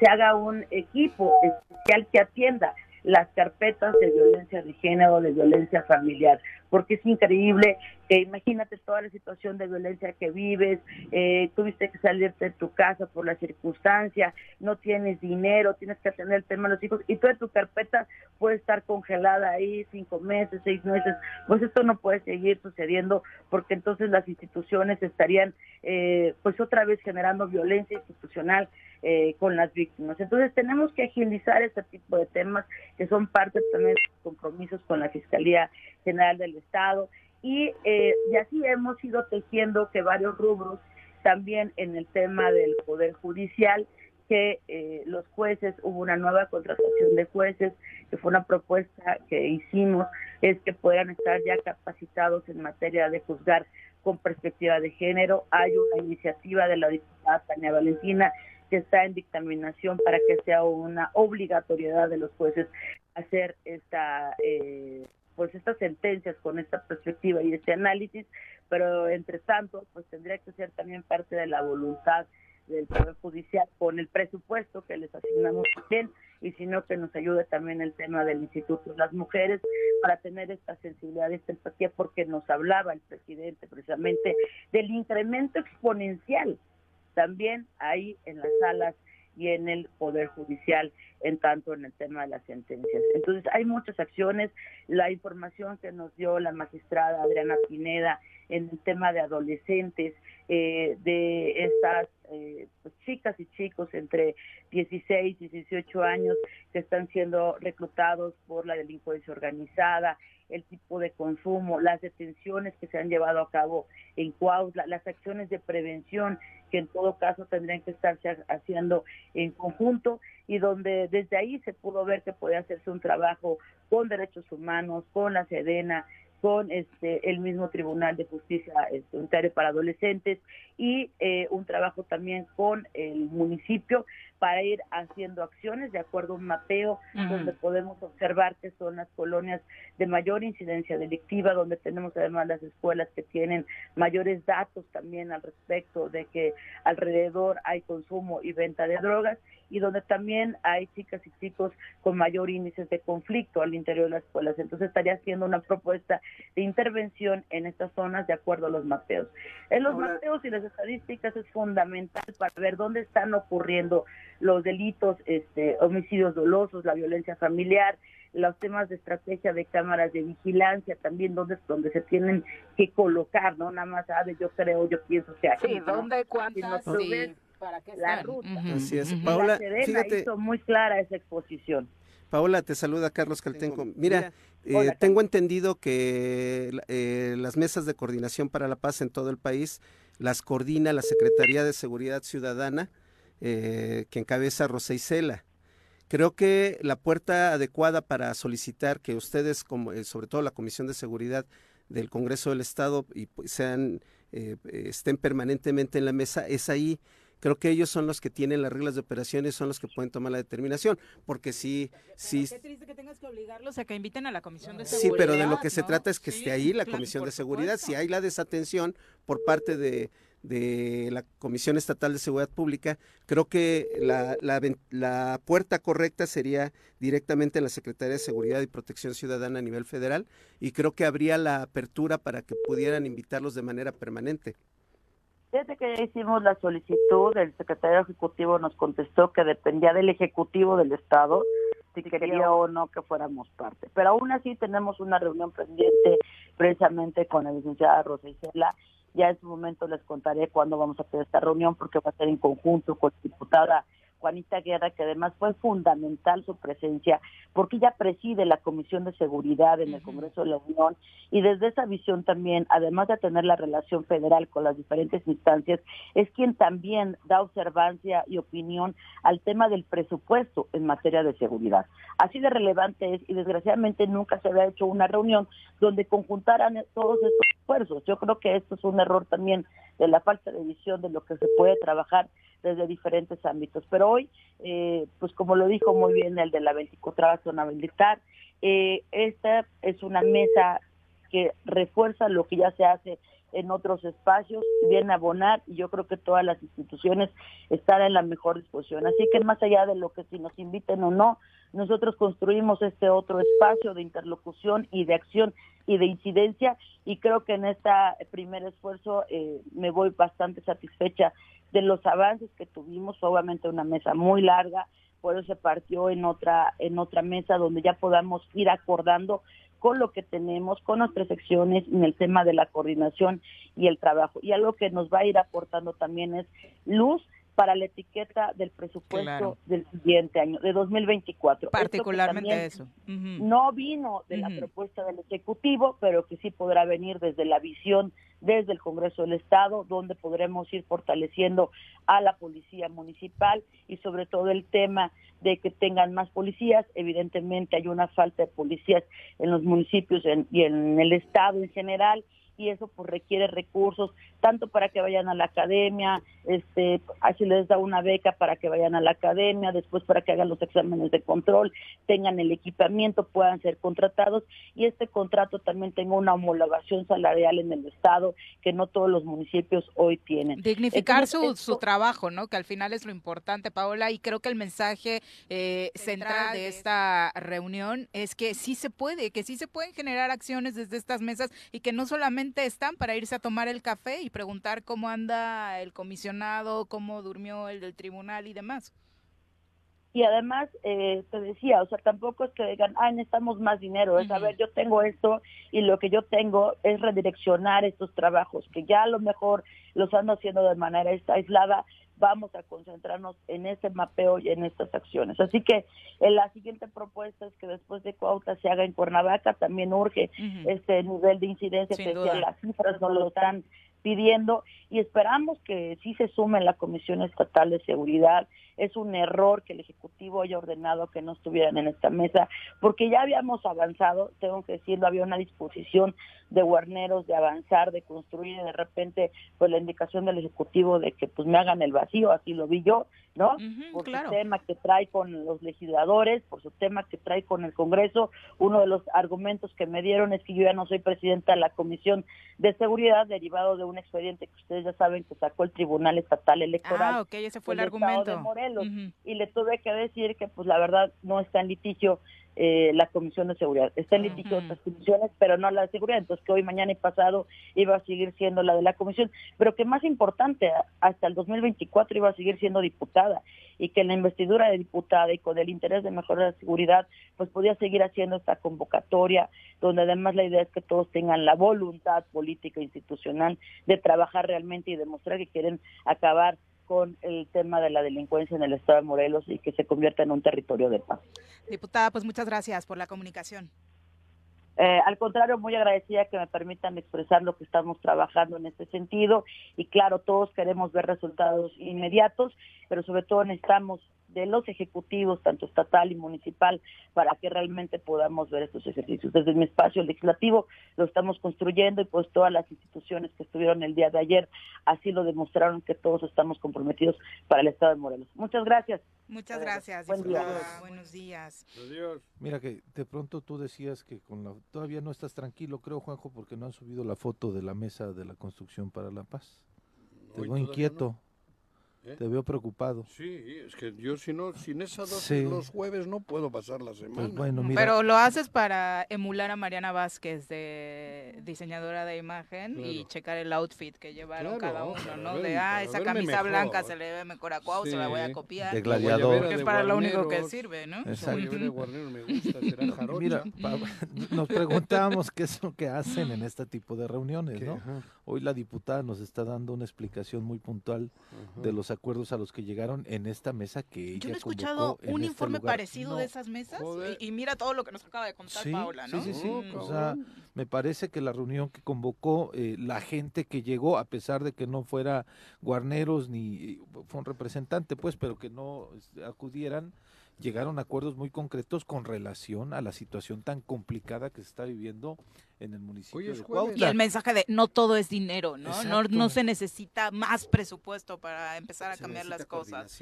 Speaker 24: se haga un equipo especial que atienda las carpetas de violencia de género, de violencia familiar, porque es increíble que imagínate toda la situación de violencia que vives, eh, tuviste que salirte de tu casa por la circunstancia, no tienes dinero, tienes que atender el tema de los hijos y toda tu carpeta puede estar congelada ahí cinco meses, seis meses, pues esto no puede seguir sucediendo porque entonces las instituciones estarían eh, pues otra vez generando violencia institucional eh, con las víctimas. Entonces tenemos que agilizar este tipo de temas que son parte también de compromisos con la Fiscalía General del Estado y, eh, y así hemos ido tejiendo que varios rubros también en el tema del Poder Judicial que eh, los jueces, hubo una nueva contratación de jueces, que fue una propuesta que hicimos, es que puedan estar ya capacitados en materia de juzgar con perspectiva de género. Hay una iniciativa de la diputada Tania Valentina que está en dictaminación para que sea una obligatoriedad de los jueces hacer esta eh, pues estas sentencias con esta perspectiva y este análisis, pero entre tanto pues tendría que ser también parte de la voluntad del Poder Judicial con el presupuesto que les asignamos bien y sino que nos ayude también el tema del Instituto de las Mujeres para tener esta sensibilidad, esta empatía, porque nos hablaba el presidente precisamente del incremento exponencial también ahí en las salas y en el Poder Judicial, en tanto en el tema de las sentencias. Entonces, hay muchas acciones. La información que nos dio la magistrada Adriana Pineda en el tema de adolescentes, eh, de estas eh, pues, chicas y chicos entre 16 y 18 años que están siendo reclutados por la delincuencia organizada, el tipo de consumo, las detenciones que se han llevado a cabo en Cuautla, las acciones de prevención que en todo caso tendrían que estarse haciendo en conjunto y donde desde ahí se pudo ver que podía hacerse un trabajo con derechos humanos, con la Sedena, con este el mismo Tribunal de Justicia Unitario para Adolescentes y eh, un trabajo también con el municipio para ir haciendo acciones de acuerdo a un mapeo donde podemos observar que son las colonias de mayor incidencia delictiva, donde tenemos además las escuelas que tienen mayores datos también al respecto de que alrededor hay consumo y venta de drogas y donde también hay chicas y chicos con mayor índice de conflicto al interior de las escuelas. Entonces estaría haciendo una propuesta de intervención en estas zonas de acuerdo a los mapeos. En los mapeos y las estadísticas es fundamental para ver dónde están ocurriendo los delitos, este, homicidios dolosos, la violencia familiar, los temas de estrategia de cámaras de vigilancia también donde donde se tienen que colocar no nada más sabe yo creo yo pienso que
Speaker 1: aquí sí dónde cuántas sí
Speaker 24: la ruta.
Speaker 5: Así es. Paola, fíjate,
Speaker 24: hizo muy clara esa exposición.
Speaker 5: Paola, te saluda Carlos Caltenco. Mira, eh, tengo entendido que eh, las mesas de coordinación para la paz en todo el país las coordina la Secretaría de Seguridad Ciudadana, eh, que encabeza Rosa Isela. Creo que la puerta adecuada para solicitar que ustedes, como, sobre todo la Comisión de Seguridad del Congreso del Estado, y pues, sean, estén permanentemente en la mesa, es ahí creo que ellos son los que tienen las reglas de operaciones, son los que pueden tomar la determinación, porque sí, sí.
Speaker 1: Qué triste que tengas que obligarlos a que inviten a la Comisión de
Speaker 5: Seguridad. Sí, pero de lo que se trata es que esté ahí la Comisión de Seguridad. Si hay la desatención por parte de, la Comisión Estatal de Seguridad Pública, creo que la, la, la, puerta correcta sería directamente en la Secretaría de Seguridad y Protección Ciudadana a nivel federal y creo que habría la apertura para que pudieran invitarlos de manera permanente.
Speaker 24: Desde que ya hicimos la solicitud, el secretario ejecutivo nos contestó que dependía del ejecutivo del Estado si quería o no que fuéramos parte. Pero aún así tenemos una reunión pendiente precisamente con la licenciada Rosa Isela. Ya en su momento les contaré cuándo vamos a hacer esta reunión porque va a ser en conjunto con la diputada Juanita Guerra, que además fue fundamental su presencia, porque ella preside la Comisión de Seguridad en el Congreso de la Unión y desde esa visión también, además de tener la relación federal con las diferentes instancias, es quien también da observancia y opinión al tema del presupuesto en materia de seguridad. Así de relevante es y desgraciadamente nunca se había hecho una reunión donde conjuntaran todos estos esfuerzos. Yo creo que esto es un error también de la falta de visión de lo que se puede trabajar desde diferentes ámbitos. Pero hoy, eh, pues como lo dijo muy bien el de la 24 zona militar, eh, esta es una mesa que refuerza lo que ya se hace en otros espacios, viene a abonar y yo creo que todas las instituciones están en la mejor disposición. Así que más allá de lo que si nos inviten o no, nosotros construimos este otro espacio de interlocución y de acción y de incidencia y creo que en este primer esfuerzo eh, me voy bastante satisfecha de los avances que tuvimos, obviamente una mesa muy larga, por eso se partió en otra en otra mesa donde ya podamos ir acordando con lo que tenemos, con nuestras secciones en el tema de la coordinación y el trabajo. Y algo que nos va a ir aportando también es luz para la etiqueta del presupuesto del siguiente año, de 2024.
Speaker 1: Particularmente eso.
Speaker 24: No vino de la propuesta del Ejecutivo, pero que sí podrá venir desde la visión desde el Congreso del Estado, donde podremos ir fortaleciendo a la policía municipal y sobre todo el tema de que tengan más policías. Evidentemente hay una falta de policías en los municipios y en el Estado en general y eso pues requiere recursos tanto para que vayan a la academia, este, así les da una beca para que vayan a la academia, después para que hagan los exámenes de control, tengan el equipamiento, puedan ser contratados y este contrato también tenga una homologación salarial en el estado que no todos los municipios hoy tienen.
Speaker 1: Dignificar su, su trabajo, ¿no? Que al final es lo importante, Paola, y creo que el mensaje eh, central de esta reunión es que sí se puede, que sí se pueden generar acciones desde estas mesas y que no solamente están para irse a tomar el café y preguntar cómo anda el comisionado, cómo durmió el del tribunal y demás.
Speaker 24: Y además, eh, te decía, o sea, tampoco es que digan, ah, necesitamos más dinero, es, a ver, yo tengo esto y lo que yo tengo es redireccionar estos trabajos, que ya a lo mejor los ando haciendo de manera aislada, vamos a concentrarnos en ese mapeo y en estas acciones. Así que en eh, la siguiente propuesta es que después de Cuautla se haga en Cuernavaca, también urge este nivel de incidencia que las cifras no lo están pidiendo y esperamos que sí se sume la Comisión Estatal de Seguridad. Es un error que el Ejecutivo haya ordenado que no estuvieran en esta mesa, porque ya habíamos avanzado, tengo que decirlo, había una disposición de guarneros de avanzar, de construir, y de repente, pues la indicación del Ejecutivo de que pues me hagan el vacío, así lo vi yo, ¿no? por su tema que trae con los legisladores, por su tema que trae con el Congreso. Uno de los argumentos que me dieron es que yo ya no soy presidenta de la Comisión de Seguridad, derivado de un expediente que ustedes ya saben que sacó el Tribunal Estatal Electoral.
Speaker 1: Ah, ok, ese fue el argumento.
Speaker 24: De Morelos. Y le tuve que decir que, pues la verdad, no está en litigio eh, la Comisión de Seguridad. Está en litigio otras comisiones, pero no la de seguridad. Entonces, que hoy, mañana y pasado iba a seguir siendo la de la Comisión. Pero que más importante, hasta el 2024 iba a seguir siendo diputada y que en la investidura de diputada y con el interés de mejorar la seguridad, pues podía seguir haciendo esta convocatoria, donde además la idea es que todos tengan la voluntad política e institucional de trabajar realmente y demostrar que quieren acabar con el tema de la delincuencia en el estado de Morelos y que se convierta en un territorio de paz.
Speaker 1: Diputada, pues muchas gracias por la comunicación.
Speaker 24: Eh, al contrario, muy agradecida que me permitan expresar lo que estamos trabajando en este sentido y claro, todos queremos ver resultados inmediatos, pero sobre todo necesitamos de los ejecutivos, tanto estatal y municipal, para que realmente podamos ver estos ejercicios. Desde mi espacio legislativo lo estamos construyendo y pues todas las instituciones que estuvieron el día de ayer así lo demostraron que todos estamos comprometidos para el Estado de Morelos. Muchas gracias.
Speaker 1: Muchas gracias. Buen día. Buenos días.
Speaker 3: Adiós. Mira que de pronto tú decías que con la todavía no estás tranquilo, creo Juanjo, porque no han subido la foto de la mesa de la construcción para la paz. Te veo inquieto. ¿Eh? Te veo preocupado.
Speaker 2: Sí, es que yo si no, sin esa dosis los jueves no puedo pasar la pues semana.
Speaker 3: bueno,
Speaker 1: Pero lo haces para emular a Mariana Vázquez, de diseñadora de imagen, y checar el outfit que llevaron cada uno, ¿no? de, ah, esa camisa blanca se le ve mejor a Cuau, se la voy a copiar.
Speaker 3: De gladiador.
Speaker 1: Porque es para lo único que sirve, ¿no?
Speaker 2: Exacto. De me gusta, será
Speaker 3: Mira, nos preguntábamos qué es lo que hacen en este tipo de reuniones, ¿no? Hoy la diputada nos está dando una explicación muy puntual de los acuerdos a los que llegaron en esta mesa que ella Yo no he
Speaker 1: escuchado
Speaker 3: un
Speaker 1: este informe parecido de esas mesas y, mira todo lo que nos acaba de contar Paola, ¿no?
Speaker 3: Sí, sí, sí. o sea, me parece que la reunión que convocó eh, la gente que llegó, a pesar de que no fuera Guarneros ni fue un representante, pues, pero que no acudieran, llegaron a acuerdos muy concretos con relación a la situación tan complicada que se está viviendo en el municipio de Cuautla.
Speaker 1: Y el mensaje de no todo es dinero, ¿no? No, no, se necesita más presupuesto para empezar a cambiar las cosas.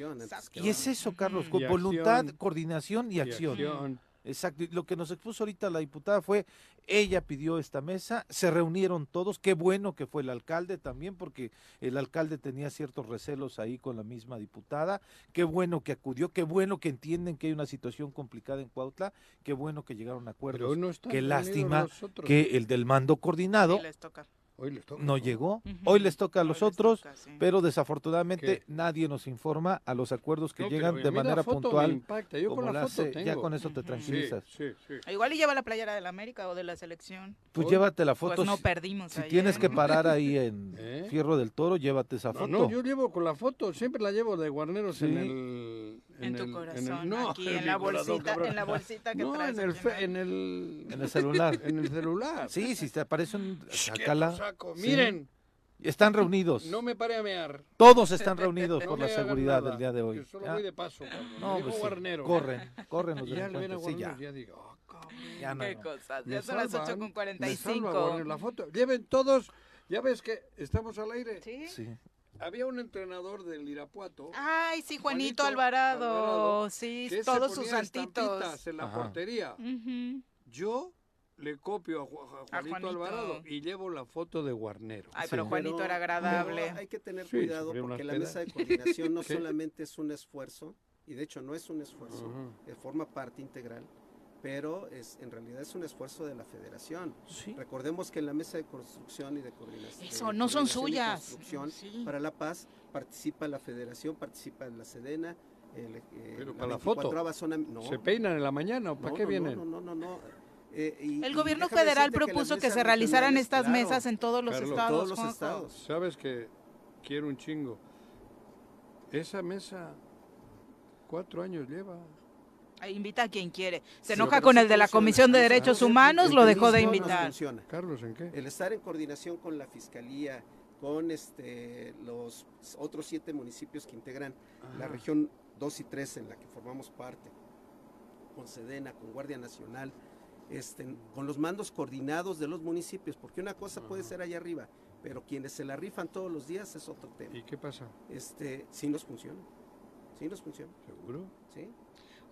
Speaker 3: Y es eso, Carlos, con voluntad, coordinación y, acción. Exacto. Lo que nos expuso ahorita la diputada fue, ella pidió esta mesa, se reunieron todos, qué bueno que fue el alcalde también, porque el alcalde tenía ciertos recelos ahí con la misma diputada, qué bueno que acudió, qué bueno que entienden que hay una situación complicada en Cuautla, qué bueno que llegaron a acuerdos, qué lástima que el del mando coordinado no llegó. Hoy les toca a los otros, pero desafortunadamente nadie nos informa a los acuerdos que llegan de manera puntual. ya con eso te tranquilizas.
Speaker 1: Igual y lleva la playera de la América o de la selección.
Speaker 3: Pues llévate la foto.
Speaker 1: Pues no perdimos.
Speaker 3: Si tienes que parar ahí en ¿Eh? Fierro del Toro, llévate esa foto.
Speaker 2: No, yo llevo con la foto, siempre la llevo de Guarneros en el.
Speaker 1: En, tu corazón, no, aquí en la bolsita, en la bolsita que traes.
Speaker 2: En el, en el,
Speaker 3: en el celular.
Speaker 2: en el celular.
Speaker 3: Sí, si te aparece un. Sacala.
Speaker 2: Miren.
Speaker 3: Están reunidos.
Speaker 2: No me pare a mear.
Speaker 3: Todos están reunidos por la seguridad del día de hoy.
Speaker 2: solo voy de paso.
Speaker 3: No, pues corren, corren los
Speaker 2: ya le
Speaker 3: sí,
Speaker 2: ya. ya digo, oh,
Speaker 1: ya no, Qué cosas. Ya son las 8 con 45.
Speaker 2: la foto. Lleven todos. Ya ves que estamos al aire.
Speaker 1: Sí.
Speaker 3: Sí.
Speaker 2: Había un entrenador del Irapuato.
Speaker 1: Ay, sí, Juanito, Alvarado. Sí, todos sus santitos.
Speaker 2: en la portería. Yo le copio a, Juanito, Alvarado y llevo la foto de Guarnero.
Speaker 1: Ay, pero Juanito era agradable.
Speaker 5: hay que tener cuidado porque la mesa de coordinación no solamente es un esfuerzo, y de hecho no es un esfuerzo, forma parte integral, pero es en realidad es un esfuerzo de la federación. Recordemos que en la mesa de construcción y de coordinación...
Speaker 1: Eso, no son suyas.
Speaker 5: Construcción para la paz participa la federación, participa la Sedena,
Speaker 2: eh, pero para la foto se peinan en la mañana o para qué vienen
Speaker 5: no no no no eh,
Speaker 1: el gobierno federal propuso que, se realizaran estas mesas en todos los estados.
Speaker 5: Todos los estados.
Speaker 2: Sabes que quiero un chingo. Esa mesa cuatro años lleva.
Speaker 1: Invita a quien quiere. Se enoja con el de la. Comisión de
Speaker 5: Ah,
Speaker 1: Derechos Humanos, lo dejó de invitar.
Speaker 5: funciona.
Speaker 2: Carlos, ¿en qué?
Speaker 5: El estar en coordinación con la Fiscalía, con este, los otros siete municipios que integran la
Speaker 2: Ajá.
Speaker 5: región 2 y 3 en la que formamos parte, con Sedena, con Guardia Nacional, este, con los mandos coordinados de los municipios, porque una cosa puede ser allá arriba, pero quienes se la rifan todos los días es otro tema.
Speaker 2: ¿Y qué pasa?
Speaker 5: Este, sí nos funciona, sí nos funciona.
Speaker 2: ¿Seguro?
Speaker 5: Sí.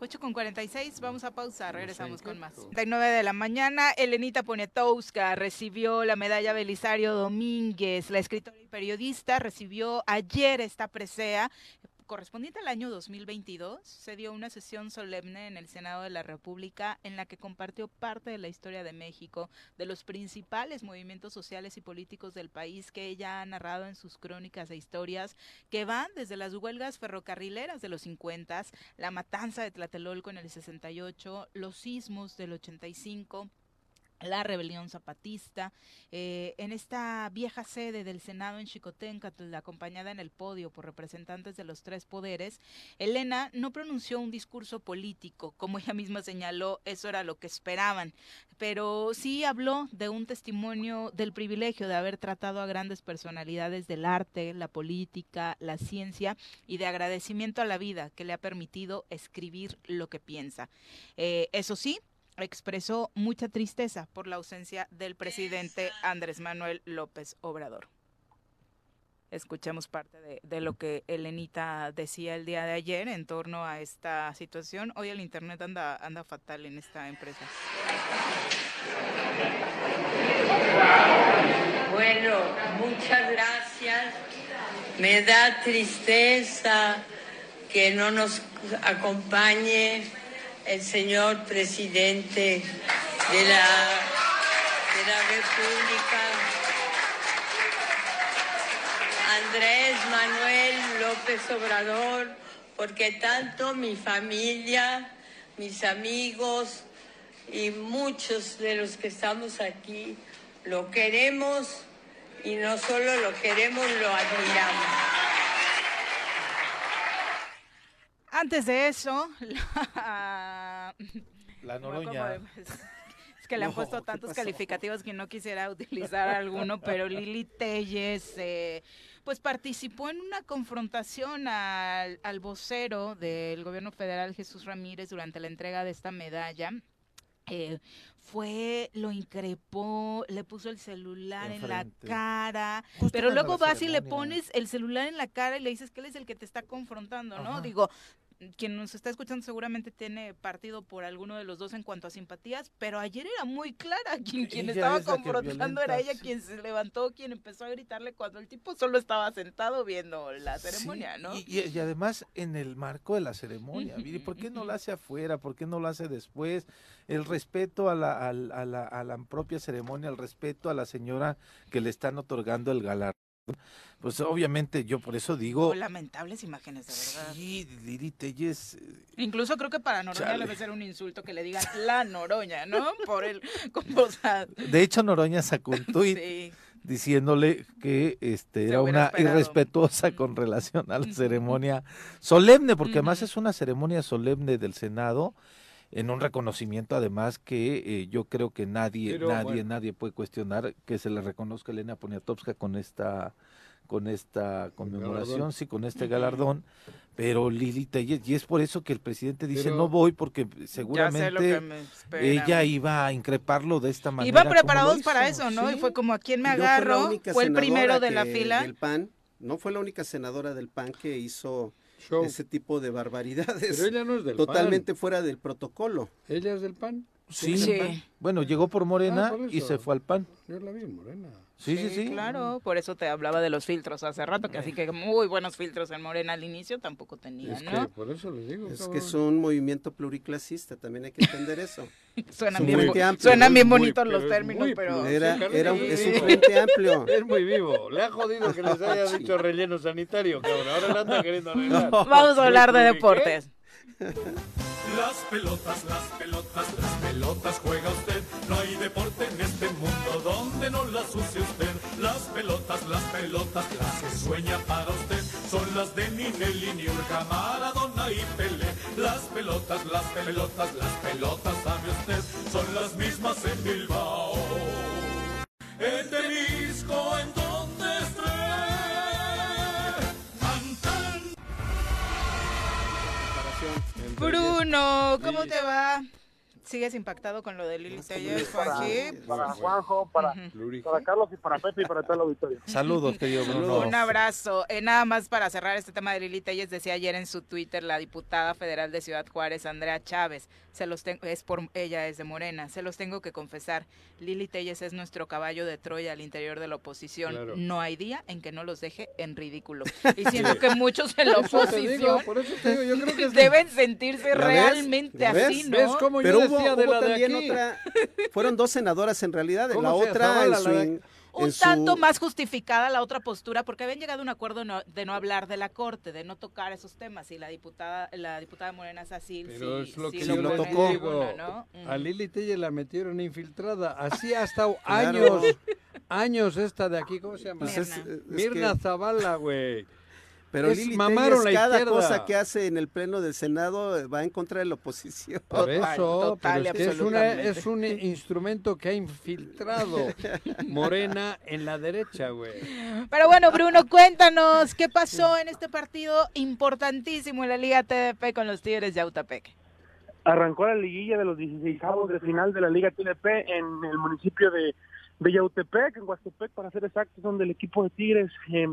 Speaker 1: 8 con 46, vamos a pausa, regresamos con más.
Speaker 2: qué?
Speaker 1: 39 de la mañana, Elenita Poniatowska recibió la medalla Belisario Domínguez. La escritora y periodista recibió ayer esta presea correspondiente al año 2022, se dio una sesión solemne en el Senado de la República en la que compartió parte de la historia de México, de los principales movimientos sociales y políticos del país que ella ha narrado en sus crónicas e historias, que van desde las huelgas ferrocarrileras de los 50, la matanza de Tlatelolco en el 68, los sismos del 85, la rebelión zapatista, eh, en esta vieja sede del Senado en Chicoténcatl, acompañada en el podio por representantes de los tres poderes, Elena no pronunció un discurso político, como ella misma señaló, eso era lo que esperaban, pero sí habló de un testimonio del privilegio de haber tratado a grandes personalidades del arte, la política, la ciencia y de agradecimiento a la vida que le ha permitido escribir lo que piensa. Eh, eso sí, expresó mucha tristeza por la ausencia del presidente Andrés Manuel López Obrador. Escuchemos parte de, lo que Elenita decía el día de ayer en torno a esta situación. Hoy el Internet anda, anda fatal en esta empresa.
Speaker 25: Bueno, muchas gracias. Me da tristeza que no nos acompañe el señor presidente de la, de la República, Andrés Manuel López Obrador, porque tanto mi familia, mis amigos y muchos de los que estamos aquí lo queremos y no solo lo queremos, lo admiramos.
Speaker 1: Antes de eso, la,
Speaker 3: la Noroña.
Speaker 1: Es que le han
Speaker 3: No,
Speaker 1: puesto
Speaker 3: ¿qué
Speaker 1: tantos calificativos que no quisiera utilizar alguno, pero Lili Telles, eh, pues participó en una confrontación al, al vocero del gobierno federal, Jesús Ramírez, durante la entrega de esta medalla. Eh, fue, lo increpó, le puso el celular en la cara,
Speaker 3: Justo
Speaker 1: pero luego vas y le pones el celular en la cara y le dices que él es el que te está confrontando, ¿no?
Speaker 3: Ajá.
Speaker 1: Digo, quien nos está escuchando seguramente tiene partido por alguno de los dos en cuanto a simpatías, pero ayer era muy clara quien, estaba
Speaker 3: es la
Speaker 1: confrontando era ella quien se levantó, quien empezó a gritarle cuando el tipo solo estaba sentado viendo la ceremonia,
Speaker 3: Sí,
Speaker 1: ¿no?
Speaker 3: Y, además en el marco de la ceremonia, mire, ¿por qué no lo hace afuera? ¿Por qué no lo hace después? El respeto a la, al- a la, a la propia ceremonia, el respeto a la señora que le están otorgando el galardón. Pues obviamente yo por eso digo,
Speaker 1: Oh, lamentables imágenes, de verdad.
Speaker 3: sí, Lili Telles, eh,
Speaker 1: Incluso creo que para Noroña
Speaker 3: Chale.
Speaker 1: debe ser un insulto que le digan la Noroña, ¿no? Por el, como, o sea,
Speaker 3: de hecho Noroña sacó un tuit
Speaker 1: sí.
Speaker 3: diciéndole que este era
Speaker 1: hubiera
Speaker 3: una
Speaker 1: esperado.
Speaker 3: irrespetuosa con relación a la ceremonia solemne, porque además es una ceremonia solemne del Senado en un reconocimiento además que eh, yo creo que nadie
Speaker 2: Pero,
Speaker 3: nadie
Speaker 2: bueno.
Speaker 3: nadie puede cuestionar que se le reconozca a Elena Poniatowska con esta con esta conmemoración, sí, con este galardón, pero Lili Telles, y es por eso que el presidente dice
Speaker 2: Pero-
Speaker 3: no voy porque seguramente ella iba a increparlo de esta manera. Lo
Speaker 1: preparados para eso, ¿no?
Speaker 3: sí.
Speaker 1: Y fue como a quién me
Speaker 5: fue
Speaker 1: agarro, fue el primero de la fila.
Speaker 5: Del PAN, no fue la única senadora del PAN que hizo
Speaker 2: Show.
Speaker 5: ese tipo de barbaridades.
Speaker 2: Pero ella no es del
Speaker 5: Totalmente fuera del protocolo.
Speaker 2: ¿Ella es del PAN?
Speaker 3: Sí,
Speaker 1: Sí.
Speaker 3: bueno, llegó por Morena
Speaker 2: Ah, por
Speaker 3: y se fue al PAN.
Speaker 2: Yo la vi en Morena.
Speaker 3: Sí, sí, sí.
Speaker 1: Claro, por eso te hablaba de los filtros hace rato, que así que muy buenos filtros en Morena al inicio tampoco tenía,
Speaker 2: Es que
Speaker 1: ¿no?
Speaker 2: por eso les digo.
Speaker 5: Es
Speaker 2: cabrón.
Speaker 5: que es un movimiento pluriclasista, también hay que entender eso.
Speaker 1: Suenan bien,
Speaker 5: amplio.
Speaker 1: suenan bien
Speaker 2: Muy-
Speaker 1: bonitos
Speaker 2: pero
Speaker 1: los términos,
Speaker 2: muy
Speaker 1: pero...
Speaker 5: Era,
Speaker 2: Sí,
Speaker 5: era un- es un frente amplio.
Speaker 2: Es muy vivo. Le ha jodido que les haya dicho relleno sanitario, cabrón. Ahora le anda queriendo arreglar.
Speaker 1: Vamos a hablar de deportes.
Speaker 26: Las pelotas, las pelotas, las pelotas juega usted. No hay deporte en mundo donde no las use usted. Las pelotas, las pelotas, las que sueña para usted. Son las de Ninelli, Niurka, Maradona y Pelé. Las pelotas, las pelotas, las pelotas, sabe usted, son las mismas en Bilbao. En Temisco, en donde esté.
Speaker 1: Bruno, ¿cómo te va? ¿Sigues impactado con lo de Lili Telles,
Speaker 9: para,
Speaker 1: Juanji?
Speaker 9: para Juanjo, para, para Carlos y para Pepe y para todo el auditorio.
Speaker 3: Saludos, querido Bruno.
Speaker 1: Un abrazo. Eh, nada más para cerrar este tema de Lili Telles, decía ayer en su Twitter la diputada federal de Ciudad Juárez, Andrea Chávez, se los tengo, es por ella es de Morena, se los tengo que confesar, Lili Telles es nuestro caballo de Troya al interior de la oposición.
Speaker 2: Claro.
Speaker 1: No hay día en que no los deje en ridículo. Y siento que muchos en la oposición
Speaker 2: digo, por eso te digo, yo creo que
Speaker 1: deben sentirse realmente así, ¿no?
Speaker 2: ¿Ves cómo
Speaker 5: Pero
Speaker 2: yo
Speaker 5: hubo,
Speaker 2: decía de
Speaker 5: hubo
Speaker 2: la de
Speaker 5: también
Speaker 2: aquí?
Speaker 5: otra, fueron dos senadoras en realidad,
Speaker 2: ¿Cómo
Speaker 5: la
Speaker 2: se
Speaker 5: otra en
Speaker 2: la
Speaker 5: su, in-
Speaker 1: un
Speaker 5: su-
Speaker 1: tanto más justificada la otra postura porque habían llegado a un acuerdo no- de no hablar de la corte, de no tocar esos temas y la diputada la diputada Morena Sacil
Speaker 2: Pero
Speaker 1: sí,
Speaker 2: es lo
Speaker 1: sí
Speaker 2: que
Speaker 1: lo
Speaker 2: le
Speaker 1: en
Speaker 5: tocó.
Speaker 2: digo.
Speaker 1: ¿no? Mm.
Speaker 2: A Lili Telle la metieron infiltrada. Así ha estado
Speaker 5: Claro.
Speaker 2: años, años esta de aquí, ¿cómo se llama?
Speaker 5: Pues es- es
Speaker 2: Mirna
Speaker 5: que-
Speaker 2: Zavala, güey.
Speaker 5: Pero
Speaker 2: Es-
Speaker 5: Lili
Speaker 2: mamaron
Speaker 5: Telles,
Speaker 2: la
Speaker 5: cada
Speaker 2: izquierda.
Speaker 5: cosa que hace en el pleno del Senado eh, va en contra de la oposición.
Speaker 2: Por eso,
Speaker 1: total
Speaker 2: pero es, que es, una-
Speaker 1: absolutamente.
Speaker 2: es un instrumento que ha infiltrado Morena en la derecha, güey.
Speaker 1: Pero bueno, Bruno, cuéntanos qué pasó en este partido importantísimo en la Liga TDP con los Tigres de Autapec.
Speaker 9: Arrancó la liguilla de los 16 de final de la Liga TDP en el municipio de Bellautepec, en Huastepec, para ser exactos, donde el equipo de Tigres eh,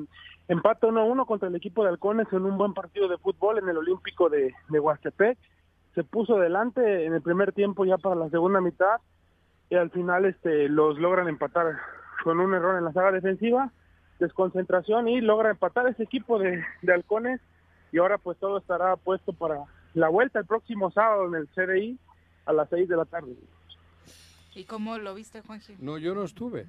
Speaker 9: empata 1-1 contra el equipo de Halcones en un buen partido de fútbol en el Olímpico de, de Huastepec. Se puso delante en el primer tiempo ya para la segunda mitad y al final este los logran empatar con un error en la saga defensiva, desconcentración y logra empatar ese equipo de, de Halcones y ahora pues todo estará puesto para la vuelta el próximo sábado en el CDI a las 6 de la tarde.
Speaker 1: ¿Y cómo lo viste, Juanji?
Speaker 2: No, yo no estuve.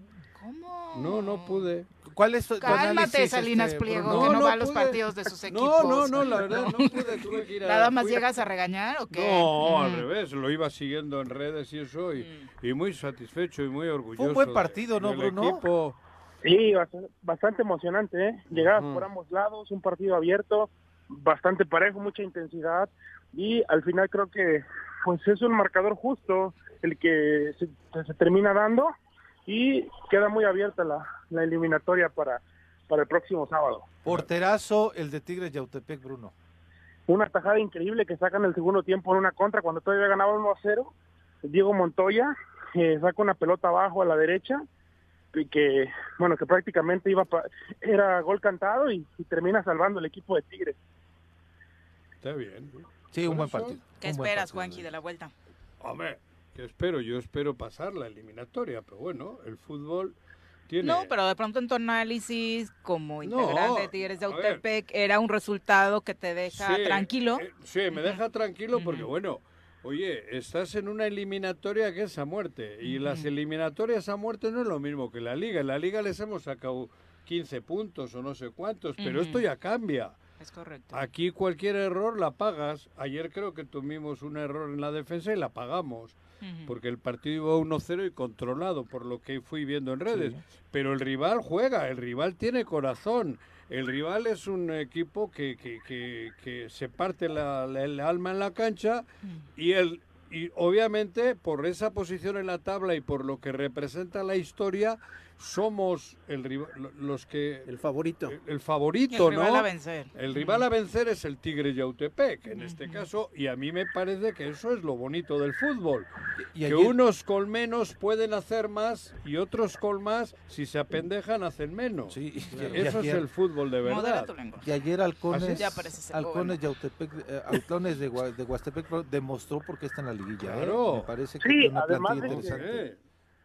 Speaker 1: ¿Cómo?
Speaker 2: No, no pude.
Speaker 3: ¿Cuál es tu
Speaker 1: Cálmate,
Speaker 3: análisis,
Speaker 1: Salinas
Speaker 3: este,
Speaker 1: Pliego,
Speaker 3: Bruno?
Speaker 1: que no,
Speaker 2: No, no
Speaker 1: va a los partidos de sus
Speaker 2: No,
Speaker 1: equipos.
Speaker 2: no, no, la verdad, no pude, tuve que ir a-
Speaker 1: ¿Nada más llegas a regañar o qué?
Speaker 2: No, al
Speaker 1: Mm.
Speaker 2: revés, lo iba siguiendo en redes y eso, y, y muy satisfecho y muy orgulloso.
Speaker 3: buen
Speaker 2: de-
Speaker 3: partido, ¿no,
Speaker 2: del
Speaker 3: Bruno?
Speaker 2: equipo.
Speaker 9: Sí, bast- bastante emocionante, ¿eh? Llegadas
Speaker 2: Ujú.
Speaker 9: por ambos lados, un partido abierto, bastante parejo, mucha intensidad y al final creo que pues es un marcador justo el que se, se termina dando y queda muy abierta la, la eliminatoria para, para el próximo sábado.
Speaker 3: Porterazo, el de Tigres Yautepec, Bruno.
Speaker 9: Una tajada increíble que sacan el segundo tiempo en una contra cuando todavía ganaba 1 a 0. Diego Montoya eh, saca una pelota abajo a la derecha y que, bueno, que prácticamente iba pa- era gol cantado y, y termina salvando el equipo de Tigres.
Speaker 2: Está bien.
Speaker 3: Sí, un buen partido.
Speaker 1: ¿Qué
Speaker 3: un
Speaker 1: esperas,
Speaker 3: partido.
Speaker 1: Juanji, de la vuelta?
Speaker 2: Hombre, ¿qué espero? Yo espero pasar la eliminatoria, pero bueno, el fútbol tiene...
Speaker 1: No, pero de pronto en tu análisis, como
Speaker 2: No,
Speaker 1: integrante de Tigres de. Autepec, era un resultado que te deja
Speaker 2: Sí,
Speaker 1: tranquilo.
Speaker 2: eh, sí, me deja tranquilo porque, bueno, oye, estás en una eliminatoria que es a muerte. Y las eliminatorias a muerte no es lo mismo que la liga. En la liga les hemos sacado 15 puntos o no sé cuántos, pero esto ya cambia.
Speaker 1: Es correcto.
Speaker 2: Aquí cualquier error la pagas. Ayer creo que tuvimos un error en la defensa y la pagamos. Porque el partido iba 1-0 y controlado, por lo que fui viendo en redes. Pero el rival juega, el rival tiene corazón. El rival es un equipo que, que, que, que se parte la, la- el alma en la cancha y el y obviamente por esa posición en la tabla y por lo que representa la historia somos el rival, lo- los que
Speaker 5: El favorito.
Speaker 2: el, el favorito,
Speaker 1: El rival
Speaker 2: ¿no?
Speaker 1: a vencer.
Speaker 2: El rival a vencer es el Tigre Yautepec, en este caso, y a mí me parece que eso es lo bonito del fútbol.
Speaker 3: Y
Speaker 2: que
Speaker 3: ayer-
Speaker 2: unos con menos pueden hacer más y otros con más, si se apendejan, hacen menos.
Speaker 3: Sí, y-
Speaker 2: Eso
Speaker 3: y
Speaker 2: es el fútbol de verdad.
Speaker 3: Y ayer Halcones, Halcones Yautepec, eh, Halcones de, Gua- de Huastepec pro- demostró por qué está en la liguilla. ¿eh?
Speaker 2: Claro.
Speaker 3: Me parece que
Speaker 9: Sí,
Speaker 3: tiene una
Speaker 9: además
Speaker 3: interesante.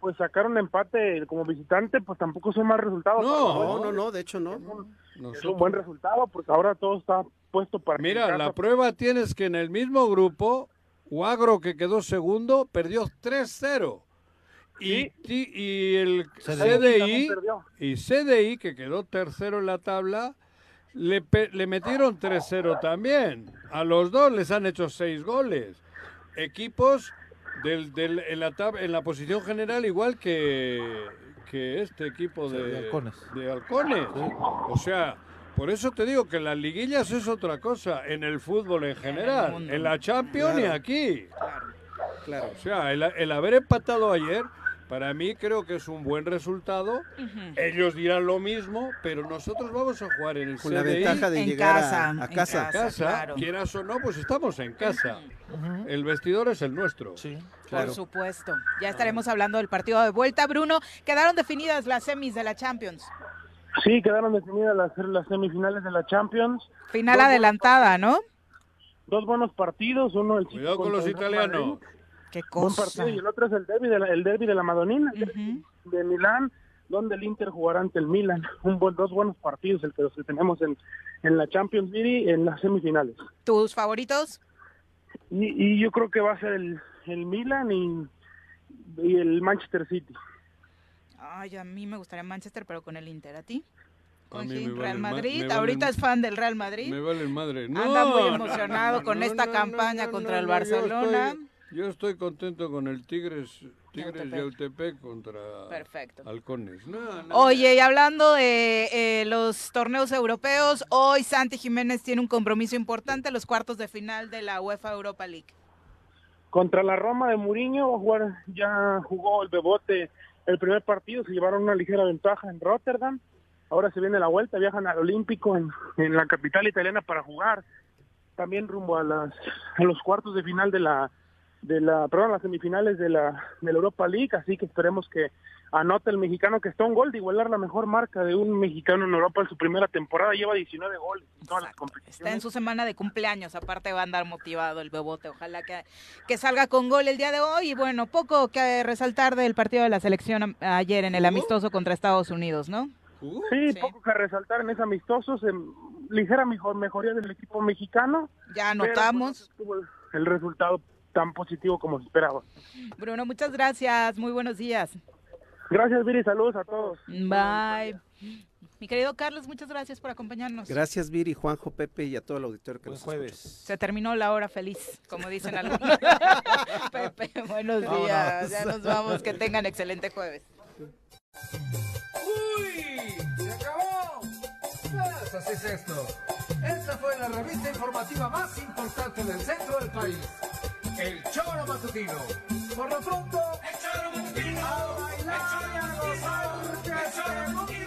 Speaker 9: Pues sacar un empate como visitante, pues tampoco son más resultados.
Speaker 2: No,
Speaker 5: No, no, no, de hecho no.
Speaker 9: Es un buen resultado porque ahora todo está puesto para...
Speaker 2: Mira, la prueba tienes que en el mismo grupo, Huagro, que quedó segundo, perdió 3-0. Y, ti- y el CDI, y CDI, que quedó tercero en la tabla, le, pe- le metieron 3-0 también. A los dos les han hecho seis goles. equipos del, del, en, la tab- en la posición general igual que, que este equipo de,
Speaker 3: de halcones.
Speaker 2: de halcones. O sea, por eso te digo que las liguillas es otra cosa en el fútbol en general, en la Champions y
Speaker 5: Claro.
Speaker 2: aquí.
Speaker 5: Claro.
Speaker 2: O sea, el, el haber empatado ayer, para mí creo que es un buen resultado. Ellos dirán lo mismo, pero nosotros vamos a jugar en el
Speaker 5: Con la
Speaker 2: CDI,
Speaker 5: ventaja de
Speaker 1: En
Speaker 5: llegar a-
Speaker 1: casa,
Speaker 5: a,
Speaker 1: en
Speaker 5: casa.
Speaker 1: casa.
Speaker 2: casa,
Speaker 1: claro.
Speaker 2: quieras o no, pues estamos en casa. El vestidor es el nuestro.
Speaker 3: Sí.
Speaker 5: Claro.
Speaker 1: Por supuesto. Ya estaremos hablando del partido de vuelta. Bruno, quedaron definidas las semis de la Champions.
Speaker 9: Sí, quedaron definidas las, las semifinales de la Champions.
Speaker 1: Final
Speaker 9: Dos
Speaker 1: adelantada, ¿no?
Speaker 9: Dos buenos partidos, uno el
Speaker 2: Cuidado con los italianos.
Speaker 9: Madrid.
Speaker 1: Qué cosa.
Speaker 9: partido y el otro es el derby de la, el derby de la Madonina, el de Milán, donde el Inter jugará ante el Milan. Un buen, dos buenos partidos el que los que tenemos en, en la Champions League y en las semifinales.
Speaker 1: ¿Tus favoritos?
Speaker 9: Y, y yo creo que va a ser el, el Milan y, y el Manchester City.
Speaker 1: Ay, a mí me gustaría Manchester, pero con el Inter. ¿A ti?
Speaker 2: A
Speaker 1: Con
Speaker 2: mí me vale
Speaker 1: Real
Speaker 2: ma-
Speaker 1: Madrid. Ahorita es fan del Real Madrid.
Speaker 2: Me vale madre. No,
Speaker 1: Anda muy emocionado
Speaker 2: no,
Speaker 1: con
Speaker 2: no,
Speaker 1: esta
Speaker 2: no,
Speaker 1: campaña
Speaker 2: no,
Speaker 1: contra
Speaker 2: no,
Speaker 1: el
Speaker 2: estoy-
Speaker 1: Barcelona.
Speaker 2: Yo estoy, contento con el Tigres, Tigres
Speaker 1: Yautepec.
Speaker 2: Yautepec contra
Speaker 1: Perfecto.
Speaker 2: Halcones. No, no,
Speaker 1: Oye, y hablando de eh, los torneos europeos, hoy Santi Jiménez tiene un compromiso importante, los cuartos de final de la UEFA Europa League.
Speaker 9: Contra la Roma de Mourinho va a jugar, ya jugó el Bebote el primer partido, se llevaron una ligera ventaja en Rotterdam. Ahora se viene la vuelta, viajan al Olímpico en, en la capital italiana para jugar. También rumbo a las a los cuartos de final de la de la perdón, las semifinales de la de la Europa League, así que esperemos que anote el mexicano que está un gol de igualar la mejor marca de un mexicano en Europa en su primera temporada, lleva 19 goles en todas las competiciones.
Speaker 1: Está en su semana de cumpleaños, aparte va a andar motivado el Bebote, ojalá que, que salga con gol el día de hoy. Y bueno, poco que resaltar del partido de la selección ayer en el amistoso contra Estados Unidos, ¿no?
Speaker 9: Sí, poco que resaltar en ese amistoso, se- ligera mejor, mejoría del equipo mexicano.
Speaker 1: Ya
Speaker 9: pero,
Speaker 1: anotamos.
Speaker 9: pues, no tuvo el- el resultado tan positivo como se esperaba.
Speaker 1: Bruno, muchas gracias, muy buenos días.
Speaker 9: Gracias, Viri, saludos a todos.
Speaker 1: Bye. Mi querido Carlos, muchas gracias por acompañarnos.
Speaker 5: Gracias, Viri, Juanjo, Pepe y a todo el auditorio que nos
Speaker 3: jueves.
Speaker 1: Se terminó la hora feliz, como dicen algunos. Pepe, buenos
Speaker 3: Vámonos.
Speaker 1: días. Ya nos vamos. Que tengan excelente jueves.
Speaker 27: ¡Uy! ¡Se acabó! Pues así es esto. Esta fue la revista informativa más importante del centro del país. El Choro Matutino. Por lo pronto, el Choro Matutino. A bailar y a gozar, que se